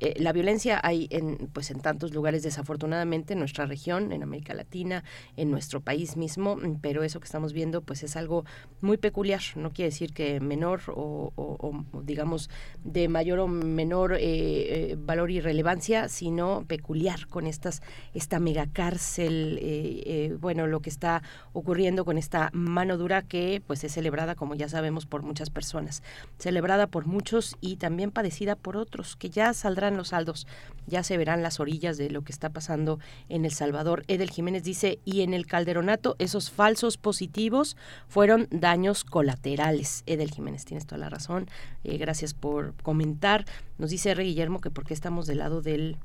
Eh, la violencia hay en, pues en tantos lugares, desafortunadamente, en nuestra región, en América Latina, en nuestro país mismo, mm, pero eso que estamos viendo, pues es algo muy peculiar. No quiere decir que menor o, digamos, de mayor o menor eh, eh, valor y relevancia, sino peculiar con estas, esta megacárcel, eh, bueno, lo que está ocurriendo con esta mano dura que pues es celebrada, como ya sabemos, por muchas personas, celebrada por muchos y también padecida por otros, que ya saldrán los saldos, ya se verán las orillas de lo que está pasando en El Salvador. Edel Jiménez dice, y en el calderonato esos falsos positivos fueron daños colaterales. Edel Jiménez, tienes toda la razón, eh, gracias por comentar. Nos dice R. Guillermo que por qué estamos del lado del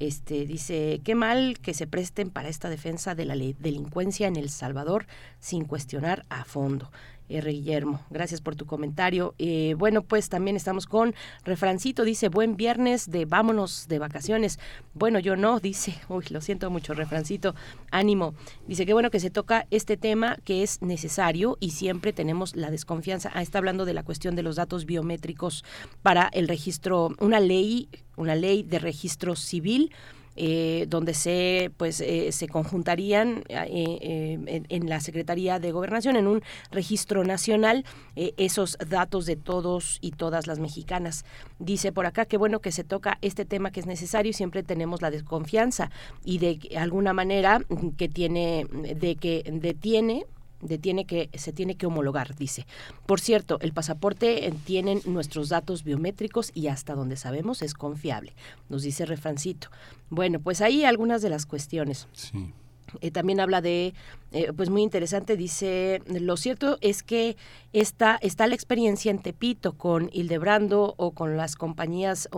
este dice, qué mal que se presten para esta defensa de la delincuencia en El Salvador sin cuestionar a fondo. R. Guillermo, gracias por tu comentario. Eh, bueno, pues también estamos con Refrancito, dice, buen viernes de vámonos de vacaciones. Bueno, yo no, [laughs] dice, uy, lo siento mucho, Refrancito, ánimo. Dice, qué bueno que se toca este tema que es necesario y siempre tenemos la desconfianza. Ah, está hablando de la cuestión de los datos biométricos para el registro, una ley, una ley de registro civil eh, donde se pues eh, se conjuntarían eh, eh, en, la Secretaría de Gobernación en un registro nacional eh, esos datos de todos y todas las mexicanas. Dice por acá que bueno que se toca este tema que es necesario siempre tenemos la desconfianza y de alguna manera mm, que tiene de que detiene detiene que se tiene que homologar, dice. Por cierto, el pasaporte eh, tienen nuestros datos biométricos y hasta donde sabemos es confiable, nos dice Refrancito. Bueno, pues ahí algunas de las cuestiones. Sí. Eh, también habla de, eh, pues muy interesante, dice, lo cierto es que está, está la experiencia en Tepito con Hildebrando o con las compañías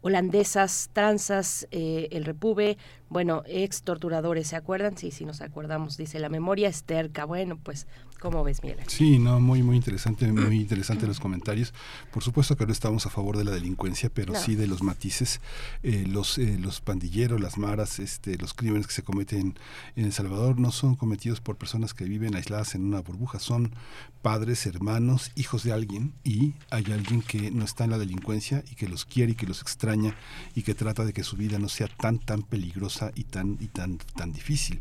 holandesas, transas, eh, el Repube, bueno, ex torturadores, ¿se acuerdan? Sí, sí nos acordamos, dice, la memoria es terca, bueno, pues, ¿cómo ves, Miguel? Sí, no, muy, muy interesante, muy interesante los comentarios. Por supuesto que no estamos a favor de la delincuencia, pero No. sí de los matices, eh, los, eh, los pandilleros, las maras, este, los crímenes que se cometen en El Salvador no son cometidos por personas que viven aisladas en una burbuja, son padres padres, hermanos, hijos de alguien y hay alguien que no está en la delincuencia y que los quiere y que los extraña y que trata de que su vida no sea tan tan peligrosa y tan y tan tan difícil.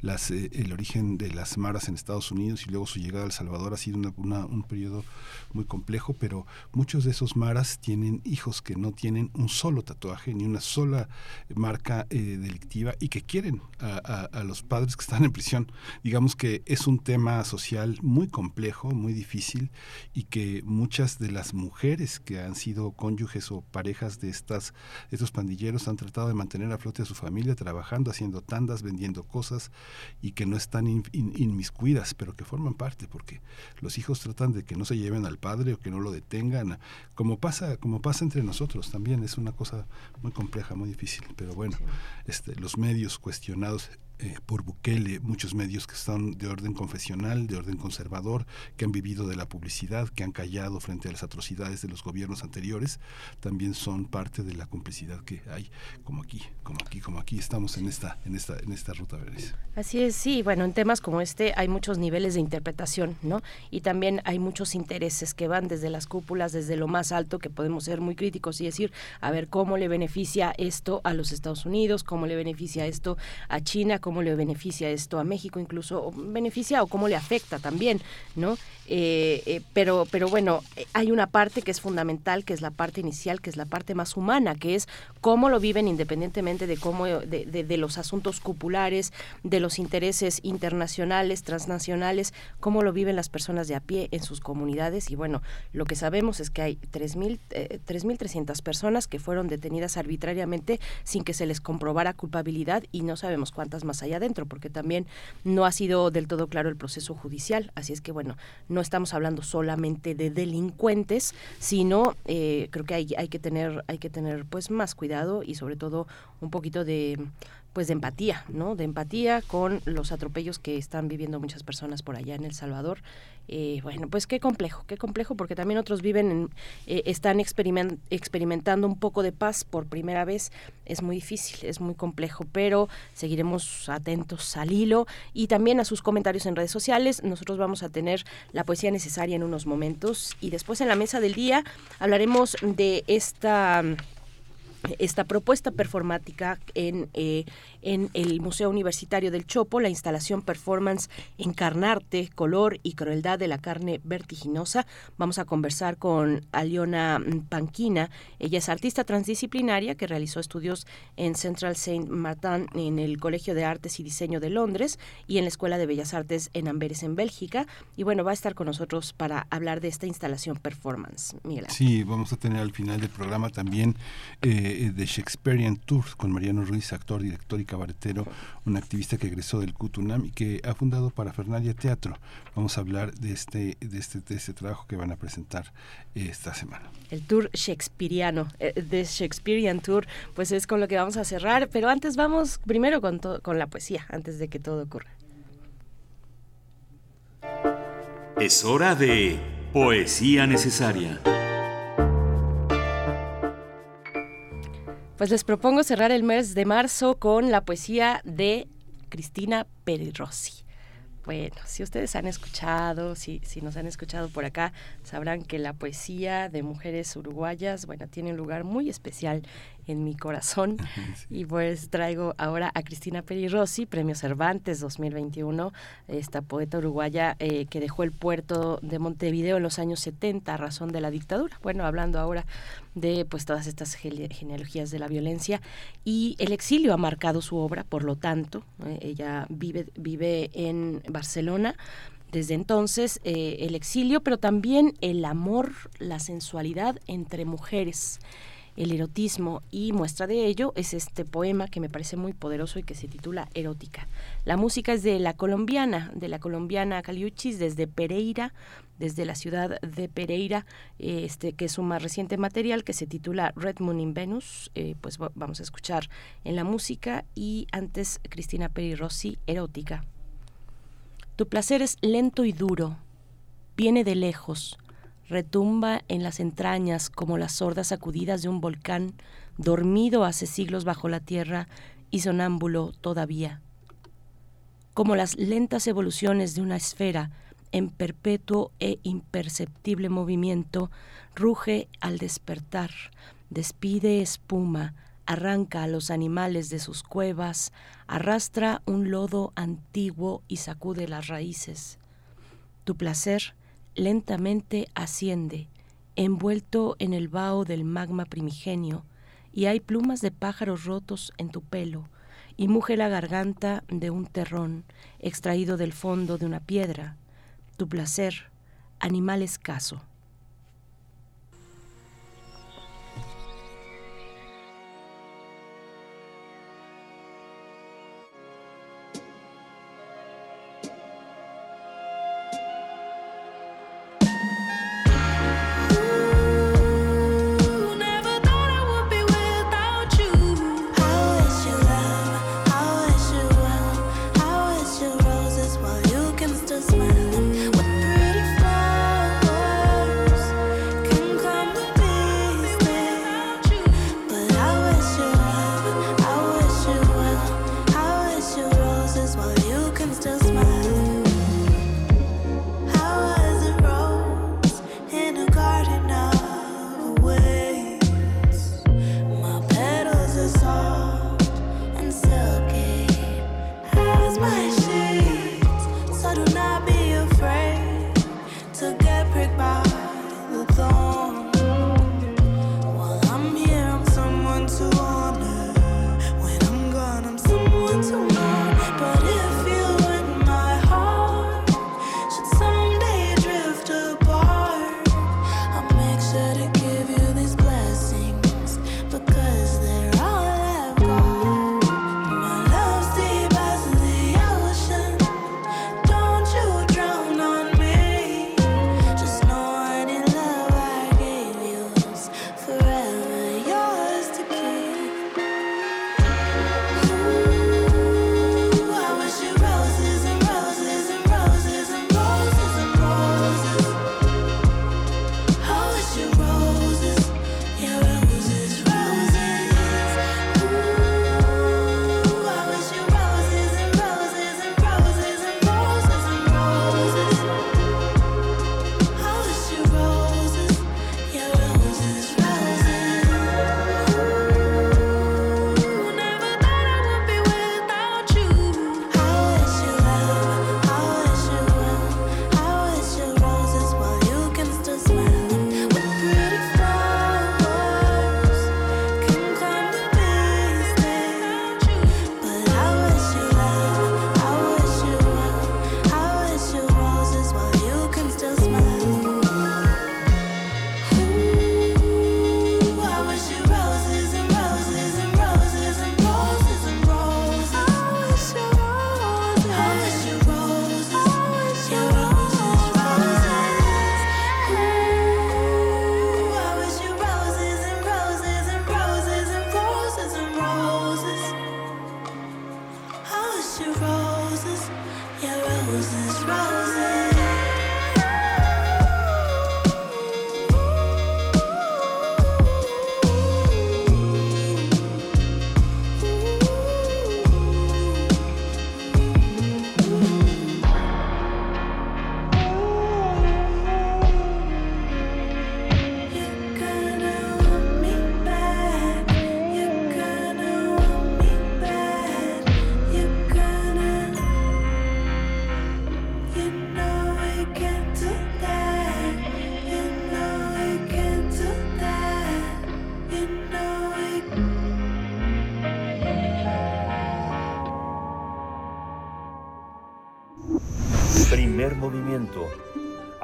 Las, eh, el origen de las maras en Estados Unidos y luego su llegada a El Salvador ha sido un periodo muy complejo, pero muchos de esos maras tienen hijos que no tienen un solo tatuaje ni una sola marca eh, delictiva y que quieren a, a los padres que están en prisión. Digamos que es un tema social muy complejo, muy difícil y que muchas de las mujeres que han sido cónyuges o parejas de estas estos pandilleros han tratado de mantener a flote a su familia trabajando, haciendo tandas, vendiendo cosas y que no están inmiscuidas, pero que forman parte porque los hijos tratan de que no se lleven al padre o que no lo detengan, como pasa como pasa entre nosotros también es una cosa muy compleja, muy difícil, pero bueno, este los medios cuestionados eh, por Bukele, muchos medios que están de orden confesional, de orden conservador, que han vivido de la publicidad, que han callado frente a las atrocidades de los gobiernos anteriores, también son parte de la complicidad que hay, como aquí, como aquí, como aquí estamos en esta, en esta, en esta ruta, ¿verdad? Así es, sí, bueno, en temas como este hay muchos niveles de interpretación, ¿no? Y también hay muchos intereses que van desde las cúpulas, desde lo más alto, que podemos ser muy críticos y decir, a ver, ¿cómo le beneficia esto a los Estados Unidos? ¿Cómo le beneficia esto a China? ¿Cómo le beneficia esto a México incluso, o beneficia o cómo le afecta también, ¿no? Eh, eh, pero, pero bueno, hay una parte que es fundamental, que es la parte inicial, que es la parte más humana, que es cómo lo viven independientemente de cómo, de, los asuntos cupulares, de los intereses internacionales, transnacionales, cómo lo viven las personas de a pie en sus comunidades. Y bueno, lo que sabemos es que hay 3.300 eh, personas que fueron detenidas arbitrariamente sin que se les comprobara culpabilidad y no sabemos cuántas más allá adentro, porque también no ha sido del todo claro el proceso judicial. Así es que bueno, no estamos hablando solamente de delincuentes, sino eh, creo que hay, hay que tener, hay que tener pues más cuidado y sobre todo un poquito de pues de empatía, ¿no? De empatía con los atropellos que están viviendo muchas personas por allá en El Salvador. Eh, bueno, pues qué complejo, qué complejo, porque también otros viven, en, eh, están experimentando un poco de paz por primera vez. Es muy difícil, es muy complejo, pero seguiremos atentos al hilo y también a sus comentarios en redes sociales. Nosotros vamos a tener la poesía necesaria en unos momentos y después en la mesa del día hablaremos de esta esta propuesta performática en, eh, en el Museo Universitario del Chopo, la instalación performance Encarnarte, color y crueldad de la carne vertiginosa. Vamos a conversar con Aliona Panquina. Ella es artista transdisciplinaria que realizó estudios en Central Saint Martin en el Colegio de Artes y Diseño de Londres y en la Escuela de Bellas Artes en Amberes, en Bélgica. Y bueno, va a estar con nosotros para hablar de esta instalación performance. Miguel. Sí, vamos a tener al final del programa también eh, de Shakespearean Tour con Mariano Ruiz, actor, director y cabaretero, un activista que egresó del CUTUNAM y que ha fundado Parafernalia Teatro. Vamos a hablar de este, de este, de este trabajo que van a presentar esta semana. El tour shakespeariano, eh, de Shakespearean Tour, pues es con lo que vamos a cerrar, pero antes vamos primero con, con la poesía, antes de que todo ocurra. Es hora de Poesía Necesaria. Pues les propongo cerrar el mes de marzo con la poesía de Cristina Rossi. Bueno, si ustedes han escuchado, si, si nos han escuchado por acá, sabrán que la poesía de mujeres uruguayas, bueno, tiene un lugar muy especial en mi corazón. [laughs] Y pues traigo ahora a Cristina Peri Rossi, Premio Cervantes 2021, esta poeta uruguaya eh, que dejó el puerto de Montevideo en los años 70 a razón de la dictadura. Bueno, hablando ahora de pues todas estas genealogías de la violencia y el exilio ha marcado su obra, por lo tanto, eh, ella vive, vive en Barcelona, desde entonces eh, el exilio, pero también el amor, la sensualidad entre mujeres el erotismo y muestra de ello es este poema que me parece muy poderoso y que se titula Erótica. La música es de la colombiana, de la colombiana Caliuchis desde Pereira, desde la ciudad de Pereira, este que es su más reciente material que se titula Red Moon in Venus, eh, pues vamos a escuchar en la música y antes Cristina Peri Rossi, Erótica. Tu placer es lento y duro, viene de lejos, retumba en las entrañas como las sordas sacudidas de un volcán dormido hace siglos bajo la tierra y sonámbulo todavía. Como las lentas evoluciones de una esfera en perpetuo e imperceptible movimiento, ruge al despertar, despide espuma, arranca a los animales de sus cuevas, arrastra un lodo antiguo y sacude las raíces. Tu placer lentamente asciende, envuelto en el vaho del magma primigenio, y hay plumas de pájaros rotos en tu pelo, y muge la garganta de un terrón extraído del fondo de una piedra. Tu placer, animal escaso.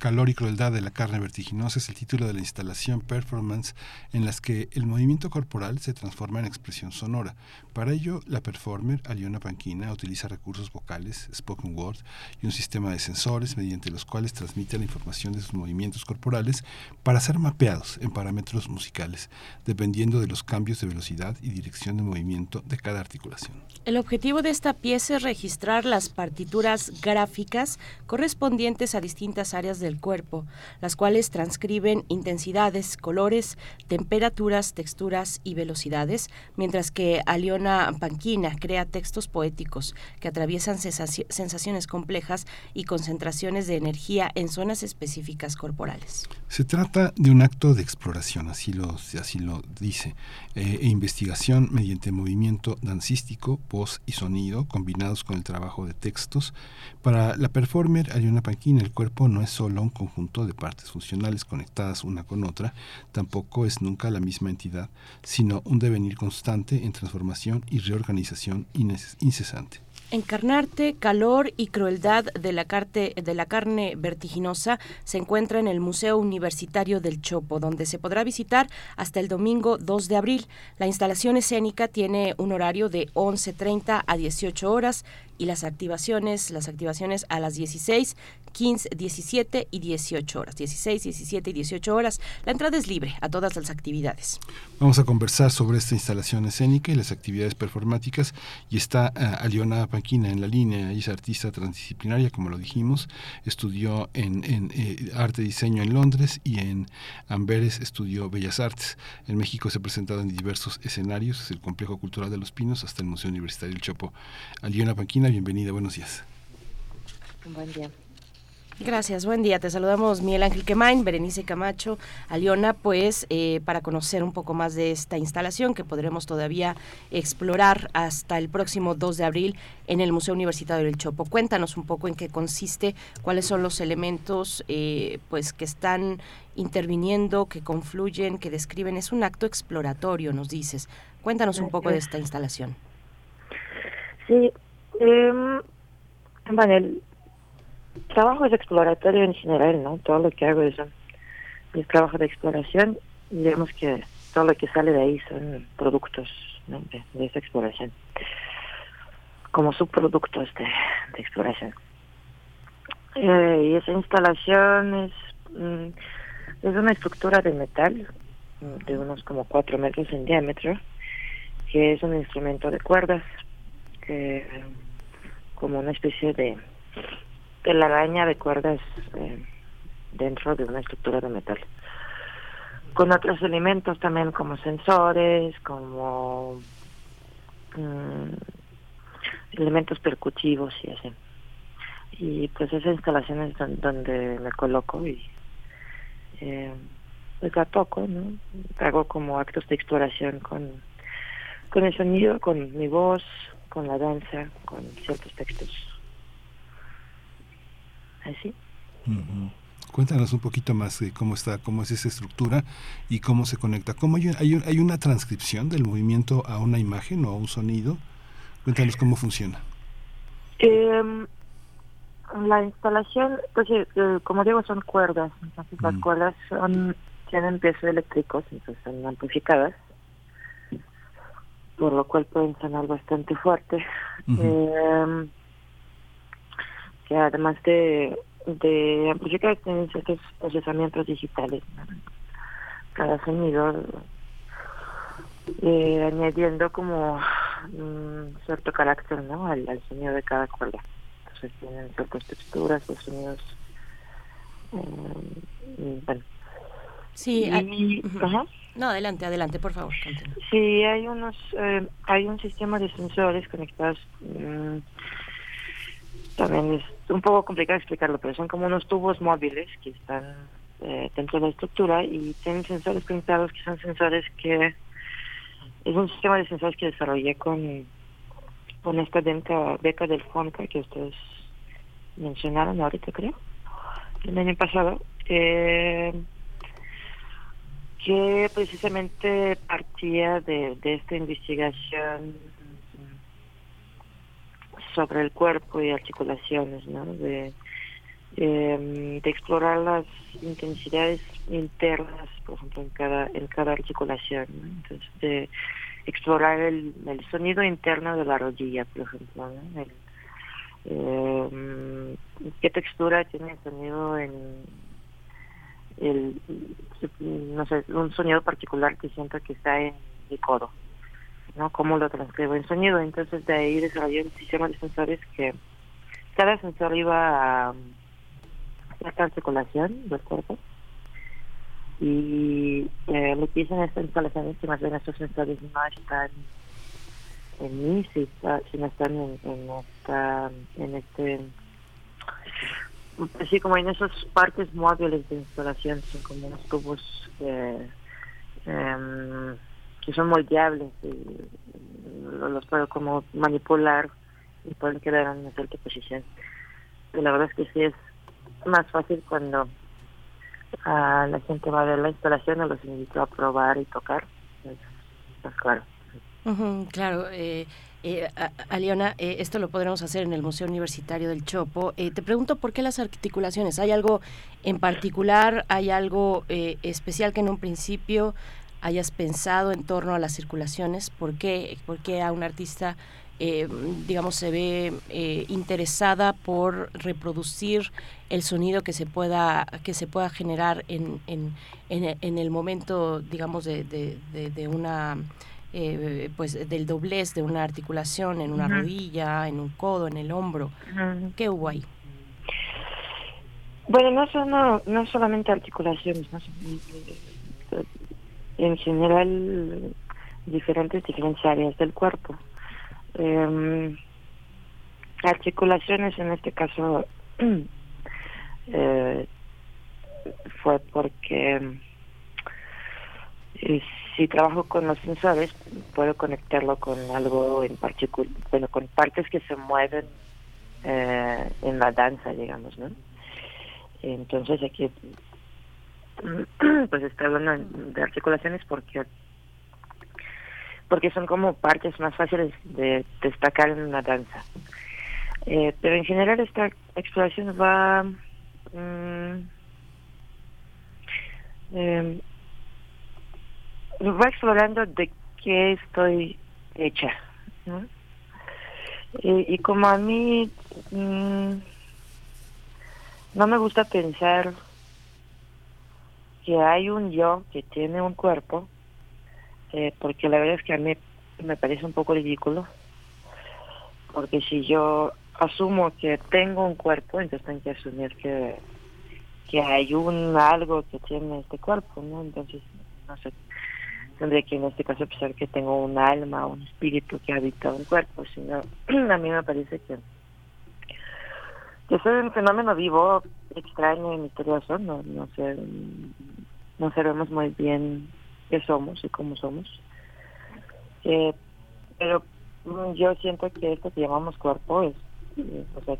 Calor y crueldad de la carne vertiginosa es el título de la instalación performance en las que el movimiento corporal se transforma en expresión sonora. Para ello, la performer Aliona Panquina utiliza recursos vocales, spoken word y un sistema de sensores mediante los cuales transmite la información de sus movimientos corporales para ser mapeados en parámetros musicales, dependiendo de los cambios de velocidad y dirección de movimiento de cada articulación. El objetivo de esta pieza es registrar las partituras gráficas correspondientes a distintas áreas de cuerpo, las cuales transcriben intensidades, colores, temperaturas, texturas y velocidades, mientras que Aliona Panquina crea textos poéticos que atraviesan sensaciones complejas y concentraciones de energía en zonas específicas corporales. Se trata de un acto de exploración, así lo, dice, eh, e investigación mediante movimiento dancístico, voz y sonido combinados con el trabajo de textos. Para la performer Aliona Panquina el cuerpo no es solo un conjunto de partes funcionales conectadas una con otra, tampoco es nunca la misma entidad, sino un devenir constante en transformación y reorganización incesante. Encarnarte, calor y crueldad de la, de la carne vertiginosa se encuentra en el Museo Universitario del Chopo, donde se podrá visitar hasta el domingo 2 de abril. La instalación escénica tiene un horario de 11.30 a 18 horas y las activaciones, las activaciones a las 16, 15, 17 y 18 horas. 16, 17 y 18 horas. La entrada es libre a todas las actividades. Vamos a conversar sobre esta instalación escénica y las actividades performáticas. Y está uh, Aliona Panquina en la línea. Ella es artista transdisciplinaria, como lo dijimos. Estudió en, en eh, arte y diseño en Londres y en Amberes estudió Bellas Artes. En México se ha presentado en diversos escenarios, desde el Complejo Cultural de los Pinos hasta el Museo Universitario del Chopo. Aliona Panquina, bienvenida, buenos días. Buen día. Gracias, buen día. Te saludamos Miguel Ángel Quemain, Berenice Camacho, Aliona, pues eh, para conocer un poco más de esta instalación que podremos todavía explorar hasta el próximo 2 de abril en el Museo Universitario del Chopo. Cuéntanos un poco en qué consiste, cuáles son los elementos eh, pues que están interviniendo, que confluyen, que describen. Es un acto exploratorio, nos dices. Cuéntanos un poco de esta instalación. Sí, eh, bueno, el trabajo es exploratorio en general, ¿no? Todo lo que hago es, un trabajo de exploración y digamos que todo lo que sale de ahí son productos de, esa exploración, como subproductos de, exploración. Eh, y esa instalación es, mm, es una estructura de metal mm, de unos como cuatro metros en diámetro, que es un instrumento de cuerdas que como una especie de telaraña de cuerdas eh, dentro de una estructura de metal. Con otros elementos también como sensores, como mm, elementos percutivos y así. Y pues esa instalación es donde me coloco y eh, pues la toco, ¿no? Hago como actos de exploración con, con el sonido, con mi voz, con la danza, con ciertos textos. Así. Cuéntanos un poquito más de cómo está, cómo es esa estructura y cómo se conecta. ¿Cómo hay, hay, hay una transcripción del movimiento a una imagen o a un sonido? Cuéntanos cómo funciona. Eh, la instalación, pues eh, eh, como digo, son cuerdas. Entonces las mm. cuerdas son, tienen peso eléctricos, entonces son amplificadas por lo cual pueden sonar bastante fuerte. eh, que además de, de amplificar tienen ciertos procesamientos digitales. Cada sonido eh, añadiendo como un cierto carácter ¿no? al, sonido de cada cuerda. Entonces tienen ciertas texturas, los sonidos. Eh, bueno. Sí, no, adelante, adelante, por favor. Sí, hay unos, eh, hay un sistema de sensores conectados. Mm, también es un poco complicado explicarlo, pero son como unos tubos móviles que están eh, dentro de la estructura y tienen sensores conectados que son sensores que es un sistema de sensores que desarrollé con con esta beca, beca del FONCA que ustedes mencionaron ahorita, creo, el año pasado. Eh, que precisamente partía de, esta investigación sobre el cuerpo y articulaciones, ¿no? De, em, de explorar las intensidades internas, por ejemplo, en cada, en cada articulación. Entonces, de explorar el, el, sonido interno de la rodilla, por ejemplo. Em, ¿Qué textura tiene el sonido en el, no sé, un sonido particular que siento que está en mi codo? ¿no? Cómo lo transcribo en sonido. Entonces de ahí desarrollé un sistema de sensores que cada sensor iba a cierta articulación del cuerpo y eh, lo que hice en esta instalación es que más bien estos sensores no están en mí, si sino están en, en, esta, en este así como en esas partes móviles de instalación, son como unos tubos eh, em, que son moldeables y los puedo como manipular y pueden quedar en una cierta posición. Y la verdad es que sí es más fácil cuando a la gente va a ver la instalación o los invito a probar y tocar. Claro. claro, eh, eh, Aliona, eh, esto lo podremos hacer en el Museo Universitario del Chopo. Eh, te pregunto por qué las articulaciones. ¿Hay algo en particular? ¿Hay algo especial que en un principio hayas pensado en torno a las circulaciones? ¿Por qué, por qué a un artista, eh, digamos, se ve eh, interesada por reproducir el sonido que se pueda, que se pueda generar en, en, en, el momento, digamos, de, de, una... Eh, pues del doblez de una articulación en una rodilla, en un codo, en el hombro. ¿Qué hubo ahí? Bueno, no, son, no, no solamente articulaciones, no en general diferentes diferentes áreas del cuerpo. Eh, articulaciones en este caso [clears throat] eh, fue porque eh, si trabajo con los sensores puedo conectarlo con algo en particular, bueno, con partes que se mueven eh, en la danza, digamos, ¿no? Entonces aquí [clears throat] pues estoy hablando de articulaciones porque porque son como partes más fáciles de destacar en una danza. Eh, pero en general esta exploración va mm, eh, va explorando de qué estoy hecha. Y, y, como a mí mm, no me gusta pensar que hay un yo que tiene un cuerpo, eh, porque la verdad es que a mí me parece un poco ridículo, porque si yo asumo que tengo un cuerpo, entonces tengo que asumir que, que hay un algo que tiene este cuerpo, ¿no? Entonces, no sé, tendría que en este caso pensar que tengo un alma, un espíritu que habita un cuerpo, sino [clears throat] a mí me parece que que soy un fenómeno vivo, extraño y misterioso, no, no sé, no sabemos muy bien qué somos y cómo somos. Eh, pero mm, yo siento que esto que llamamos cuerpo es, eh, o sea,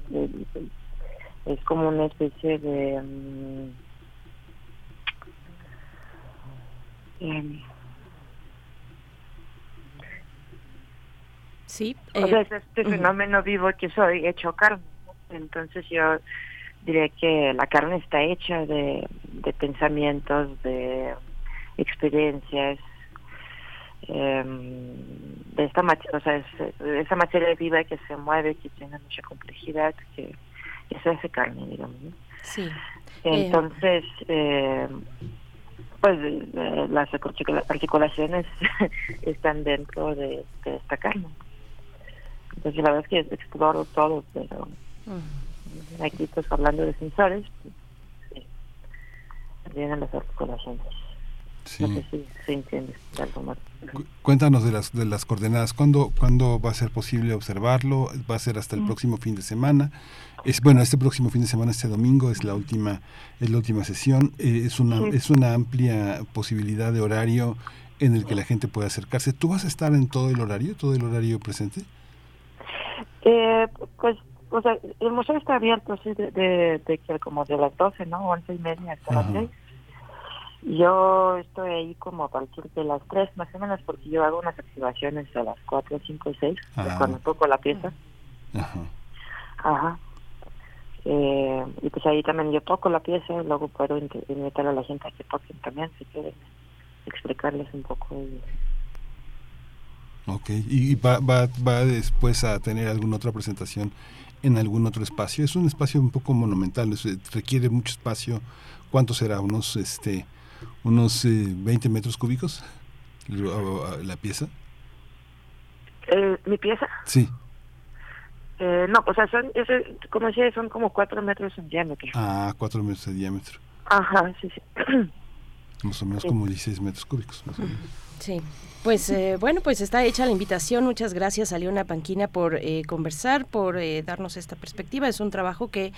es como una especie de... Um, sí. O sea, es este fenómeno vivo que soy hecho carne. Entonces yo diría que la carne está hecha de, de pensamientos, de experiencias, em, de esta o sea, esa materia viva que se mueve, que tiene mucha complejidad, que eso hace carne, digamos. Sí. Entonces, eh, pues eh, las articulaciones [laughs] están dentro de, esta carne. Entonces, la verdad es que exploro todo, pero Aquí pues hablando de sensores, pues, vienen las articulaciones. Sí. No sé si se entiende Cuéntanos de las de las coordenadas. ¿Cuándo, ¿Cuándo va a ser posible observarlo? ¿Va a ser hasta el mm. próximo fin de semana? Es bueno, este próximo fin de semana, este domingo es la última es la última sesión. Eh, es una es una amplia posibilidad de horario en el que la gente puede acercarse. ¿Tú vas a estar en todo el horario, todo el horario presente? Eh, pues o sea, el museo está abierto así de, de, que como de las 12, ¿no? 11 y media hasta las 6. Yo estoy ahí como a partir de las 3 más o menos porque yo hago unas activaciones a las 4, 5 y 6, cuando toco la pieza. Ajá. Ajá. Eh, y pues ahí también yo toco la pieza, y luego puedo invitar a la gente a que toquen también, si quieren explicarles un poco. Ok, ¿y va, va, va después a tener alguna otra presentación en algún otro espacio? Es un espacio un poco monumental, requiere mucho espacio. ¿Cuánto será? ¿Unos, este, unos 20 eh, metros cúbicos la pieza? Eh, ¿Mi pieza? Sí. Eh, no, o sea, son, como decía, son como 4 metros en diámetro. Ah, 4 metros de diámetro. Ajá, sí, sí. Más o menos como 16 metros cúbicos. Sí. Pues eh, bueno, pues está hecha la invitación. Muchas gracias a Leona Panquina por eh, conversar, por eh, darnos esta perspectiva. Es un trabajo que,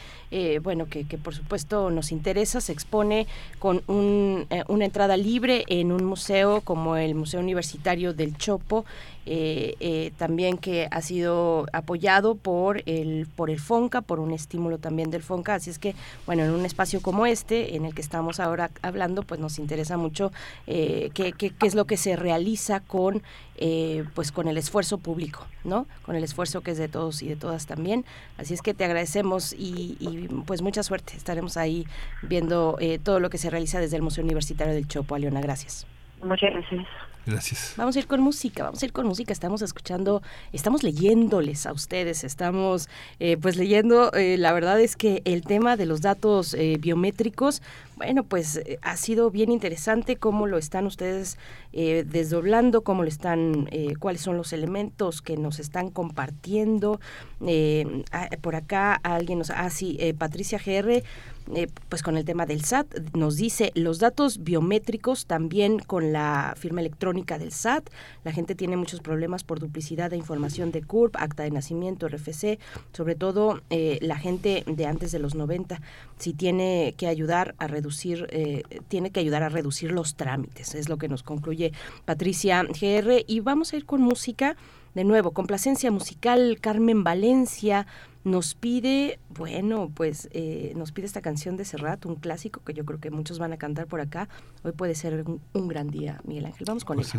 bueno, que, por supuesto nos interesa. Se expone con un, una entrada libre en un museo como el Museo Universitario del Chopo eh, eh, también que ha sido apoyado por el por el Fonca, por un estímulo también del Fonca, así es que bueno, en un espacio como este, en el que estamos ahora hablando, pues nos interesa mucho eh, qué, qué, es lo que se realiza con eh, pues con el esfuerzo público, ¿no? Con el esfuerzo que es de todos y de todas también. Así es que te agradecemos y, y pues mucha suerte. Estaremos ahí viendo todo lo que se realiza desde el Museo Universitario del Chopo. Aliona, gracias. Muchas gracias. Gracias. Vamos a ir con música, vamos a ir con música. Estamos escuchando, estamos leyéndoles a ustedes, estamos eh, pues leyendo. Eh, la verdad es que el tema de los datos eh, biométricos, bueno, pues ha sido bien interesante cómo lo están ustedes desdoblando, cómo lo están, cuáles son los elementos que nos están compartiendo. Ah, por acá alguien nos, ah sí, Patricia GR eh, pues con el tema del SAT, nos dice los datos biométricos también con la firma electrónica del SAT. La gente tiene muchos problemas por duplicidad de información de CURP, acta de nacimiento, RFC, sobre todo eh, la gente de antes de los 90, si tiene que ayudar a reducir, eh, tiene que ayudar a reducir los trámites, es lo que nos concluye Patricia GR. Y vamos a ir con música. De nuevo, complacencia musical, Carmen Valencia, nos pide, bueno, pues eh, nos pide esta canción de Serrat, un clásico que yo creo que muchos van a cantar por acá. Hoy puede ser un, gran día, Miguel Ángel. Vamos con eso.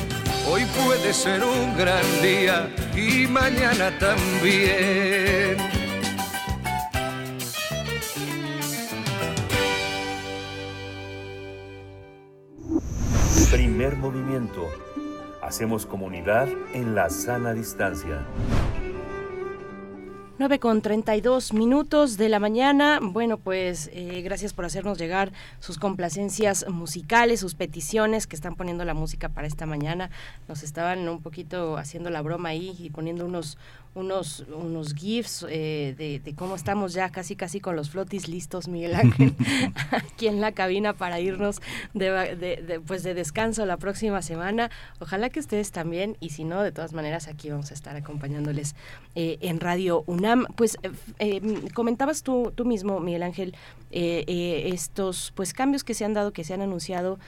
Hoy puede ser un gran día y mañana también. Primer movimiento. Hacemos comunidad en la sana distancia. 9 con 32 minutos de la mañana. Bueno, pues eh, gracias por hacernos llegar sus complacencias musicales, sus peticiones que están poniendo la música para esta mañana. Nos estaban un poquito haciendo la broma ahí y poniendo unos unos, unos GIFs eh, de, cómo estamos ya casi casi con los flotis listos, Miguel Ángel, [laughs] aquí en la cabina para irnos de, pues de descanso la próxima semana. Ojalá que ustedes también, y si no, de todas maneras aquí vamos a estar acompañándoles eh, en Radio UNAM. Pues eh, comentabas tú, tú mismo, Miguel Ángel, estos pues cambios que se han dado, que se han anunciado,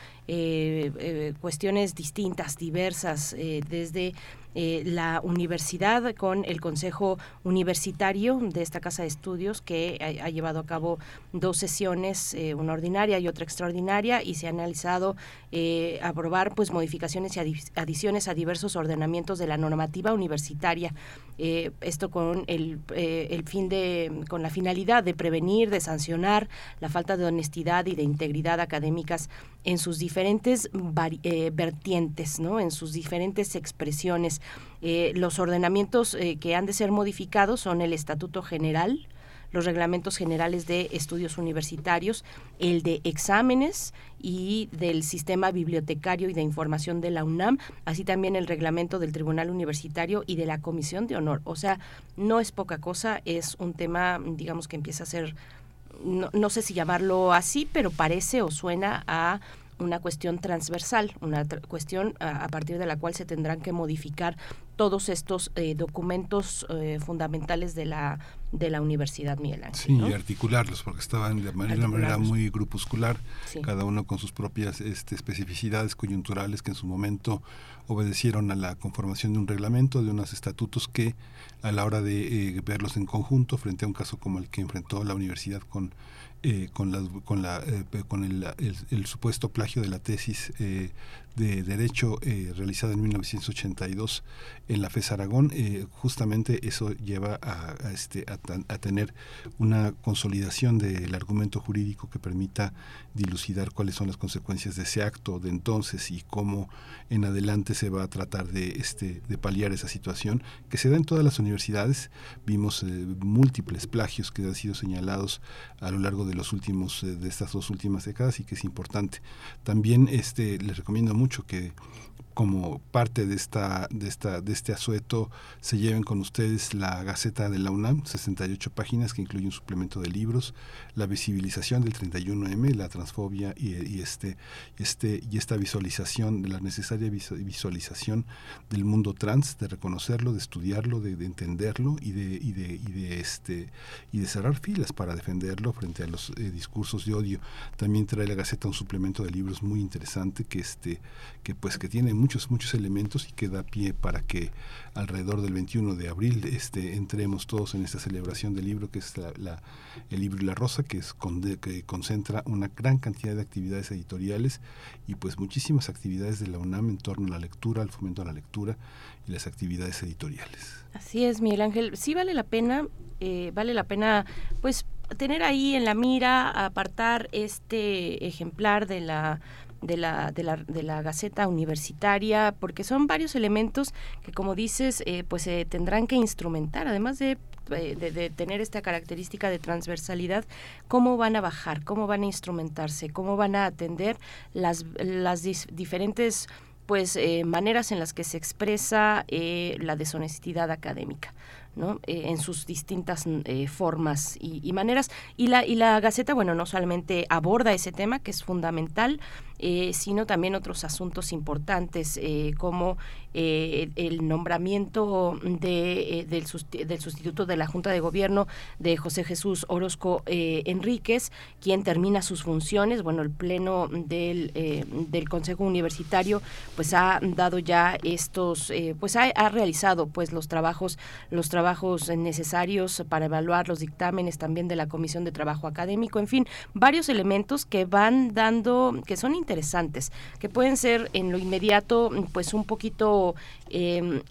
cuestiones distintas, diversas, desde eh, la universidad con el Consejo Universitario de esta Casa de Estudios que ha, llevado a cabo dos sesiones, eh, una ordinaria y otra extraordinaria, y se ha analizado eh, aprobar pues modificaciones y adiciones a diversos ordenamientos de la normativa universitaria. esto con el, el fin de, con la finalidad de prevenir, de sancionar la falta de honestidad y de integridad académicas en sus diferentes vertientes, ¿no? en sus diferentes expresiones. Eh, los ordenamientos eh, que han de ser modificados son el Estatuto General, los reglamentos generales de estudios universitarios, el de exámenes y del sistema bibliotecario y de información de la UNAM, así también el reglamento del Tribunal Universitario y de la Comisión de Honor. O sea, no es poca cosa, es un tema, digamos, que empieza a ser, no sé si llamarlo así, pero parece o suena a una cuestión transversal, una cuestión a, partir de la cual se tendrán que modificar todos estos eh, documentos eh, fundamentales de la de la Universidad Miguel Ángel. Sí, y articularlos, porque estaban de manera, manera muy grupuscular, cada uno con sus propias este, especificidades coyunturales que en su momento obedecieron a la conformación de un reglamento, de unos estatutos que a la hora de eh, verlos en conjunto, frente a un caso como el que enfrentó la universidad con eh, con, la, con, la, eh, con el, el, supuesto plagio de la tesis eh, de Derecho realizada en 1982 en la FES Aragón, justamente eso lleva a, este, a, tener una consolidación del argumento jurídico que permita dilucidar cuáles son las consecuencias de ese acto de entonces y cómo en adelante se va a tratar de, este, de paliar esa situación que se da en todas las universidades. Vimos múltiples plagios que han sido señalados a lo largo de los últimos eh, de estas dos últimas décadas y que es importante. También este les recomiendo mucho que como parte de esta de esta de este asueto se lleven con ustedes la Gaceta de la UNAM, 68 páginas que incluye un suplemento de libros, la visibilización del 31M, la transfobia y, este este y esta visualización de la necesaria visualización del mundo trans, de reconocerlo, de estudiarlo, de, entenderlo y de, y de y de este y de cerrar filas para defenderlo frente a los eh, discursos de odio. También trae la Gaceta un suplemento de libros muy interesante que este que pues que tiene muchos, muchos elementos y que da pie para que alrededor del 21 de abril este, entremos todos en esta celebración del libro que es la, el libro y la rosa, que, es que concentra una gran cantidad de actividades editoriales y pues muchísimas actividades de la UNAM en torno a la lectura, al fomento a la lectura y las actividades editoriales. Así es, Miguel Ángel. Sí vale la pena, eh, vale la pena pues tener ahí en la mira, apartar este ejemplar de la de la, de la, de la Gaceta Universitaria, porque son varios elementos que, como dices, eh, pues se tendrán que instrumentar, además de eh, de, tener esta característica de transversalidad, cómo van a bajar, cómo van a instrumentarse, cómo van a atender las, las diferentes pues eh, maneras en las que se expresa la deshonestidad académica. ¿no? Eh, en sus distintas eh, formas y, maneras. Y la, y la Gaceta, bueno, no solamente aborda ese tema, que es fundamental, eh, sino también otros asuntos importantes, como el nombramiento de, del, del, sustituto de la Junta de Gobierno de José Jesús Orozco Enríquez, quien termina sus funciones. Bueno, el Pleno del, del Consejo Universitario pues ha dado ya estos, pues ha, ha realizado pues los trabajos, los trabajos necesarios para evaluar los dictámenes también de la Comisión de Trabajo Académico, en fin, varios elementos que van dando, que son interesantes, que pueden ser en lo inmediato pues un poquito em,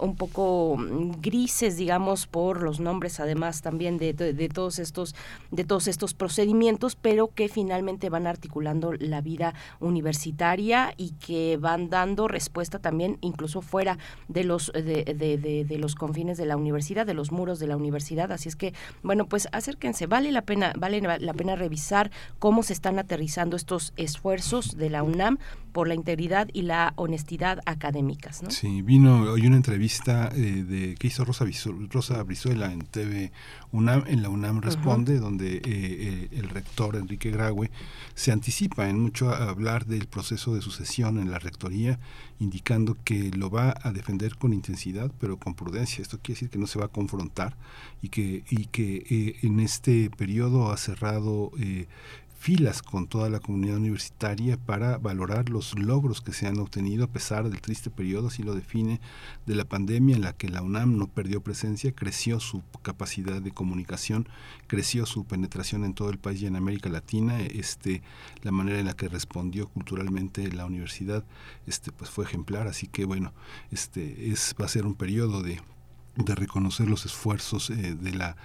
un, poco grises, digamos, por los nombres además también de, de, todos estos de todos estos procedimientos, pero que finalmente van articulando la vida universitaria y que van dando respuesta también incluso fuera de los de, de los confines de la universidad, de los muros de la universidad. Así es que, bueno, pues acérquense, vale la pena, vale la pena revisar cómo se están aterrizando estos esfuerzos de la UNAM por la integridad y la honestidad académicas. ¿no? Sí, vino hoy una entrevista eh, de que hizo Rosa, Rosa Brizuela en TV UNAM, en la UNAM Responde, donde eh, eh, el rector Enrique Graue se anticipa en mucho a hablar del proceso de sucesión en la rectoría, indicando que lo va a defender con intensidad, pero con prudencia. Esto quiere decir que no se va a confrontar y que, y que en este periodo ha cerrado filas con toda la comunidad universitaria para valorar los logros que se han obtenido a pesar del triste periodo, así lo define, de la pandemia en la que la UNAM no perdió presencia, creció su capacidad de comunicación, creció su penetración en todo el país y en América Latina, este, la manera en la que respondió culturalmente la universidad este, pues fue ejemplar, así que bueno, este, es, va a ser un periodo de, de reconocer los esfuerzos eh, de la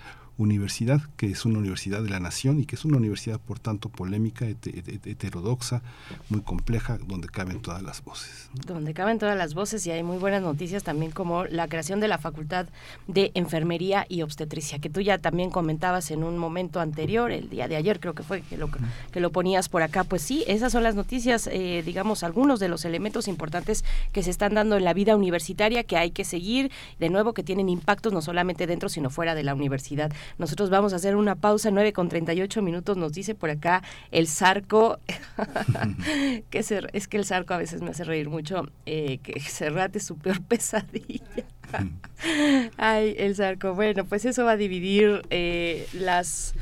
universidad, que es una universidad de la nación y que es una universidad, por tanto, polémica, heterodoxa, muy compleja, donde caben todas las voces. Donde caben todas las voces y hay muy buenas noticias también como la creación de la Facultad de Enfermería y Obstetricia, que tú ya también comentabas en un momento anterior, el día de ayer creo que fue que lo, que lo ponías por acá. Pues sí, esas son las noticias, eh, digamos, algunos de los elementos importantes que se están dando en la vida universitaria que hay que seguir, de nuevo, que tienen impactos no solamente dentro, sino fuera de la universidad. Nosotros vamos a hacer una pausa, 9 con 38 minutos, nos dice por acá el Zarco, [laughs] que es que el Zarco a veces me hace reír mucho, eh, que Serrat es su peor [laughs] pesadilla. Ay, el Zarco. Bueno, pues eso va a dividir eh, las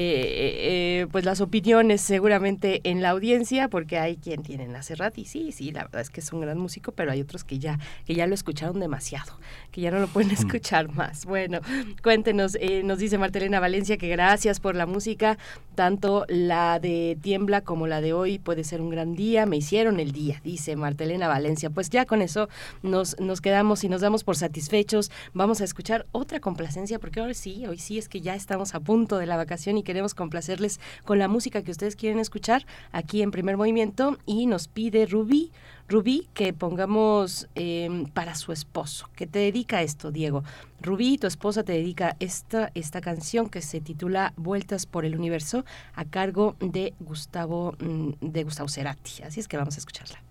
eh, eh, pues las opiniones seguramente en la audiencia, porque hay quien tiene a Serrat y sí, sí, la verdad es que es un gran músico, pero hay otros que ya, que ya lo escucharon demasiado, que ya no lo pueden [laughs] escuchar más. Bueno, cuéntenos, eh, nos dice Martelena Valencia que gracias por la música, tanto la de Tiembla como la de hoy puede ser un gran día, me hicieron el día, dice Martelena Valencia. Pues ya con eso nos, nos quedamos y nos damos por satisfechos. Vamos a escuchar otra complacencia, porque ahora sí, hoy sí es que ya estamos a punto de la vacación y queremos complacerles con la música que ustedes quieren escuchar aquí en primer movimiento y nos pide Rubí, Rubí que pongamos em, para su esposo. ¿Qué te dedica esto, Diego? Rubí, tu esposa te dedica esta, esta canción que se titula Vueltas por el Universo a cargo de Gustavo, mm, de Gustavo Cerati. Así es que vamos a escucharla.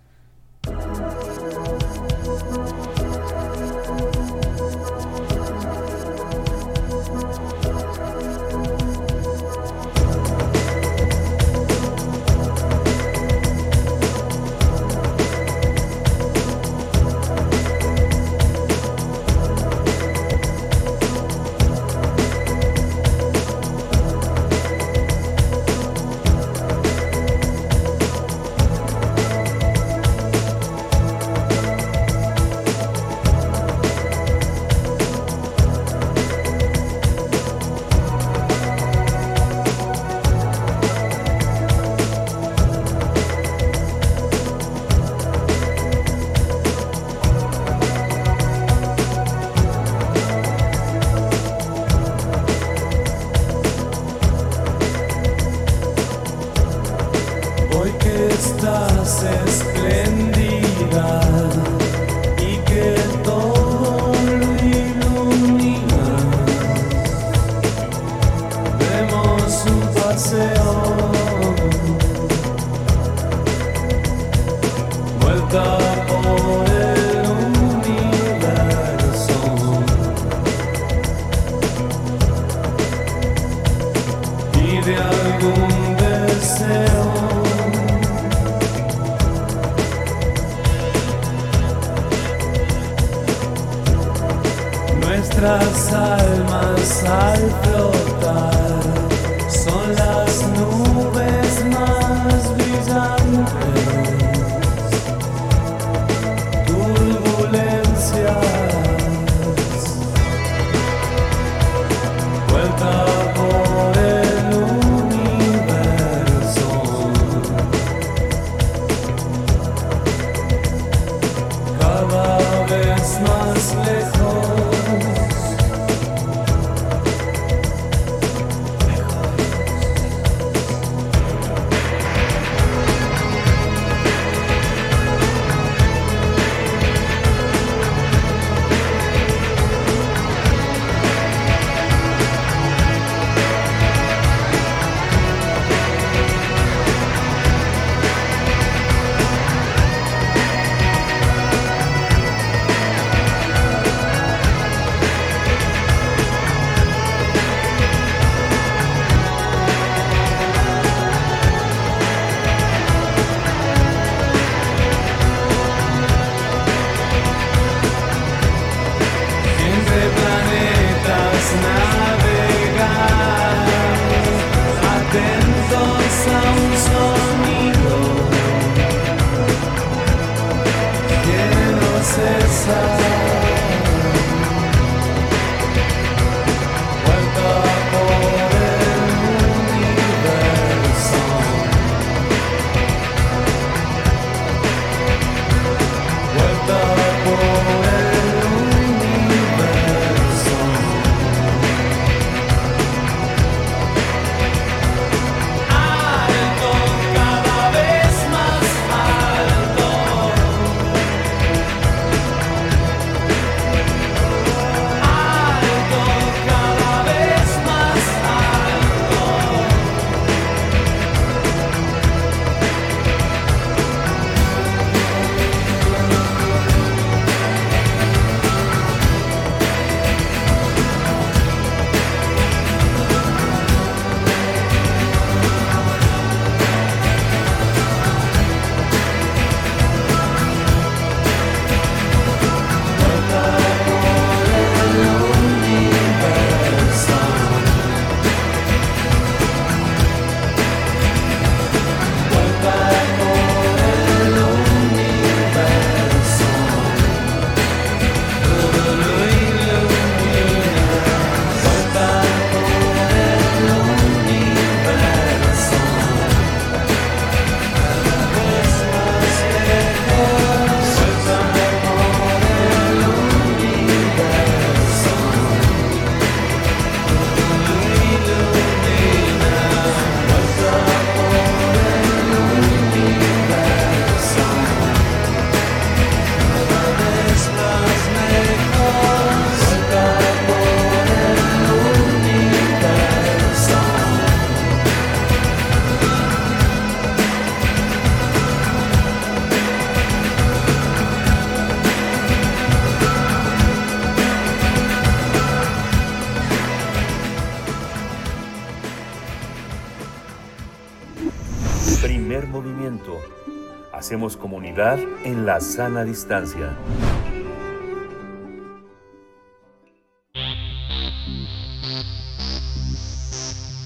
Sana distancia.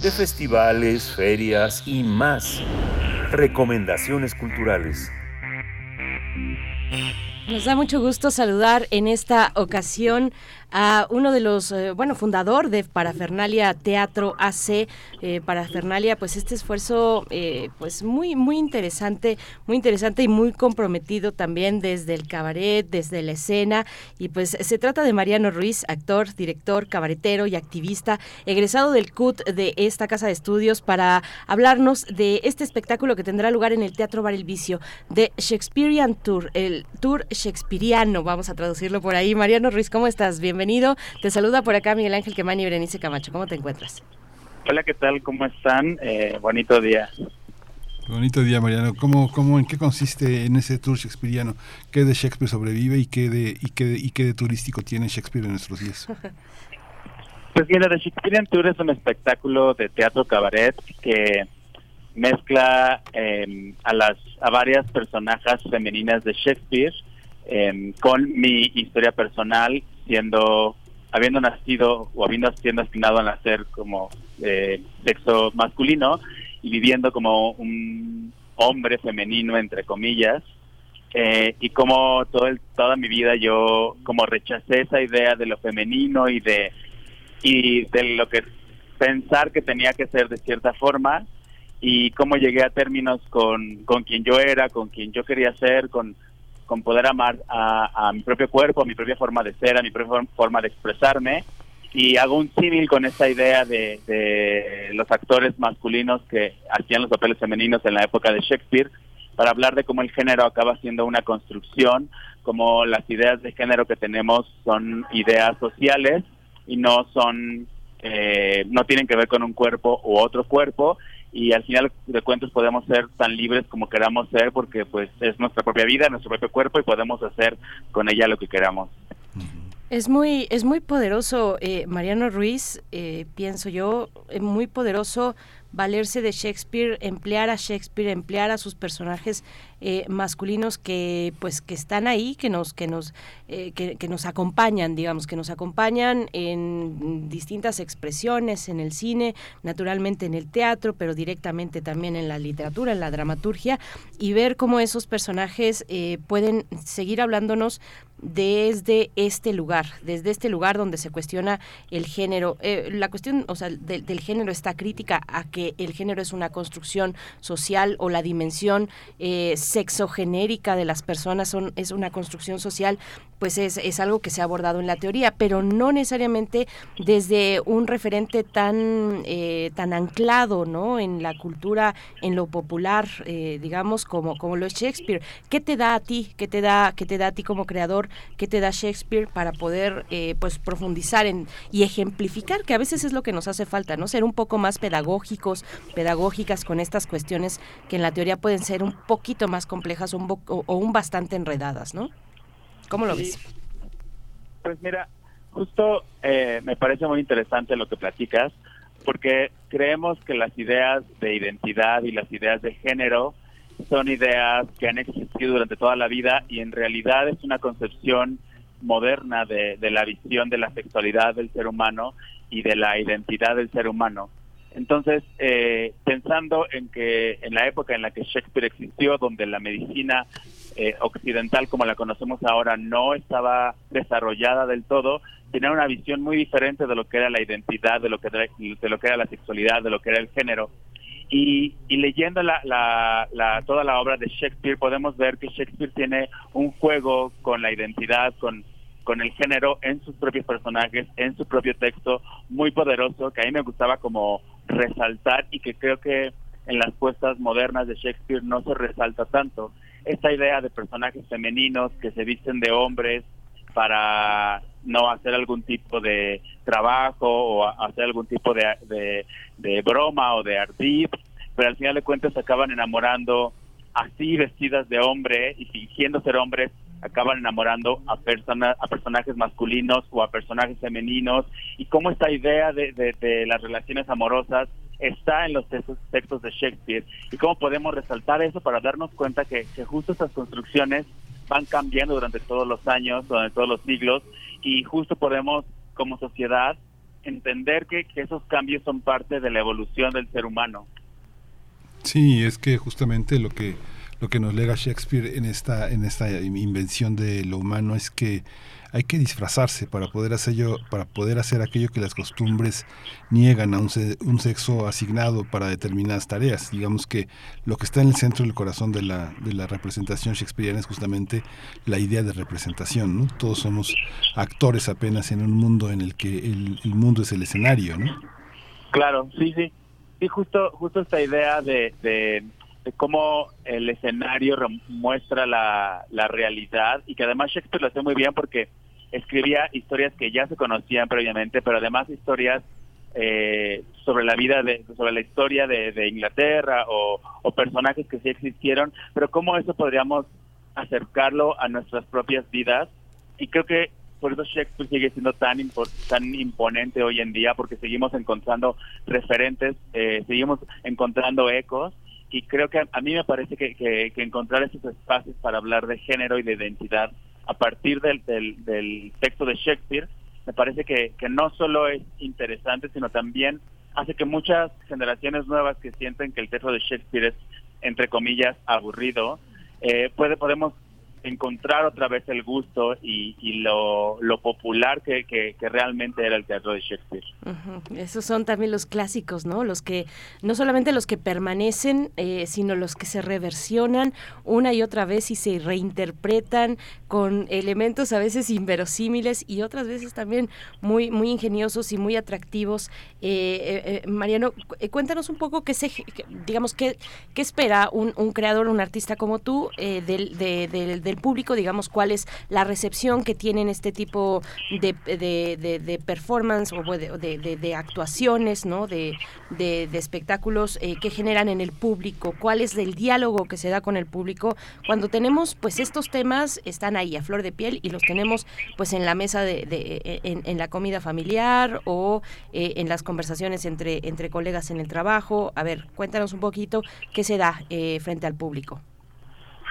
De festivales, ferias y más. Recomendaciones culturales. Nos da mucho gusto saludar en esta ocasión a uno de los, eh, bueno, fundador de Parafernalia Teatro AC. Eh, Parafernalia, pues este esfuerzo, eh, pues muy, muy interesante, muy interesante y muy comprometido también desde el cabaret, desde la escena. Y pues se trata de Mariano Ruiz, actor, director, cabaretero y activista, egresado del CUT de esta casa de estudios para hablarnos de este espectáculo que tendrá lugar en el Teatro Bar El Vicio, de Shakespearean Tour, el Tour Shakespeareano, vamos a traducirlo por ahí. Mariano Ruiz, ¿cómo estás? Bienvenido bienvenido. Te saluda por acá Miguel Ángel Quemani y Berenice Camacho. ¿Cómo te encuentras? Hola, ¿qué tal? ¿Cómo están? Eh, bonito día. Bonito día, Mariano. ¿Cómo, cómo, ¿En qué consiste en ese tour shakespeariano? ¿Qué de Shakespeare sobrevive y qué de, y qué, y qué de turístico tiene Shakespeare en nuestros días? [laughs] Pues mira, The Shakespearean Tour es un espectáculo de teatro cabaret que mezcla eh, a las a varias personajes femeninas de Shakespeare eh, con mi historia personal siendo, habiendo nacido o habiendo siendo destinado a nacer como eh, sexo masculino y viviendo como un hombre femenino, entre comillas, eh, y como todo el, toda mi vida yo como rechacé esa idea de lo femenino y de y de lo que pensar que tenía que ser de cierta forma y cómo llegué a términos con, con quien yo era, con quien yo quería ser, con con poder amar a, mi propio cuerpo, a mi propia forma de ser, a mi propia forma de expresarme. Y hago un símil con esa idea de, los actores masculinos que hacían los papeles femeninos en la época de Shakespeare, para hablar de cómo el género acaba siendo una construcción, como las ideas de género que tenemos son ideas sociales y no son, eh, no tienen que ver con un cuerpo u otro cuerpo, y al final de cuentas podemos ser tan libres como queramos ser porque pues es nuestra propia vida, nuestro propio cuerpo y podemos hacer con ella lo que queramos. Es muy, es muy poderoso, eh, Mariano Ruiz, eh, pienso yo, muy poderoso valerse de Shakespeare, emplear a Shakespeare, emplear a sus personajes eh, masculinos que pues que están ahí, que nos que nos eh, que, nos acompañan, digamos, que nos acompañan en distintas expresiones en el cine, naturalmente en el teatro, pero directamente también en la literatura, en la dramaturgia y ver cómo esos personajes eh, pueden seguir hablándonos desde este lugar, desde este lugar donde se cuestiona el género. la cuestión, o sea, del género está crítica a que el género es una construcción social o la dimensión sexogenérica de las personas son, es una construcción social, pues es, es algo que se ha abordado en la teoría, pero no necesariamente desde un referente tan, eh, tan anclado ¿no? en la cultura, en lo popular, eh, digamos, como, como lo es Shakespeare. ¿Qué te da a ti? ¿Qué te da, qué te da a ti como creador? ¿Qué te da Shakespeare para poder pues profundizar en, y ejemplificar, que a veces es lo que nos hace falta, ¿no? Ser un poco más pedagógicos pedagógicas con estas cuestiones que en la teoría pueden ser un poquito más complejas o un, bastante enredadas, ¿no? ¿Cómo lo ves? Pues mira, justo eh, me parece muy interesante lo que platicas, porque creemos que las ideas de identidad y las ideas de género son ideas que han existido durante toda la vida y en realidad es una concepción moderna de la visión de la sexualidad del ser humano y de la identidad del ser humano. Entonces, eh, pensando en que en la época en la que Shakespeare existió, donde la medicina eh, occidental como la conocemos ahora no estaba desarrollada del todo, tenía una visión muy diferente de lo que era la identidad, de lo que era, la sexualidad, de lo que era el género. Y, leyendo toda la obra de Shakespeare podemos ver que Shakespeare tiene un juego con la identidad, con con el género en sus propios personajes, en su propio texto, muy poderoso, que a mí me gustaba como resaltar y que creo que en las puestas modernas de Shakespeare no se resalta tanto. Esta idea de personajes femeninos que se visten de hombres para no hacer algún tipo de trabajo o hacer algún tipo de, de, broma o de ardid, pero al final de cuentas acaban enamorando así vestidas de hombre y fingiendo ser hombres acaban enamorando a personas a personajes masculinos o a personajes femeninos y cómo esta idea de, de, las relaciones amorosas está en los textos, textos de Shakespeare y cómo podemos resaltar eso para darnos cuenta que, que justo estas construcciones van cambiando durante todos los años, durante todos los siglos y justo podemos como sociedad entender que, que esos cambios son parte de la evolución del ser humano. Sí, es que justamente lo que lo que nos lega Shakespeare en esta en esta invención de lo humano es que hay que disfrazarse para poder hacer para poder hacer aquello que las costumbres niegan a un, un, sexo asignado para determinadas tareas. Digamos que lo que está en el centro del corazón de la, de la representación shakespeariana es justamente la idea de representación. ¿no? Todos somos actores apenas en un mundo en el que el, mundo es el escenario. ¿no? Claro, sí, sí. Sí, justo, justo esta idea de, de, de cómo el escenario muestra la, la realidad y que además Shakespeare lo hace muy bien porque escribía historias que ya se conocían previamente, pero además historias eh, sobre la vida de, sobre la historia de, Inglaterra o, o, personajes que sí existieron, pero cómo eso podríamos acercarlo a nuestras propias vidas. Y creo que por eso Shakespeare sigue siendo tan tan imponente hoy en día porque seguimos encontrando referentes, eh, seguimos encontrando ecos y creo que a, mí me parece que, que, que, encontrar esos espacios para hablar de género y de identidad a partir del, del, del texto de Shakespeare me parece que, que no solo es interesante sino también hace que muchas generaciones nuevas que sienten que el texto de Shakespeare es entre comillas aburrido eh, puede podemos encontrar otra vez el gusto y, y lo, lo, popular que, que, realmente era el teatro de Shakespeare. Esos son también los clásicos, ¿no? Los que, no solamente los que permanecen, eh, sino los que se reversionan una y otra vez y se reinterpretan con elementos a veces inverosímiles y otras veces también muy, muy ingeniosos y muy atractivos. Eh, eh, Mariano, cuéntanos un poco qué se, digamos, qué, qué espera un, un creador, un artista como tú del, de, de, de del público, digamos, cuál es la recepción que tienen este tipo de, de, de, de performance o de, actuaciones, ¿no? De, espectáculos eh, que generan en el público, cuál es el diálogo que se da con el público cuando tenemos, pues estos temas están ahí a flor de piel y los tenemos, pues en la mesa de, en, en, la comida familiar o eh, en las conversaciones entre entre colegas en el trabajo. A ver, cuéntanos un poquito qué se da eh, frente al público.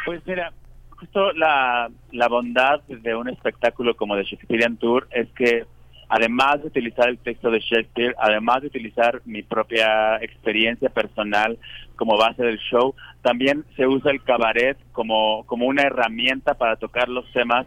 Pues mira, justo la, la bondad de un espectáculo como The Shakespearean Tour es que además de utilizar el texto de Shakespeare, además de utilizar mi propia experiencia personal como base del show, también se usa el cabaret como, como una herramienta para tocar los temas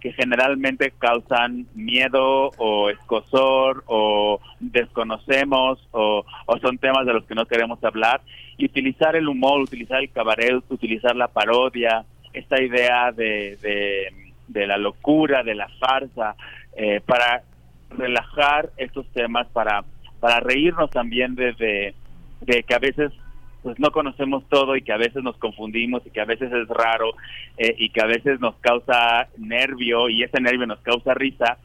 que generalmente causan miedo o escosor o desconocemos o, o, son temas de los que no queremos hablar. Y utilizar el humor, utilizar el cabaret, utilizar la parodia, esta idea de, de, la locura, de la farsa, eh, para relajar estos temas, para, para reírnos también de, de, de, que a veces pues no conocemos todo y que a veces nos confundimos y que a veces es raro eh, y que a veces nos causa nervio y ese nervio nos causa risa,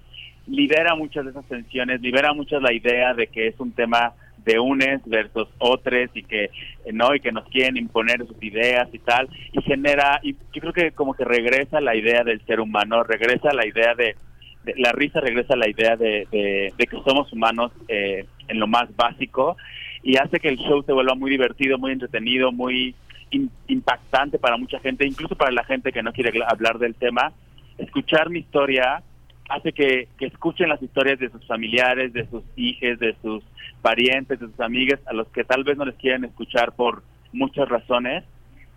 libera muchas de esas tensiones, libera muchas la idea de que es un tema de unes versus otros y que no y que nos quieren imponer sus ideas y tal. Y genera y yo creo que como que regresa la idea del ser humano regresa la idea de, de la risa regresa la idea de, de, de que somos humanos eh, en lo más básico. Y hace que el show se vuelva muy divertido muy entretenido muy impactante para mucha gente incluso para la gente que no quiere hablar del tema. Escuchar mi historia hace que, que, escuchen las historias de sus familiares, de sus hijos, de sus parientes, de sus amigas, a los que tal vez no les quieren escuchar por muchas razones.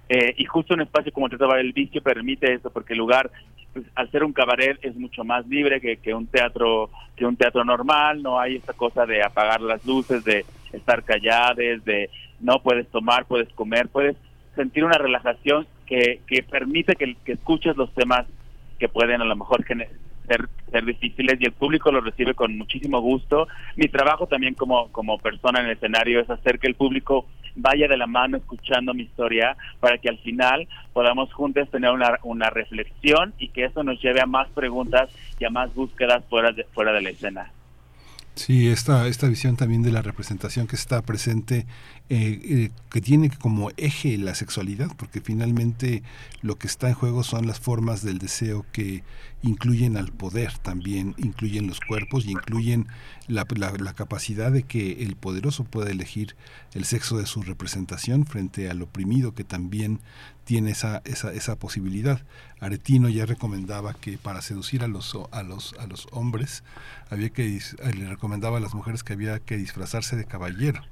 Eh, y justo un espacio como Teatro el Vicio permite eso, porque el lugar, pues, al ser un cabaret, es mucho más libre que, que, un teatro que un teatro normal. No hay esa cosa de apagar las luces, de estar callados, de no puedes tomar, puedes comer, puedes sentir una relajación que, que permite que, que escuches los temas que pueden a lo mejor ser, ser difíciles y el público lo recibe con muchísimo gusto. Mi trabajo también como, como persona en el escenario es hacer que el público vaya de la mano escuchando mi historia para que al final podamos juntos tener una, una reflexión y que eso nos lleve a más preguntas y a más búsquedas fuera de, fuera de la escena. Sí, esta, esta visión también de la representación que está presente, eh, eh, que tiene como eje la sexualidad, porque finalmente lo que está en juego son las formas del deseo que incluyen al poder también, incluyen los cuerpos y incluyen la, la, capacidad de que el poderoso pueda elegir el sexo de su representación frente al oprimido que también tiene esa, esa, esa posibilidad. Aretino ya recomendaba que para seducir a los, a los, a los hombres había que le recomendaba a las mujeres que había que disfrazarse de caballero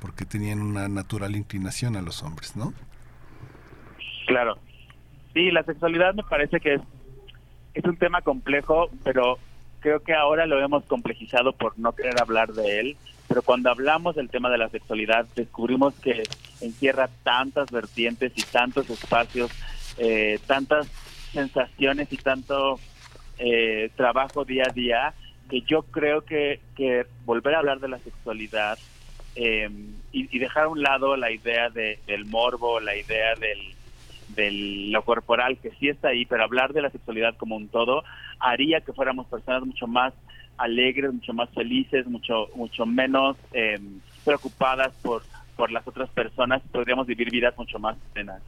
porque tenían una natural inclinación a los hombres, ¿no? Claro. Sí, la sexualidad me parece que es, es un tema complejo, pero creo que ahora lo hemos complejizado por no querer hablar de él pero cuando hablamos del tema de la sexualidad descubrimos que encierra tantas vertientes y tantos espacios, eh, tantas sensaciones y tanto eh, trabajo día a día, que yo creo que, que volver a hablar de la sexualidad em, y, dejar a un lado la idea del morbo, la idea del, de lo corporal, que sí está ahí, pero hablar de la sexualidad como un todo haría que fuéramos personas mucho más alegres, mucho más felices, mucho, mucho menos eh, preocupadas por, por las otras personas, podríamos vivir vidas mucho más plenas.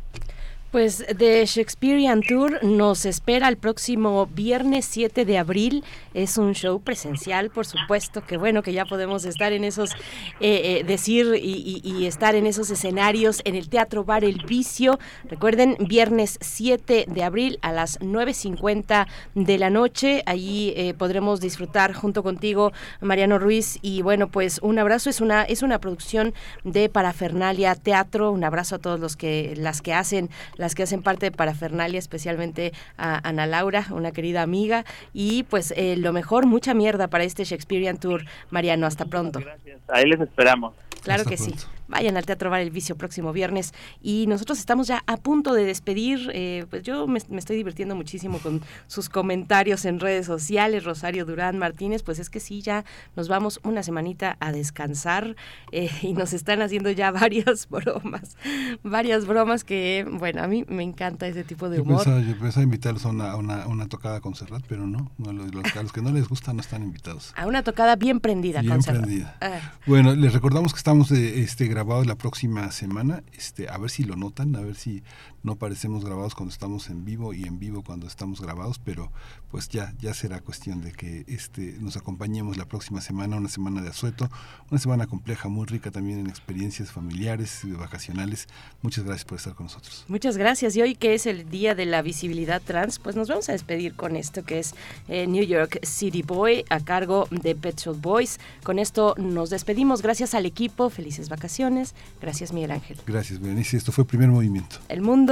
Pues The Shakespearean Tour nos espera el próximo viernes 7 de abril. Es un show presencial, por supuesto, que bueno, que ya podemos estar en esos, eh, eh, decir y, estar en esos escenarios en el Teatro Bar El Vicio. Recuerden, viernes 7 de abril a las 9.50 de la noche. Allí eh, podremos disfrutar junto contigo, Mariano Ruiz. Y bueno, pues un abrazo. Es una, es una producción de Parafernalia Teatro. Un abrazo a todos los que, las que hacen las que hacen parte de Parafernalia, especialmente a Ana Laura, una querida amiga. Y pues eh, lo mejor, mucha mierda para este Shakespearean Tour. Mariano, hasta pronto. Gracias. Ahí les esperamos. Claro que sí. Vayan al Teatro Bar El Vicio próximo viernes. Y nosotros estamos ya a punto de despedir. Eh, pues yo me, estoy divirtiendo muchísimo con sus comentarios en redes sociales. Rosario Durán Martínez, pues es que sí, ya nos vamos una semanita a descansar eh, y nos están haciendo ya [laughs] varias bromas. Varias bromas que, bueno, a mí me encanta ese tipo de humor. Yo pensaba, invitarlos a una, una, tocada con Serrat, pero no. los, a los que no les gusta no están invitados. A una tocada bien prendida bien con prendida. Ah. Bueno, les recordamos que estamos de, este, grabado la próxima semana. Este, a ver si lo notan, a ver si no parecemos grabados cuando estamos en vivo y en vivo cuando estamos grabados, pero pues ya, ya será cuestión de que este, nos acompañemos la próxima semana, una semana de asueto, una semana compleja, muy rica también en experiencias familiares y vacacionales. Muchas gracias por estar con nosotros. Muchas gracias. Y hoy que es el Día de la Visibilidad Trans, pues nos vamos a despedir con esto que es eh, New York City Boy a cargo de Pet Shop Boys. Con esto nos despedimos. Gracias al equipo. Felices vacaciones. Gracias, Miguel Ángel. Gracias, Berenice. Esto fue el Primer Movimiento. El mundo